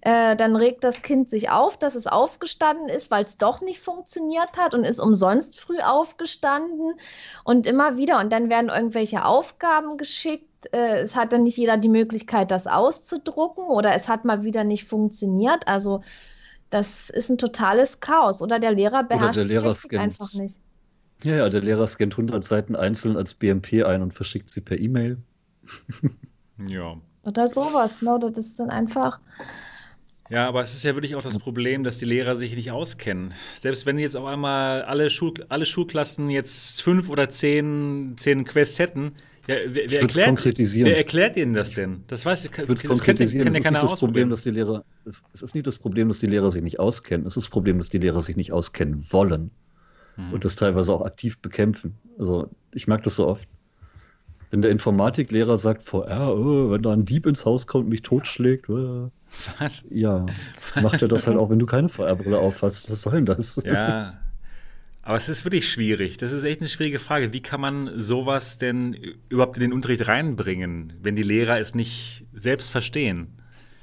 Äh, dann regt das Kind sich auf, dass es aufgestanden ist, weil es doch nicht funktioniert hat und ist umsonst früh aufgestanden und immer wieder. Und dann werden irgendwelche Aufgaben geschickt äh, es hat dann nicht jeder die Möglichkeit, das auszudrucken oder es hat mal wieder nicht funktioniert. Also das ist ein totales Chaos. Oder der Lehrer beherrscht oder der Lehrer scannt, einfach nicht. Ja, ja, der Lehrer scannt 100 Seiten einzeln als BMP ein und verschickt sie per E-Mail. ja. Oder sowas, ne? Das ist dann einfach. Ja, aber es ist ja wirklich auch das Problem, dass die Lehrer sich nicht auskennen. Selbst wenn jetzt auf einmal alle, Schul alle Schulklassen jetzt fünf oder zehn, zehn Quests hätten, ja, wer, wer, erklärt, wer, erklärt, Ihnen das denn? Das weiß ich, das konkretisieren. Kann, kann ja keiner das Problem, dass die Lehrer, es, es, ist nicht das Problem, dass die Lehrer sich nicht auskennen. Es ist das Problem, dass die Lehrer sich nicht auskennen wollen hm. und das teilweise auch aktiv bekämpfen. Also ich merke das so oft. Wenn der Informatiklehrer sagt, VR, oh, wenn da ein Dieb ins Haus kommt und mich totschlägt, oh, was? Ja, Was? macht er das halt auch, wenn du keine VR-Brille auffasst. Was soll denn das? Ja, aber es ist wirklich schwierig. Das ist echt eine schwierige Frage. Wie kann man sowas denn überhaupt in den Unterricht reinbringen, wenn die Lehrer es nicht selbst verstehen?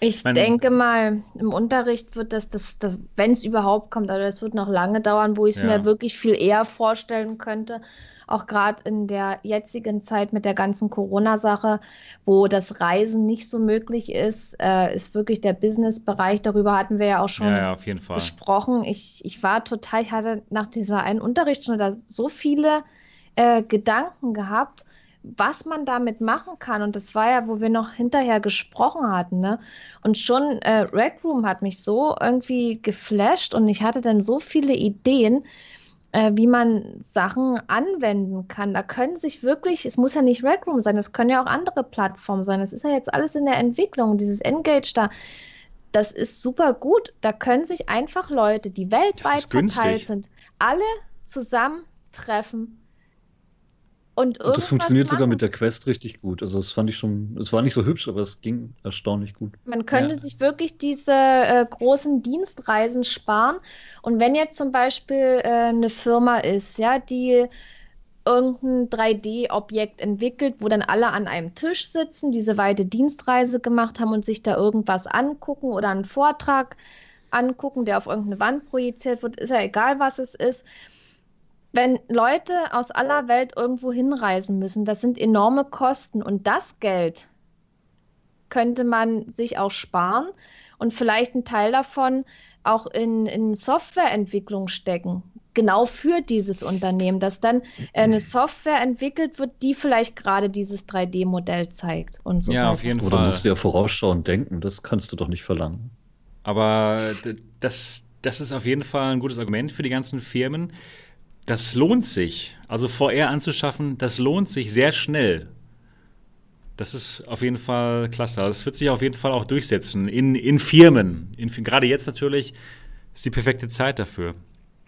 Ich Mein- denke mal, im Unterricht wird das, das, das wenn es überhaupt kommt, aber das wird noch lange dauern, wo ich es Ja. mir wirklich viel eher vorstellen könnte. Auch gerade in der jetzigen Zeit mit der ganzen Corona-Sache, wo das Reisen nicht so möglich ist, äh, ist wirklich der Business-Bereich. Darüber hatten wir ja auch schon Ja, ja, gesprochen. Ich, ich war total, ich hatte nach dieser einen Unterrichtsstunde da so viele äh, Gedanken gehabt, was man damit machen kann. Und das war ja, wo wir noch hinterher gesprochen hatten, ne? Und schon äh, Red Room hat mich so irgendwie geflasht und ich hatte dann so viele Ideen, äh, wie man Sachen anwenden kann. Da können sich wirklich, es muss ja nicht Red Room sein, es können ja auch andere Plattformen sein. Das ist ja jetzt alles in der Entwicklung, dieses Engage da. Das ist super gut. Da können sich einfach Leute, die weltweit verteilt sind, alle zusammentreffen und Und das funktioniert sogar machen. mit der Quest richtig gut. Also das fand ich schon, es war nicht so hübsch, aber es ging erstaunlich gut. Man könnte Ja. sich wirklich diese äh, großen Dienstreisen sparen. Und wenn jetzt zum Beispiel äh, eine Firma ist, ja, die irgendein 3D-Objekt entwickelt, wo dann alle an einem Tisch sitzen, diese weite Dienstreise gemacht haben und sich da irgendwas angucken oder einen Vortrag angucken, der auf irgendeine Wand projiziert wird, ist ja egal, was es ist. Wenn Leute aus aller Welt irgendwo hinreisen müssen, das sind enorme Kosten und das Geld könnte man sich auch sparen und vielleicht einen Teil davon auch in, in Softwareentwicklung stecken. Genau für dieses Unternehmen, dass dann äh, eine Software entwickelt wird, die vielleicht gerade dieses 3D-Modell zeigt und so Ja, auf weiter. jeden Oder Fall. musst du ja vorausschauend denken, das kannst du doch nicht verlangen. Aber das, das ist auf jeden Fall ein gutes Argument für die ganzen Firmen. Das lohnt sich. Also VR anzuschaffen, das lohnt sich sehr schnell. Das ist auf jeden Fall klasse. Also Das wird sich auf jeden Fall auch durchsetzen in, in Firmen. In, gerade jetzt natürlich ist die perfekte Zeit dafür.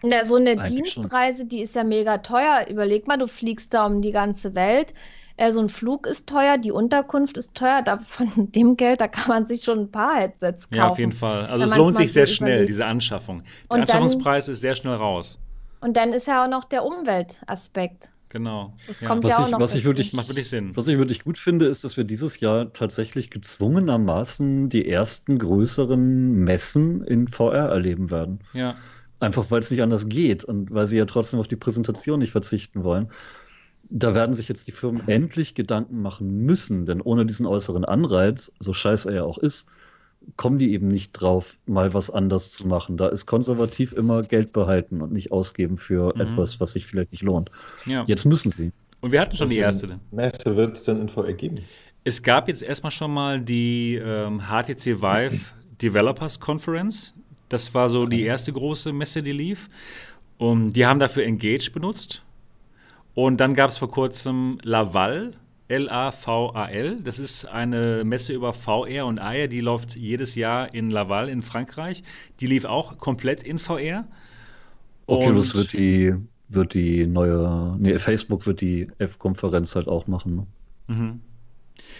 Na, so eine Eigentlich schon. Dienstreise, die ist ja mega teuer. Überleg mal, du fliegst da um die ganze Welt. Äh, so ein Flug ist teuer, die Unterkunft ist teuer. Da, von dem Geld, da kann man sich schon ein paar Headsets kaufen. Ja, auf jeden Fall. Also es lohnt sich sehr schnell, überlegt. diese Anschaffung. Der Und dann- Anschaffungspreis ist sehr schnell raus. Und dann ist ja auch noch der Umweltaspekt. Genau. Das Ja. kommt Was ja auch ich- noch was ich wirklich- Macht wirklich Sinn. Was ich wirklich gut finde, ist, dass wir dieses Jahr tatsächlich gezwungenermaßen die ersten größeren Messen in VR erleben werden. Ja. Einfach weil es nicht anders geht und weil sie ja trotzdem auf die Präsentation nicht verzichten wollen. Da werden sich jetzt die Firmen endlich Gedanken machen müssen, denn ohne diesen äußeren Anreiz, so scheiße er ja auch ist, kommen die eben nicht drauf, mal was anders zu machen. Da ist konservativ immer Geld behalten und nicht ausgeben für Mhm. etwas, was sich vielleicht nicht lohnt. ja. Jetzt müssen sie. Und wir hatten schon die für erste. Messe wird es denn in VR geben? Es gab jetzt erstmal schon mal die ähm, HTC Vive Developers Conference. Das war so die erste große Messe, die lief. Und die haben dafür Engage benutzt. Und dann gab es vor kurzem Laval, L-A-V-A-L. Das ist eine Messe über VR und AR, die läuft jedes Jahr in Laval in Frankreich. Die lief auch komplett in VR. Oculus wird die, wird die neue, nee, Facebook wird die F-Konferenz halt auch machen. Ne? Mhm.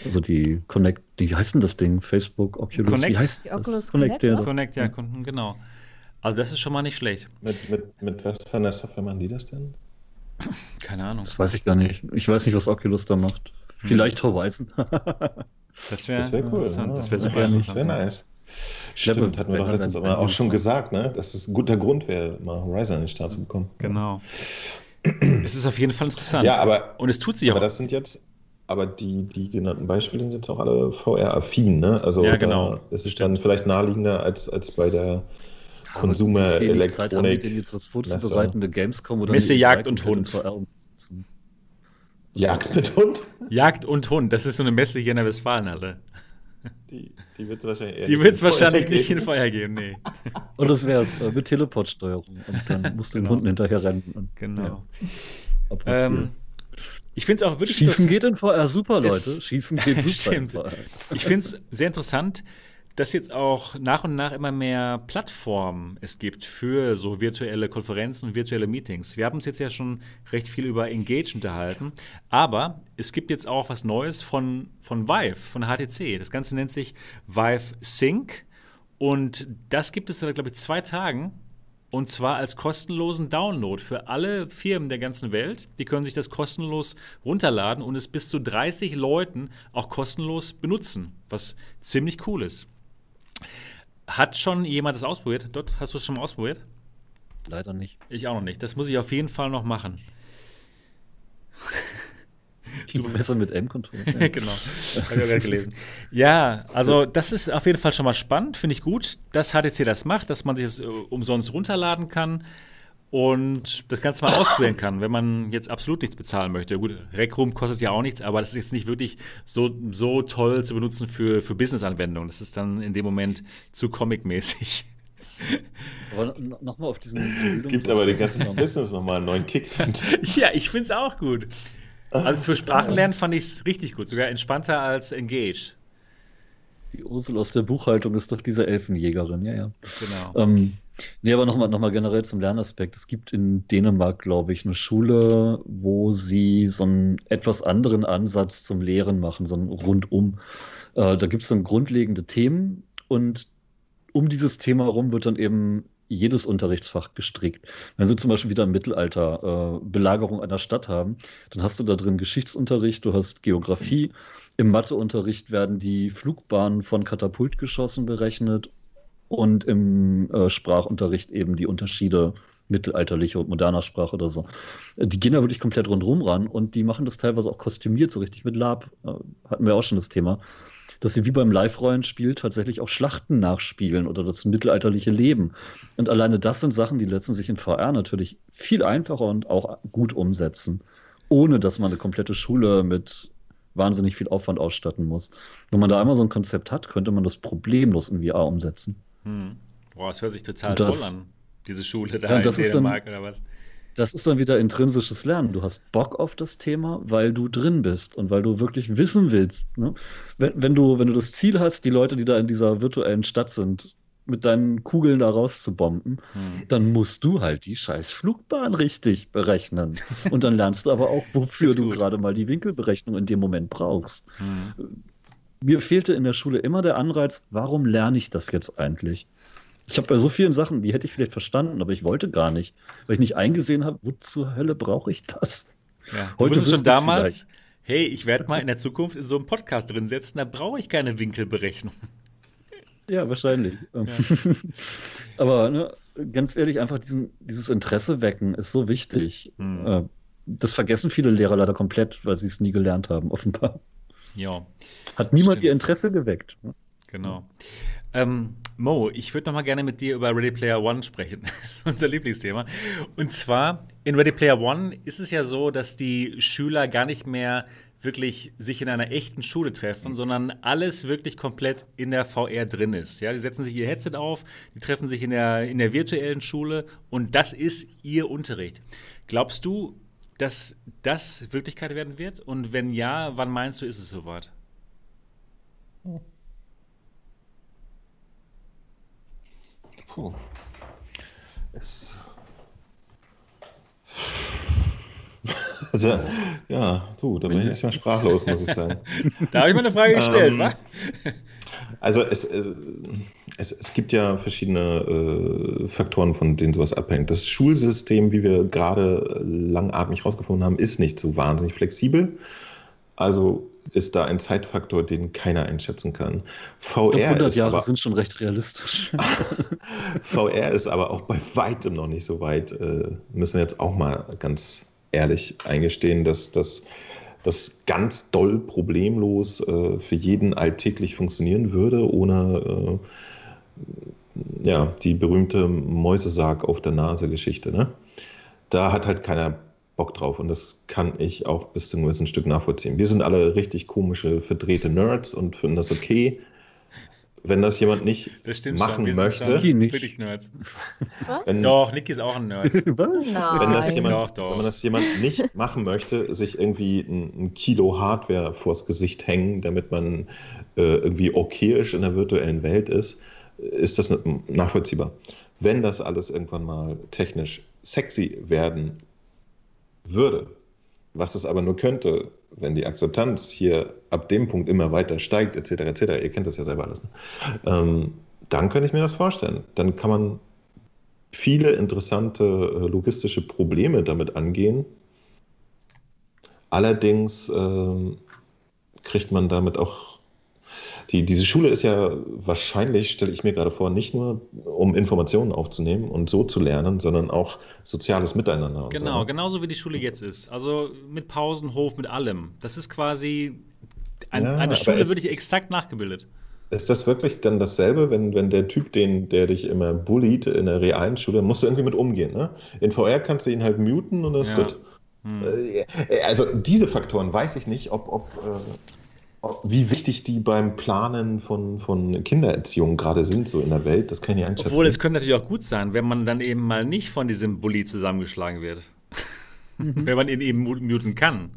Also die Connect, wie heißt denn das Ding? Facebook, Oculus, Connect? wie heißt Die das? Oculus Connect, Connect, ja. ne? Connect, ja, kon- genau. Also das ist schon mal nicht schlecht. Mit, mit, mit was für einer Software machen die das denn? Keine Ahnung. Das weiß ich gar nicht. Ich weiß nicht, was Oculus da macht. Hm. Vielleicht Horizon. Das wäre Das wäre cool. interessant. ja. Das wäre super Das interessant. wäre nice. Stimmt, hatten wir doch letztens aber auch schon gesagt, ne? dass es ein guter Grund wäre, mal Horizon in den Start zu bekommen. Genau. es ist auf jeden Fall interessant. Ja, aber, Und es tut sich auch. aber das sind jetzt, aber die, die genannten Beispiele sind jetzt auch alle VR-affin, ne? Also Ja, genau. ist es Stimmt. dann vielleicht naheliegender als, als bei der Consumer Wenig Zeit haben die Konsumer-Elektronik. denn jetzt was vorzubereiten, eine Gamescom oder Messe, Jagd E3 und Hund. in VR umzusetzen. Jagd mit Hund? Jagd und Hund, das ist so eine Messe hier in der Westfalenhalle. Die, die wird es wahrscheinlich eher Die nicht wird es in VR wahrscheinlich nicht in. Feuer geben, nee. Und das wäre es äh, mit Teleportsteuerung. Und dann musst du den Genau. Hunden hinterher rennen. Und, Genau. Ja, Ähm, ich finde es auch wirklich Schießen geht in VR super, Leute. Schießen geht super Stimmt. in VR. Ich finde es sehr interessant, dass jetzt auch nach und nach immer mehr Plattformen es gibt für so virtuelle Konferenzen und virtuelle Meetings. Wir haben uns jetzt ja schon recht viel über Engage unterhalten, aber es gibt jetzt auch was Neues von, von Vive, von HTC. Das Ganze nennt sich Vive Sync und das gibt es seit, glaube ich, zwei Tagen. Und zwar als kostenlosen Download für alle Firmen der ganzen Welt. Die können sich das kostenlos runterladen und es bis zu 30 Leuten auch kostenlos benutzen, was ziemlich cool ist. Hat schon jemand das ausprobiert? Dort hast du es schon mal ausprobiert? Leider nicht. Ich auch noch nicht. Das muss ich auf jeden Fall noch machen. Super. Besser mit M-Control. genau. Habe ich auch gerade gelesen. Ja, also das ist auf jeden Fall schon mal spannend, finde ich gut, dass HTC das macht, dass man sich das äh, umsonst runterladen kann und das Ganze mal ausprobieren kann, wenn man jetzt absolut nichts bezahlen möchte. Gut, Rec Room kostet ja auch nichts, aber das ist jetzt nicht wirklich so, so toll zu benutzen für, für Business-Anwendungen. Das ist dann in dem Moment zu comic-mäßig. Aber nochmal auf diesen. Gibt aber den ganzen Business nochmal einen neuen Kick. ja, ich finde es auch gut. Also für Sprachenlernen fand ich es richtig gut, sogar entspannter als Engage. Die Ursel aus der Buchhaltung ist doch diese Elfenjägerin, ja, ja. Genau. Ähm, nee, aber nochmal noch mal generell zum Lernaspekt. Es gibt in Dänemark, glaube ich, eine Schule, wo sie so einen etwas anderen Ansatz zum Lehren machen, so einen Rundum. Äh, da gibt es dann grundlegende Themen und um dieses Thema herum wird dann eben jedes Unterrichtsfach gestrickt. Wenn Sie zum Beispiel wieder im Mittelalter äh, Belagerung einer Stadt haben, dann hast du da drin Geschichtsunterricht, du hast Geografie. Im Matheunterricht werden die Flugbahnen von Katapultgeschossen berechnet und im äh, Sprachunterricht eben die Unterschiede mittelalterlicher und moderner Sprache oder so. Die gehen da wirklich komplett rundherum ran und die machen das teilweise auch kostümiert, so richtig mit Lab. Äh, hatten wir auch schon das Thema dass sie wie beim Live-Rollenspiel tatsächlich auch Schlachten nachspielen oder das mittelalterliche Leben. Und alleine das sind Sachen, die lassen sich in VR natürlich viel einfacher und auch gut umsetzen, ohne dass man eine komplette Schule mit wahnsinnig viel Aufwand ausstatten muss. Wenn man da einmal so ein Konzept hat, könnte man das problemlos in VR umsetzen. Hm. Boah, das hört sich total das, toll an, diese Schule da ja, in Dänemark dann, oder was? das ist dann wieder intrinsisches Lernen. Du hast Bock auf das Thema, weil du drin bist und weil du wirklich wissen willst. Ne? Wenn, wenn, du, wenn du das Ziel hast, die Leute, die da in dieser virtuellen Stadt sind, mit deinen Kugeln da rauszubomben, hm. dann musst du halt die scheiß Flugbahn richtig berechnen. Und dann lernst du aber auch, wofür du gerade mal die Winkelberechnung in dem Moment brauchst. Hm. Mir fehlte in der Schule immer der Anreiz, warum lerne ich das jetzt eigentlich? Ich habe bei so vielen Sachen, die hätte ich vielleicht verstanden, aber ich wollte gar nicht, weil ich nicht eingesehen habe, wo zur Hölle brauche ich das? Ja. Du Heute schon damals, hey, ich werde mal in der Zukunft in so einem Podcast drin setzen, da brauche ich keine Winkelberechnung. Ja, wahrscheinlich. Ja. aber ne, ganz ehrlich, einfach diesen, dieses Interesse wecken ist so wichtig. Hm. Das vergessen viele Lehrer leider komplett, weil sie es nie gelernt haben, offenbar. Ja. Hat niemand Stimmt. ihr Interesse geweckt. Genau. Ähm, Mo, ich würde noch mal gerne mit dir über Ready Player One sprechen. unser Lieblingsthema. Und zwar in Ready Player One ist es ja so, dass die Schüler gar nicht mehr wirklich sich in einer echten Schule treffen, sondern alles wirklich komplett in der VR drin ist. Ja, die setzen sich ihr Headset auf, die treffen sich in der, in der virtuellen Schule und das ist ihr Unterricht. Glaubst du, dass das Wirklichkeit werden wird? Und wenn ja, wann meinst du, ist es soweit? Puh. Es. Also, ja, du, da bin ich ja sprachlos, muss ich sagen. da habe ich mal eine Frage gestellt, ähm, wa? Also es, es, es, es, gibt ja verschiedene äh, Faktoren, von denen sowas abhängt. Das Schulsystem, wie wir gerade langatmig herausgefunden haben, ist nicht so wahnsinnig flexibel. Also ist da ein Zeitfaktor, den keiner einschätzen kann. VR glaub, 100 Jahre aber, sind schon recht realistisch. VR ist aber auch bei weitem noch nicht so weit. Äh, müssen wir jetzt auch mal ganz ehrlich eingestehen, dass das das ganz doll problemlos äh, für jeden alltäglich funktionieren würde, ohne äh, ja, die berühmte Mäusesarg auf der Nase-Geschichte. Ne? Da hat halt keiner Bock drauf und das kann ich auch bis zu einem gewissen Stück nachvollziehen. Wir sind alle richtig komische, verdrehte Nerds und finden das okay. Wenn das jemand nicht das machen schon, möchte. Wirklich Nerds. Wenn, doch, Niki ist auch ein Nerd. Was? Wenn das, jemand, doch, doch. wenn man das jemand nicht machen möchte, sich irgendwie ein, ein, Kilo Hardware vors Gesicht hängen, damit man äh, irgendwie okayisch in der virtuellen Welt ist, ist das nachvollziehbar. Wenn das alles irgendwann mal technisch sexy werden würde. Was es aber nur könnte, wenn die Akzeptanz hier ab dem Punkt immer weiter steigt, etc., etc., ihr kennt das ja selber alles, ne? ähm, dann könnte ich mir das vorstellen. Dann kann man viele interessante äh, logistische Probleme damit angehen. Allerdings äh, kriegt man damit auch, Die, diese Schule ist ja wahrscheinlich, stelle ich mir gerade vor, nicht nur um Informationen aufzunehmen und so zu lernen, sondern auch soziales Miteinander. Genau, so. ne? genauso wie die Schule jetzt ist. Also mit Pausenhof, mit allem. Das ist quasi ein, Ja, eine Schule würde ich ist- exakt nachgebildet. Ist das wirklich dann dasselbe, wenn, wenn der Typ, den, der dich immer bullied in der realen Schule, musst du irgendwie mit umgehen, ne? In VR kannst du ihn halt muten und das ist Ja. gut. Hm. Äh, Also diese Faktoren weiß ich nicht, ob, ob, äh, ob wie wichtig die beim Planen von, von Kindererziehung gerade sind, so in der Welt. Das kann ich einschätzen. Obwohl es könnte natürlich auch gut sein, wenn man dann eben mal nicht von diesem Bully zusammengeschlagen wird. wenn man ihn eben mu- muten kann.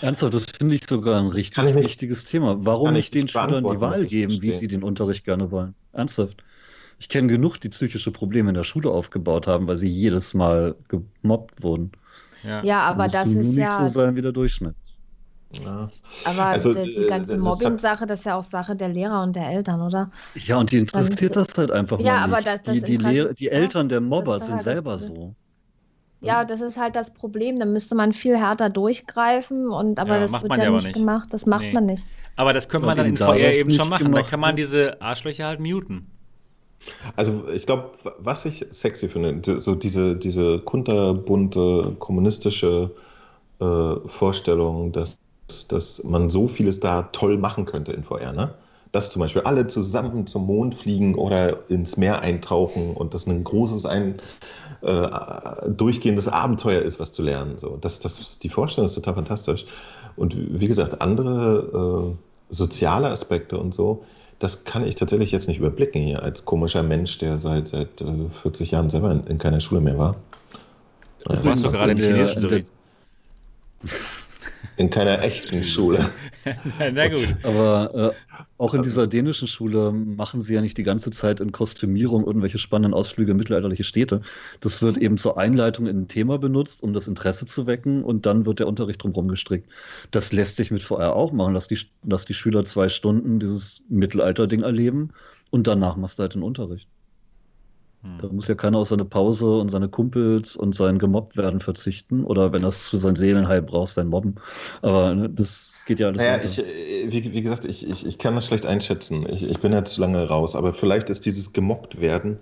Ernsthaft, das finde ich sogar ein richtig kann ich nicht- wichtiges Thema. Warum kann ich nicht den Schülern die Wahl geben, wie sie den Unterricht gerne wollen? Ernsthaft. Ich kenne genug, die psychische Probleme in der Schule aufgebaut haben, weil sie jedes Mal gemobbt wurden. Ja. Ja, aber das ist nicht so ja, sein wie der Durchschnitt. Ja. aber Also, die, die äh, ganze Mobbing-Sache, das ist ja auch Sache der Lehrer und der Eltern, oder? Ja, und die interessiert das halt einfach Ja, mal aber nicht. das- das die, die, Interesse- Lehr die ja, Eltern der Mobber ist sind halt selber so. Ja, das ist halt das Problem. Da müsste man viel härter durchgreifen und aber Ja, das macht wird man ja nicht nicht. gemacht. Das macht Nee. man nicht. Aber das könnte man dann in eben da VR eben schon machen. Da gemacht kann man wird. diese Arschlöcher halt muten. Also ich glaube, was ich sexy finde, so diese, diese kunterbunte kommunistische äh, Vorstellung, dass, dass man so vieles da toll machen könnte in VR, ne? Dass zum Beispiel alle zusammen zum Mond fliegen oder ins Meer eintauchen und das ein großes, ein äh, durchgehendes Abenteuer ist, was zu lernen. So. Das, das, die Vorstellung ist total fantastisch. Und wie gesagt, andere äh, soziale Aspekte und so, das kann ich tatsächlich jetzt nicht überblicken hier als komischer Mensch, der seit, seit äh, 40 Jahren selber in, in keiner Schule mehr war. Du warst doch was gerade im chinesischen in keiner echten Schule. Na gut. Aber äh, auch in dieser dänischen Schule machen sie ja nicht die ganze Zeit in Kostümierung irgendwelche spannenden Ausflüge in mittelalterliche Städte. Das wird eben zur Einleitung in ein Thema benutzt, um das Interesse zu wecken und dann wird der Unterricht drumherum gestrickt. Das lässt sich mit VR auch machen, dass die, dass die Schüler zwei Stunden dieses Mittelalter-Ding erleben und danach machst du halt den Unterricht. Da Hm. muss ja keiner auf seine Pause und seine Kumpels und sein gemobbt werden verzichten oder wenn es für sein Seelenheil braucht, sein Mobben. Aber ne, das geht ja alles Naja, ich, äh, wie, wie gesagt, ich, ich, ich kann das schlecht einschätzen. Ich, ich bin ja zu lange raus, aber vielleicht ist dieses gemobbt werden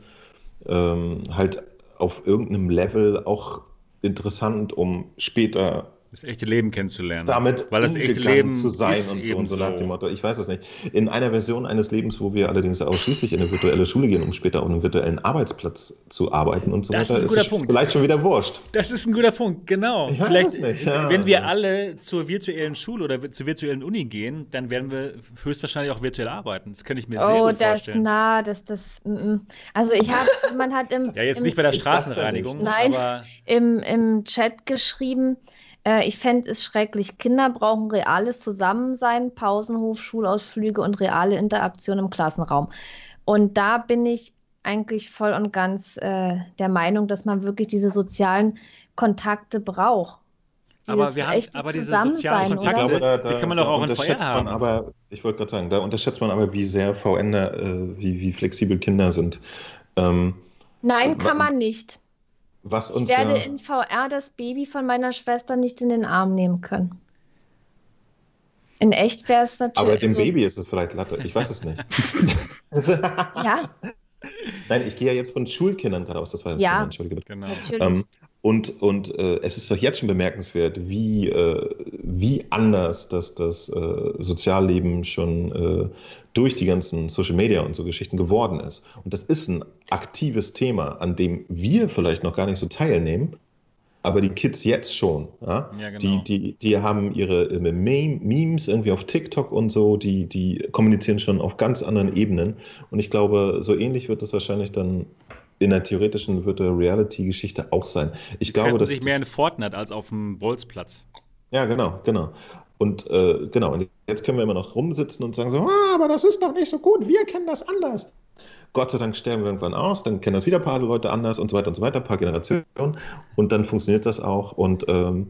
ähm, halt auf irgendeinem Level auch interessant, um später Das echte Leben kennenzulernen. damit Weil das echte Leben zu sein ist und so und so nach dem. Motto. Ich weiß es nicht. In einer Version eines Lebens, wo wir allerdings ausschließlich in eine virtuelle Schule gehen, um später auf einem virtuellen Arbeitsplatz zu arbeiten und so Das weiter, ist ein guter es Punkt. vielleicht schon wieder wurscht. Das ist ein guter Punkt, genau. Ich weiß Vielleicht, es nicht, ja. wenn wir alle zur virtuellen Schule oder zur virtuellen Uni gehen, dann werden wir höchstwahrscheinlich auch virtuell arbeiten. Das kann ich mir sehr Oh, gut das, vorstellen. na, das, das, mm, mm. also ich habe, man hat im, Ja, jetzt im, nicht bei der Straßenreinigung. Nein. aber im, im Chat geschrieben, äh, ich fände es schrecklich. Kinder brauchen reales Zusammensein, Pausenhof, Schulausflüge und reale Interaktion im Klassenraum. Und da bin ich eigentlich voll und ganz äh, der Meinung, dass man wirklich diese sozialen Kontakte braucht. Aber wir haben- aber diese Zusammensein, sozialen Ich Kontakte, glaube, da, die kann man doch auch in unterschätzt VR man haben. aber, ich wollte gerade sagen, da unterschätzt man aber, wie sehr VNer, äh, wie, wie flexibel Kinder sind. Ähm, Nein, Wa- kann man nicht. Was Ich uns werde ja, in VR das Baby von meiner Schwester nicht in den Arm nehmen können. In echt wäre es natürlich. aber dem also- Baby ist es vielleicht Latte. Ich weiß es nicht. Ja, Nein, ich gehe ja jetzt von Schulkindern gerade aus. Das war das Ja. Thema, entschuldige bitte. genau. Ähm, und und äh, es ist doch jetzt schon bemerkenswert, wie, äh, wie anders das, das äh, Sozialleben schon äh, durch die ganzen Social Media und so Geschichten geworden ist. Und das ist ein aktives Thema, an dem wir vielleicht noch gar nicht so teilnehmen, aber die Kids jetzt schon. Ja? Ja, genau. Die, die, die haben ihre Meme- Memes irgendwie auf TikTok und so, die, die kommunizieren schon auf ganz anderen Ebenen. Und ich glaube, so ähnlich wird es wahrscheinlich dann in der theoretischen Virtual Reality-Geschichte auch sein. Ich Die glaube, dass. sich mehr in Fortnite als auf dem Bolzplatz. ja, genau, genau. Und äh, genau, und jetzt können wir immer noch rumsitzen und sagen so, ah, aber das ist doch nicht so gut, wir kennen das anders. Gott sei Dank sterben wir irgendwann aus, dann kennen das wieder ein paar Leute anders und so weiter und so weiter, ein paar Generationen. Und dann funktioniert das auch. Und ähm,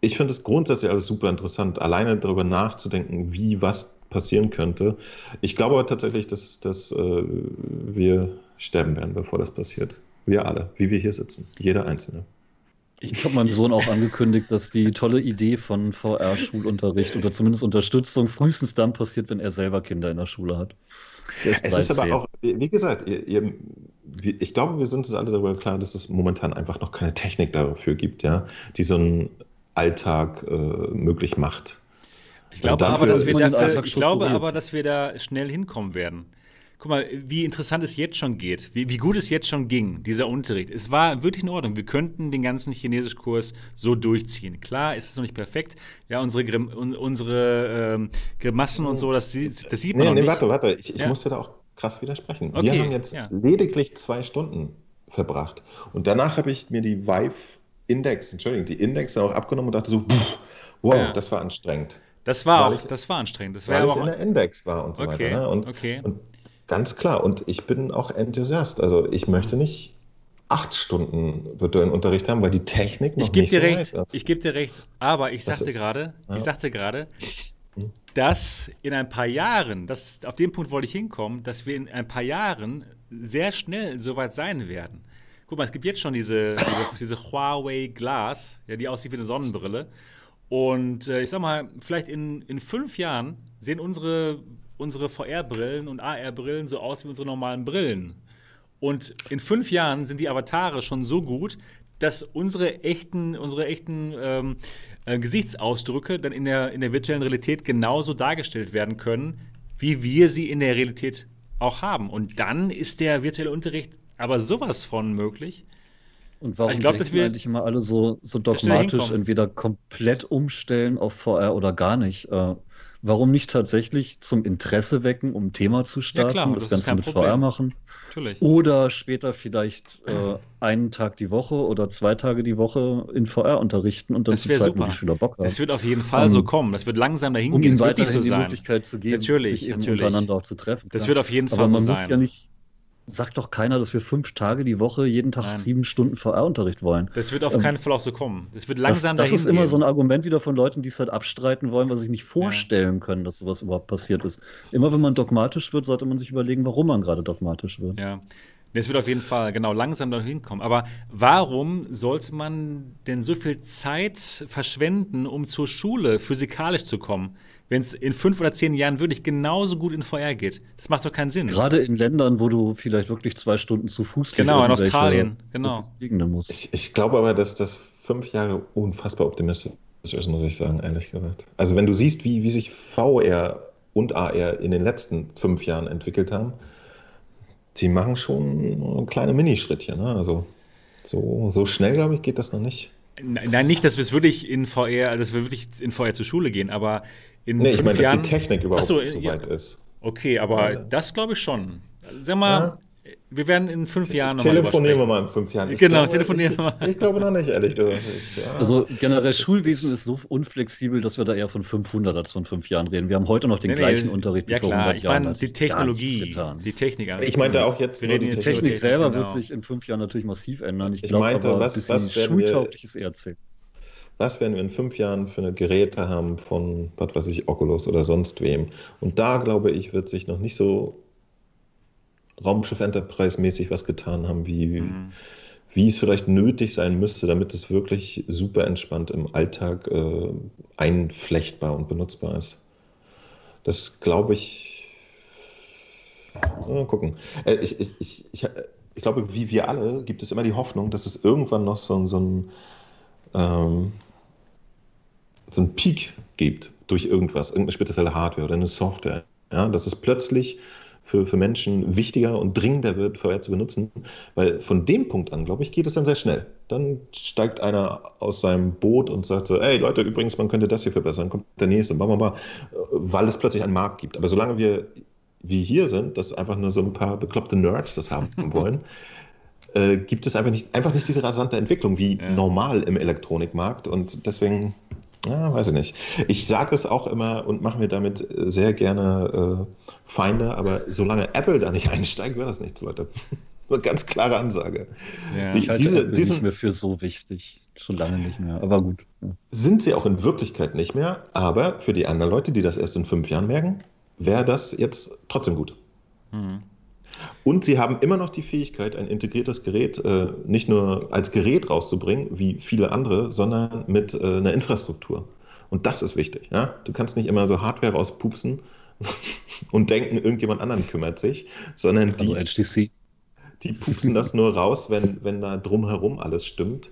ich finde es grundsätzlich alles super interessant, alleine darüber nachzudenken, wie was passieren könnte. Ich glaube aber tatsächlich, dass, dass äh, wir sterben werden, bevor das passiert. Wir alle, wie wir hier sitzen. Jeder Einzelne. Ich habe meinem Sohn auch angekündigt, dass die tolle Idee von VR-Schulunterricht oder zumindest Unterstützung frühestens dann passiert, wenn er selber Kinder in der Schule hat. Es ist aber auch, wie gesagt, ihr, ihr, ich glaube, wir sind uns alle darüber klar, dass es momentan einfach noch keine Technik dafür gibt, ja, die so einen Alltag äh, möglich macht. Ich glaube, also aber, dass wir dafür, ich glaube aber, dass wir da schnell hinkommen werden. Guck mal, wie interessant es jetzt schon geht, wie, wie, gut es jetzt schon ging, dieser Unterricht. Es war wirklich in Ordnung. Wir könnten den ganzen Chinesischkurs so durchziehen. Klar, es ist noch nicht perfekt. Ja, unsere, Grim, unsere ähm, Grimassen und so, das, das sieht man nee, nee, nicht. warte, warte. Ich, ich ja. musste da auch krass widersprechen. Okay, wir haben jetzt ja. lediglich zwei Stunden verbracht. Und danach habe ich mir die Vive Index, Entschuldigung, die Index auch abgenommen und dachte so, wow, ja. das war anstrengend. Das war auch, ich, das war anstrengend. Das war weil ich in der Index war und so okay, weiter. Ne? Und, okay. und ganz klar, und ich bin auch Enthusiast. Also ich möchte nicht acht Stunden virtuellen Unterricht haben, weil die Technik noch ich nicht dir so recht, ist. Ich gebe dir recht, aber ich sagte gerade, ja. ich sagte gerade, dass in ein paar Jahren, das, auf den Punkt wollte ich hinkommen, dass wir in ein paar Jahren sehr schnell soweit sein werden. Guck mal, es gibt jetzt schon diese, diese, diese Huawei Glass, ja, die aussieht wie eine Sonnenbrille. Und äh, ich sag mal, vielleicht in, in fünf Jahren sehen unsere, unsere VR-Brillen und AR-Brillen so aus wie unsere normalen Brillen. Und in fünf Jahren sind die Avatare schon so gut, dass unsere echten, unsere echten ähm, äh, Gesichtsausdrücke dann in der, in der virtuellen Realität genauso dargestellt werden können, wie wir sie in der Realität auch haben. Und dann ist der virtuelle Unterricht aber sowas von möglich. Und warum ich glaub, dass wir eigentlich immer alle so, so dogmatisch entweder komplett umstellen auf VR oder gar nicht? Äh, warum nicht tatsächlich zum Interesse wecken, um ein Thema zu starten, ja, klar, das, das Ganze mit Problem. VR machen? Natürlich. Oder später vielleicht äh, einen Tag die Woche oder zwei Tage die Woche in VR unterrichten und dann zu zeigen, wie die Schüler Bock haben. Das wird auf jeden Fall um, so kommen. Das wird langsam dahin um gehen. Um ihnen weiterhin so die Möglichkeit zu geben, natürlich, sich natürlich. untereinander auch zu treffen. Das wird auf jeden Fall Aber man so muss ja nicht sagt doch keiner, dass wir fünf Tage die Woche jeden Tag Nein. sieben Stunden VR-Unterricht wollen. Das wird auf ähm, keinen Fall auch so kommen. Das wird langsam Das, das ist immer gehen. so ein Argument wieder von Leuten, die es halt abstreiten wollen, weil sie sich nicht vorstellen ja. können, dass sowas überhaupt passiert ist. Immer wenn man dogmatisch wird, sollte man sich überlegen, warum man gerade dogmatisch wird. Ja. Es wird auf jeden Fall genau langsam dahin kommen. Aber warum sollte man denn so viel Zeit verschwenden, um zur Schule physikalisch zu kommen? Wenn es in fünf oder zehn Jahren wirklich genauso gut in VR geht. Das macht doch keinen Sinn. Gerade in Ländern, wo du vielleicht wirklich zwei Stunden zu Fuß Genau, in Australien, genau. Musst. Ich, ich glaube aber, dass das fünf Jahre unfassbar optimistisch ist, muss ich sagen, ehrlich gesagt. Also wenn du siehst, wie, wie sich VR und AR in den letzten fünf Jahren entwickelt haben, die machen schon kleine Minischrittchen. Ne? Also so, so schnell, glaube ich, geht das noch nicht. Nein, nicht, dass wir es wirklich in VR, dass wir wirklich in VR zur Schule gehen, aber in nee, fünf ich meine, Jahren. dass die Technik überhaupt so, so weit ist. Okay, aber ja. das glaube ich schon. Sag mal, ja. wir werden in fünf Jahren nochmal Telefonieren wir mal in fünf Jahren. Ich genau, glaube, telefonieren ich, wir mal. Ich glaube noch nicht, ehrlich gesagt. Ja. Also generell Schulwesen ist so unflexibel, dass wir da eher von 500 als von fünf Jahren reden. Wir haben heute noch den nee, gleichen nee, Unterricht ja, wie vor klar. 100 ich Jahren. Ich meine, die Technologie, die Technik. Ich meinte auch jetzt wir reden die Technik, Technik selber genau. wird sich in fünf Jahren natürlich massiv ändern. Ich, ich glaube aber, was, was schultaugliches eher zählt was werden wir in fünf Jahren für eine Geräte haben von, was weiß ich, Oculus oder sonst wem. Und da, glaube ich, wird sich noch nicht so Raumschiff Enterprise-mäßig was getan haben, wie, mhm. wie es vielleicht nötig sein müsste, damit es wirklich super entspannt im Alltag äh, einflechtbar und benutzbar ist. Das glaube ich. Mal gucken. Äh, ich, ich, ich, ich, ich glaube, wie wir alle, gibt es immer die Hoffnung, dass es irgendwann noch so, so ein ähm, so einen Peak gibt durch irgendwas, irgendeine spezielle Hardware oder eine Software. Ja, dass es plötzlich für, für Menschen wichtiger und dringender wird, VR zu benutzen, weil von dem Punkt an, glaube ich, geht es dann sehr schnell. Dann steigt einer aus seinem Boot und sagt so, ey Leute, übrigens, man könnte das hier verbessern, kommt der nächste, bla, bla, bla, weil es plötzlich einen Markt gibt. Aber solange wir wie hier sind, dass einfach nur so ein paar bekloppte Nerds das haben wollen, äh, gibt es einfach nicht, einfach nicht diese rasante Entwicklung wie ja. normal im Elektronikmarkt. Und deswegen, ja, weiß ich nicht. Ich sage es auch immer und mache mir damit sehr gerne äh, Feinde, aber solange Apple da nicht einsteigt, wäre das nichts, Leute. Eine ganz klare Ansage. Ja, ich halte diese, Apple diesen, nicht mehr für so wichtig. Schon lange nicht mehr, aber gut. Ja. Sind sie auch in Wirklichkeit nicht mehr, aber für die anderen Leute, die das erst in fünf Jahren merken, wäre das jetzt trotzdem gut. Mhm. Und sie haben immer noch die Fähigkeit, ein integriertes Gerät äh, nicht nur als Gerät rauszubringen, wie viele andere, sondern mit äh, einer Infrastruktur. Und das ist wichtig. Ja? Du kannst nicht immer so Hardware rauspupsen und denken, irgendjemand anderen kümmert sich, sondern die, Also die pupsen das nur raus, wenn, wenn da drumherum alles stimmt.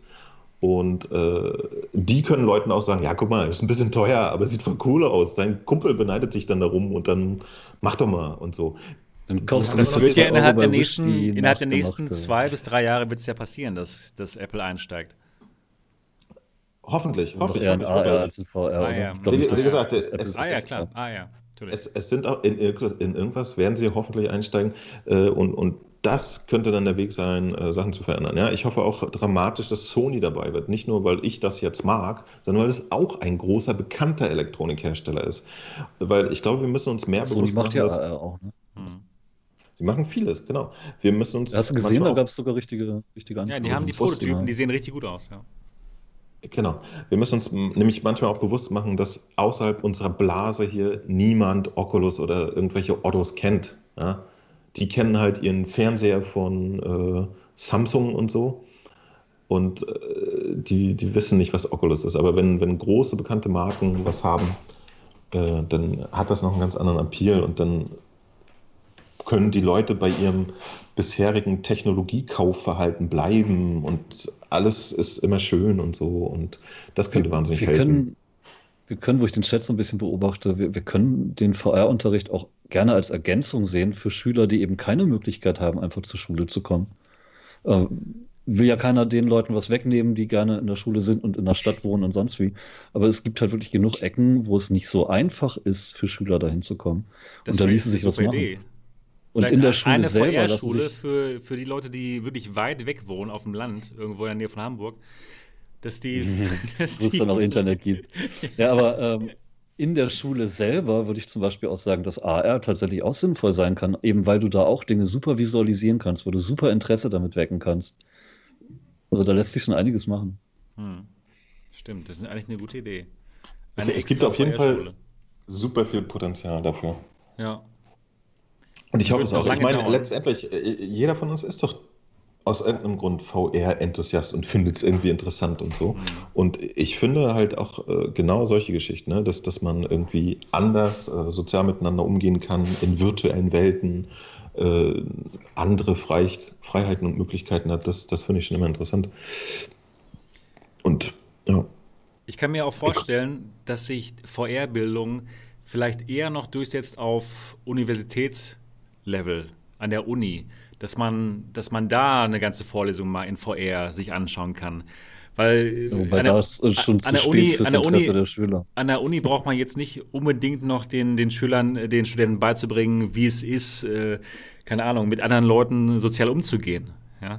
Und äh, die können Leuten auch sagen, ja, guck mal, ist ein bisschen teuer, aber sieht voll cool aus. Dein Kumpel beneidet dich dann darum und dann mach doch mal und so. Dann kaufst du Das wird ja 20 innerhalb der nächsten, innerhalb der nächsten zwei bis drei Jahre wird es ja passieren, dass, dass Apple einsteigt. Hoffentlich, hoffentlich. eher ein AR als ein VR. Ah, oder? ja. Ich glaub Wie- wie gesagt, es- es- Ah ja, es- klar. Ah ja. Es, es sind auch in, in irgendwas werden sie hoffentlich einsteigen äh, und, und das könnte dann der Weg sein, äh, Sachen zu verändern. Ja, ich hoffe auch dramatisch, dass Sony dabei wird. Nicht nur, weil ich das jetzt mag, sondern weil es auch ein großer, bekannter Elektronikhersteller ist. Weil ich glaube, wir müssen uns mehr Sony bewusst macht machen, ja dass AR auch. Ne? Die machen vieles, genau. Wir müssen uns Hast du gesehen, da gab es sogar richtige, richtige Ja, die haben die Prototypen, man. die sehen richtig gut aus. Ja. Genau. Wir müssen uns nämlich manchmal auch bewusst machen, dass außerhalb unserer Blase hier niemand Oculus oder irgendwelche Ottos kennt. Ja? Die kennen halt ihren Fernseher von äh, Samsung und so. Und äh, die, die wissen nicht, was Oculus ist. Aber wenn, wenn große, bekannte Marken was haben, äh, dann hat das noch einen ganz anderen Appeal und dann können die Leute bei ihrem bisherigen Technologiekaufverhalten bleiben und alles ist immer schön und so und das könnte wahnsinnig wir helfen. können, wir können, wo ich den Chat so ein bisschen beobachte, wir, wir können den VR-Unterricht auch gerne als Ergänzung sehen für Schüler, die eben keine Möglichkeit haben, einfach zur Schule zu kommen. Äh, will ja keiner den Leuten was wegnehmen, die gerne in der Schule sind und in der Stadt wohnen und sonst wie. Aber es gibt halt wirklich genug Ecken, wo es nicht so einfach ist, für Schüler dahin zu kommen. Das und da wäre ließe eine sich was machen. Idee. Und Vielleicht in der Schule eine selber lassen VR-Schule für, für die Leute, die wirklich weit weg wohnen, auf dem Land, irgendwo in der Nähe von Hamburg, dass die. dass wo es dann auch Internet gibt. Ja, aber ähm, in der Schule selber würde ich zum Beispiel auch sagen, dass AR tatsächlich auch sinnvoll sein kann, eben weil du da auch Dinge super visualisieren kannst, wo du super Interesse damit wecken kannst. Also da lässt sich schon einiges machen. Hm. Stimmt, das ist eigentlich eine gute Idee. Es- Eine es gibt extra auf jeden Fall-. Super viel Potenzial dafür. Ja. Und ich hoffe es auch. Ich meine, dauern. letztendlich, äh, jeder von uns ist doch aus irgendeinem Grund VR-Enthusiast und findet es irgendwie interessant und so. Hm. Und ich finde halt auch äh, genau solche Geschichten, ne? dass, dass man irgendwie anders äh, sozial miteinander umgehen kann in virtuellen Welten, äh, andere Freiheiten und Möglichkeiten hat, das, das finde ich schon immer interessant. Und ja, Ich kann mir auch vorstellen, dass sich VR-Bildung vielleicht eher noch durchsetzt auf Universitätslevel an der Uni, dass man, dass man da eine ganze Vorlesung mal in VR sich anschauen kann. Weil Wobei an der- das ist schon an zu der spät Uni- an der Interesse Uni- der Schüler. an der Uni braucht man jetzt nicht unbedingt noch den, den Schülern, äh, den Studenten beizubringen, wie es ist, äh, keine Ahnung, mit anderen Leuten sozial umzugehen. Ja?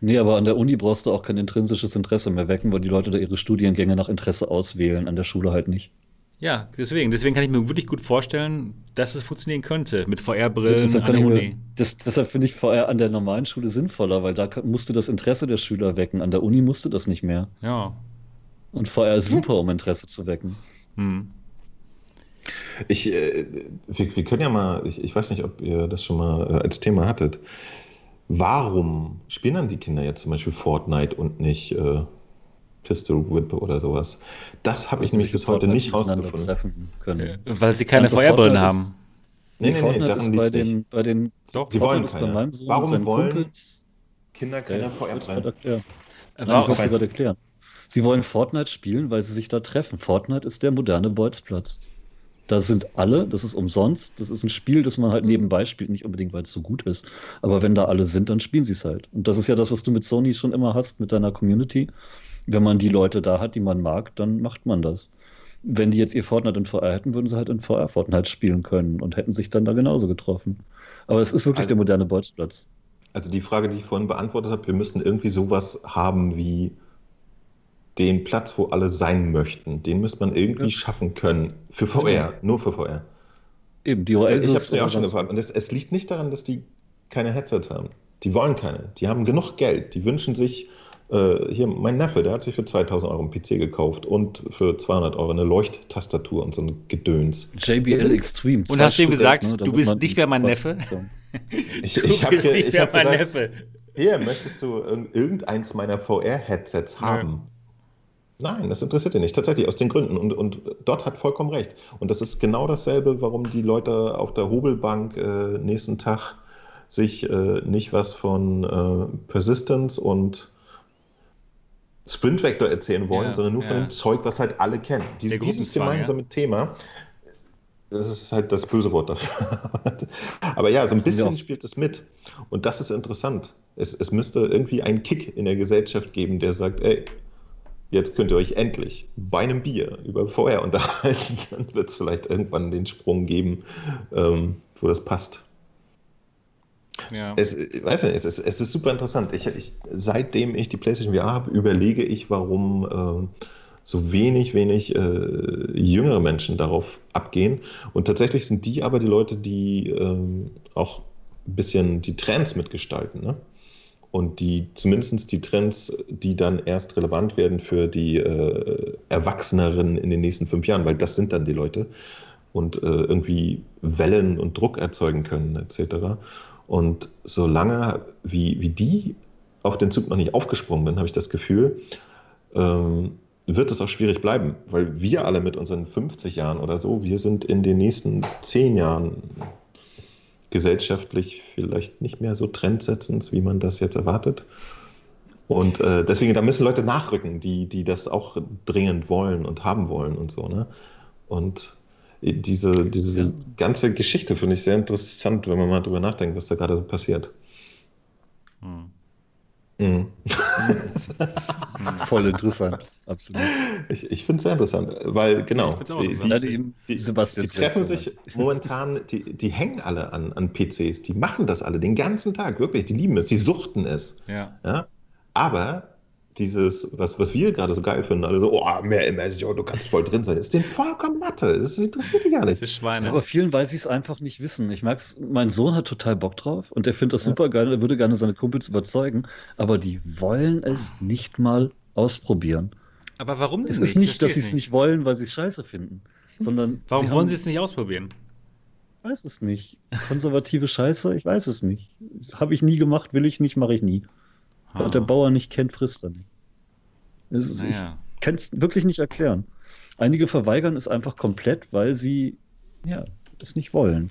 Nee, aber an der Uni brauchst du auch kein intrinsisches Interesse mehr wecken, weil die Leute da ihre Studiengänge nach Interesse auswählen, an der Schule halt nicht. Ja, deswegen. Deswegen kann ich mir wirklich gut vorstellen, dass es funktionieren könnte mit VR-Brillen Deshalb, an der Uni. mir, das, deshalb finde ich VR an der normalen Schule sinnvoller, weil da kann- musst du das Interesse der Schüler wecken. An der Uni musst du das nicht mehr. Ja. Und VR ist super, um Interesse zu wecken. Hm. ich, äh, wir, wir können ja mal, ich, ich weiß nicht, ob ihr das schon mal äh, als Thema hattet. Warum spielen dann die Kinder jetzt zum Beispiel Fortnite und nicht äh, Pistol Whip oder sowas? Das habe ich Dass nämlich bis heute Fortnite nicht rausgefunden. treffen können. Äh, Weil sie keine Also Fortnite haben. Nee, nee, nee, Fortnite daran ist bei liegt's nicht. den, bei den Doch. Sie Fortnite wollen keine. meinem Sohn Warum wollen Kumpels, Kinder keine Ja. Äh, Nein, ich wollte gerade erklären. Sie wollen Fortnite spielen, weil sie sich da treffen. Fortnite ist der moderne Bolzplatz. Da sind alle, das ist umsonst, das ist ein Spiel, das man halt nebenbei spielt, nicht unbedingt, weil es so gut ist. Aber wenn da alle sind, dann spielen sie es halt. Und das ist ja das, was du mit Sony schon immer hast, mit deiner Community. Wenn man die Leute da hat, die man mag, dann macht man das. Wenn die jetzt ihr Fortnite in VR hätten, würden sie halt in VR Fortnite spielen können und hätten sich dann da genauso getroffen. Aber es ist wirklich Also- der moderne Bolzplatz. Also die Frage, die ich vorhin beantwortet habe, wir müssten irgendwie sowas haben wie den Platz, wo alle sein möchten. Den müsste man irgendwie Ja. schaffen können. Für VR, nur für VR. Eben, die ich Oasis habe es ja auch schon gefragt. Und es, es liegt nicht daran, dass die keine Headsets haben. Die wollen keine. Die haben genug Geld. Die wünschen sich, äh, hier, mein Neffe, der hat sich für 2000 Euro einen PC gekauft und für 200 Euro eine Leuchttastatur und so ein Gedöns. JBL Extreme. Und hast du ihm gesagt, ne, du bist nicht mehr mein Neffe? Ich, Du ich bist nicht ich mehr mein gesagt, Neffe. hier, möchtest du irg- irgendeins meiner VR-Headsets haben? Nein, das interessiert ihn nicht, tatsächlich, aus den Gründen. Und, und dort hat vollkommen recht. Und das ist genau dasselbe, warum die Leute auf der Hobelbank äh, nächsten Tag sich äh, nicht was von äh, Persistence und Sprint Vector erzählen wollen, Ja, sondern nur von ja. dem Zeug, was halt alle kennen. Dies, dieses Gruppenzwang, ja. gemeinsame Thema, das ist halt das böse Wort dafür. Aber ja, so ein bisschen Ja. spielt es mit. Und das ist interessant. Es, es müsste irgendwie einen Kick in der Gesellschaft geben, der sagt, ey, jetzt könnt ihr euch endlich bei einem Bier über VR unterhalten. Dann wird es vielleicht irgendwann den Sprung geben, ähm, wo das passt. Ja. Es, weiß nicht, es es ist super interessant. Ich, ich, seitdem ich die PlayStation VR habe, überlege ich, warum ähm, so wenig, wenig äh, jüngere Menschen darauf abgehen. Und tatsächlich sind die aber die Leute, die ähm, auch ein bisschen die Trends mitgestalten. Ne? Und die zumindest die Trends, die dann erst relevant werden für die äh, Erwachseneren in den nächsten fünf Jahren, weil das sind dann die Leute und äh, irgendwie Wellen und Druck erzeugen können, etc. Und solange wie, wie die auf den Zug noch nicht aufgesprungen bin, habe ich das Gefühl, ähm, wird es auch schwierig bleiben, weil wir alle mit unseren 50 Jahren oder so, wir sind in den nächsten 10 Jahren gesellschaftlich vielleicht nicht mehr so trendsetzend, wie man das jetzt erwartet. Und äh, deswegen, da müssen Leute nachrücken, die, die das auch dringend wollen und haben wollen und so. Ne? Und diese, diese ganze Geschichte finde ich sehr interessant, wenn man mal drüber nachdenkt, was da gerade so passiert. Hm. Mhm. Voll interessant, absolut. Ich, ich finde es sehr interessant, weil genau, die, die, die, die treffen sich momentan, die, die hängen alle an, an PCs, die machen das alle den ganzen Tag, wirklich, die lieben es, die suchten es. Ja. Ja? Aber dieses, was, was wir gerade so geil finden, alle so, oh, mehr Immersion, du kannst voll drin sein, ist denen vollkommen Latte. Das interessiert die gar Das nicht. ist Schweine. Aber vielen weiß ich es einfach nicht wissen. Ich merk's, mein Sohn hat total Bock drauf und der findet das super geil, er würde gerne seine Kumpels überzeugen, aber die wollen es nicht mal ausprobieren. Aber warum denn Es nicht? ist nicht, Ich dass sie es nicht wollen, weil sie es scheiße finden, sondern Warum sie wollen sie es nicht ausprobieren? Ich weiß es nicht. Konservative Scheiße, ich weiß es nicht. Habe ich nie gemacht, will ich nicht, mache ich nie. Ah. Was der Bauer nicht kennt, frisst er nicht. Ist, Naja. Ich kann es wirklich nicht erklären. Einige verweigern es einfach komplett, weil sie ja, es nicht wollen.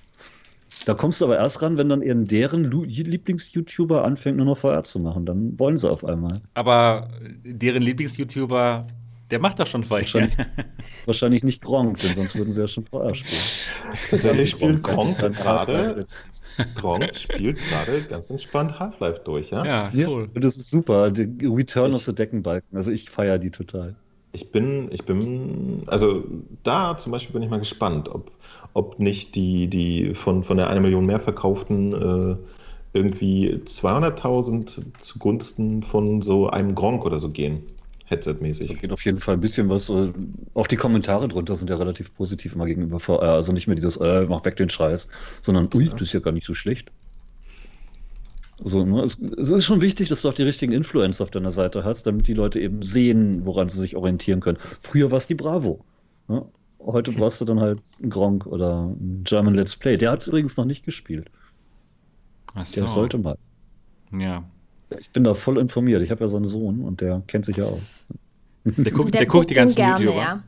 Da kommst du aber erst ran, wenn dann eben deren Lieblings-YouTuber anfängt, nur noch VR zu machen. Dann wollen sie auf einmal. Aber deren Lieblings-YouTuber, der macht das schon vorher. Wahrscheinlich, wahrscheinlich nicht Gronk, denn sonst würden sie ja schon VR spielen. Tatsächlich spielt Gronk Gronk dann gerade, Gronk spielt gerade ganz entspannt Half-Life durch, ja? Ja, Ja, cool. und das ist super. Die Return Ich- of the Deckenbalken. Also ich feiere die total. Ich bin, ich bin, also da zum Beispiel bin ich mal gespannt, ob, ob nicht die, die von, von der eine Million mehr verkauften äh, irgendwie 200.000 zugunsten von so einem Gronk oder so gehen, Da Headset-mäßig. geht auf jeden Fall ein bisschen was. äh, Auch die Kommentare drunter sind ja relativ positiv immer gegenüber VR. Also nicht mehr dieses, äh, mach weg den Scheiß, sondern, ui, das ist ja gar nicht so schlecht. So, ne? es, es ist schon wichtig, dass du auch die richtigen Influencer auf deiner Seite hast, damit die Leute eben sehen, woran sie sich orientieren können. Früher war es die Bravo. Ne? Heute brauchst du dann halt einen Gronk oder einen German Let's Play. Der hat es übrigens noch nicht gespielt. Ach Der so. sollte mal. Ja. Ich bin da voll informiert. Ich habe ja so einen Sohn und der kennt sich ja aus. Der guckt, der, guckt die ganzen gerne, YouTuber. ja.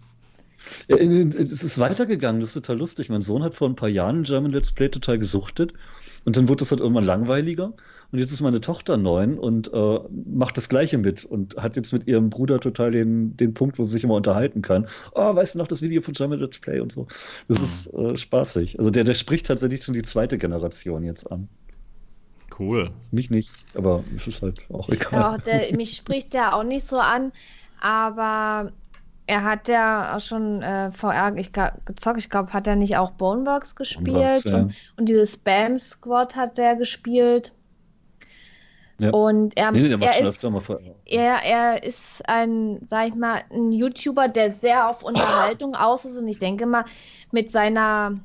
Ja, Es ist weitergegangen, das ist total lustig. Mein Sohn hat vor ein paar Jahren German Let's Play total gesuchtet und dann wurde das halt irgendwann langweiliger. Und jetzt ist meine Tochter neun und äh, macht das Gleiche mit und hat jetzt mit ihrem Bruder total den, den Punkt, wo sie sich immer unterhalten kann. Oh, weißt du noch das Video von German Let's Play und so. Das Mhm. ist äh, spaßig. Also der, der spricht tatsächlich schon die zweite Generation jetzt an. Cool. Mich nicht, aber es ist halt auch egal. Ja, der, mich spricht der auch nicht so an, aber er hat ja auch schon äh, VR ich, gezockt. Ich glaube, hat er nicht auch Boneworks gespielt Boneworks, ja. und, und dieses Spam Squad hat er gespielt. Ja. Und er, nee, nee, er ist er, er ist ein, sag ich mal, ein YouTuber, der sehr auf Unterhaltung aus ist und ich denke mal, mit seiner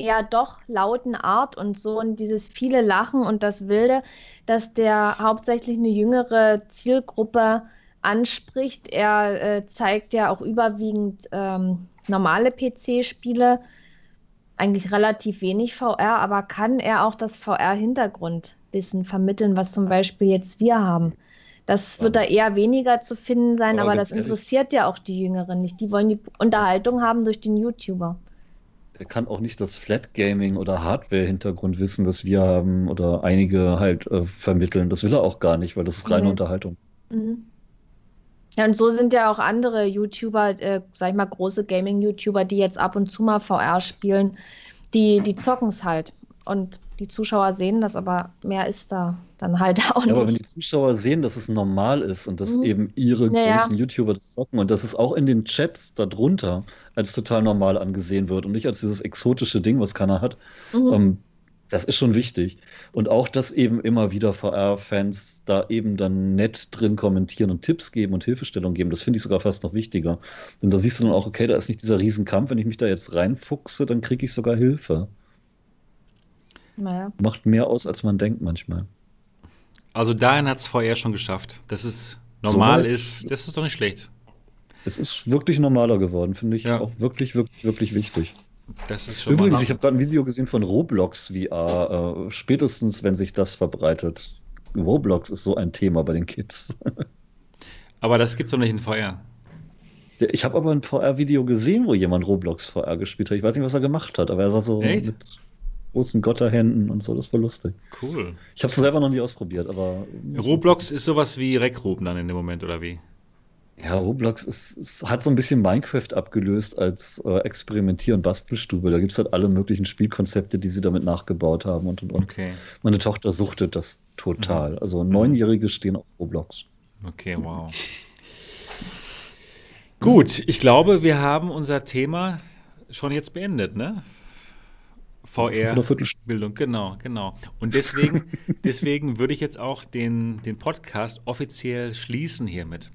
eher doch lauten Art und so und dieses viele Lachen und das Wilde, dass der hauptsächlich eine jüngere Zielgruppe anspricht. Er äh, zeigt ja auch überwiegend ähm, normale PC-Spiele. eigentlich relativ wenig VR, aber kann er auch das VR-Hintergrundwissen vermitteln, was zum Beispiel jetzt wir haben? Das wird da eher weniger zu finden sein, aber, Aber das ganz ehrlich- interessiert ja auch die Jüngeren nicht. Die wollen die Unterhaltung haben durch den YouTuber. Der kann auch nicht das Flat Gaming oder Hardware-Hintergrundwissen, das wir haben oder einige halt äh, vermitteln. Das will er auch gar nicht, weil das ist reine Nee. Unterhaltung. Mhm. Ja, und so sind ja auch andere YouTuber, äh, sag ich mal, große Gaming-YouTuber, die jetzt ab und zu mal VR spielen, die, die zocken es halt. Und die Zuschauer sehen das, aber mehr ist da dann halt auch Ja, aber wenn die nicht. Zuschauer sehen, dass es normal ist und dass Mhm. eben ihre Ja, ja. großen YouTuber das zocken und dass es auch in den Chats darunter als total normal angesehen wird und nicht als dieses exotische Ding, was keiner hat, Mhm. ähm, das ist schon wichtig. Und auch, dass eben immer wieder VR-Fans da eben dann nett drin kommentieren und Tipps geben und Hilfestellung geben, das finde ich sogar fast noch wichtiger. Denn da siehst du dann auch, okay, da ist nicht dieser Riesenkampf, wenn ich mich da jetzt reinfuchse, dann kriege ich sogar Hilfe. Naja. Macht mehr aus, als man denkt manchmal. Also dahin hat es VR schon geschafft. Dass es normal weit? ist, das ist doch nicht schlecht. Es ist wirklich normaler geworden, finde ich Ja. auch wirklich, wirklich, wirklich wichtig. Das ist schon Übrigens, ich habe gerade ein Video gesehen von Roblox VR. Äh, spätestens, wenn sich das verbreitet. Roblox ist so ein Thema bei den Kids. Aber das gibt's doch nicht in VR. Ja, Ich habe aber ein VR-Video gesehen, wo jemand Roblox VR gespielt hat. Ich weiß nicht, was er gemacht hat, aber er sah so Echt? mit großen Gotterhänden und so. Das war lustig. Cool. Ich habe es selber noch nie ausprobiert, aber. Roblox ist sowas wie Reckruben dann in dem Moment, oder wie? Ja, Roblox ist, ist, hat so ein bisschen Minecraft abgelöst als äh, Experimentier- und Bastelstube. Da gibt es halt alle möglichen Spielkonzepte, die sie damit nachgebaut haben und und und. Okay. Meine Tochter suchtet das total. Mhm. Also Neunjährige stehen auf Roblox. Okay, wow. Gut, ich glaube, wir haben unser Thema schon jetzt beendet, ne? Fünf VR. oder Viertelstunde. Bildung, genau, genau. Und deswegen, deswegen würde ich jetzt auch den, den Podcast offiziell schließen hiermit.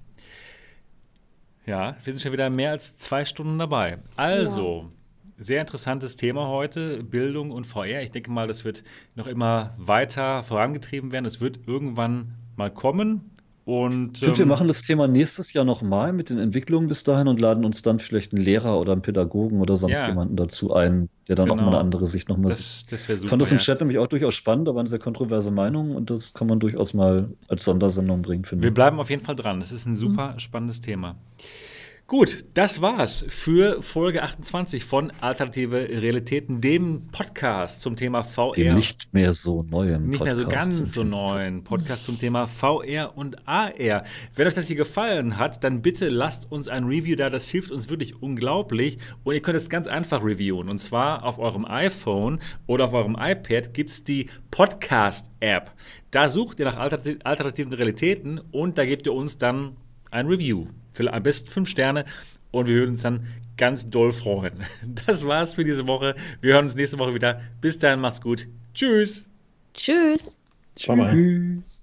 Ja, wir sind schon wieder mehr als zwei Stunden dabei. Also, sehr interessantes Thema heute, Bildung und VR. Ich denke mal, das wird noch immer weiter vorangetrieben werden. Es wird irgendwann mal kommen. Und Ich finde, wir ähm, machen das Thema nächstes Jahr nochmal mit den Entwicklungen bis dahin und laden uns dann vielleicht einen Lehrer oder einen Pädagogen oder sonst Ja. jemanden dazu ein, der dann auch mal Genau. eine andere Sicht nochmal sieht. das, wäre Ich super. fand das im ja. Chat nämlich auch durchaus spannend, aber eine sehr kontroverse Meinung und das kann man durchaus mal als Sondersendung bringen, finde Wir ich. bleiben auf jeden Fall dran. Das ist ein super spannendes Thema. Gut, das war's für Folge 28 von Alternative Realitäten, dem Podcast zum Thema VR. Dem nicht mehr so neuen Nicht mehr so Podcast ganz zum so Thema. neuen Podcast zum Thema VR und AR. Wenn euch das hier gefallen hat, dann bitte lasst uns ein Review da. Das hilft uns wirklich unglaublich. Und ihr könnt es ganz einfach reviewen. Und zwar auf eurem iPhone oder auf eurem iPad gibt es die Podcast-App. Da sucht ihr nach alternati- alternativen Realitäten und da gebt ihr uns dann ein Review. Für am besten fünf Sterne. Und wir würden uns dann ganz doll freuen. Das war's für diese Woche. Wir hören uns nächste Woche wieder. Bis dahin, macht's gut. Tschüss. Tschüss. Bye bye. Tschüss.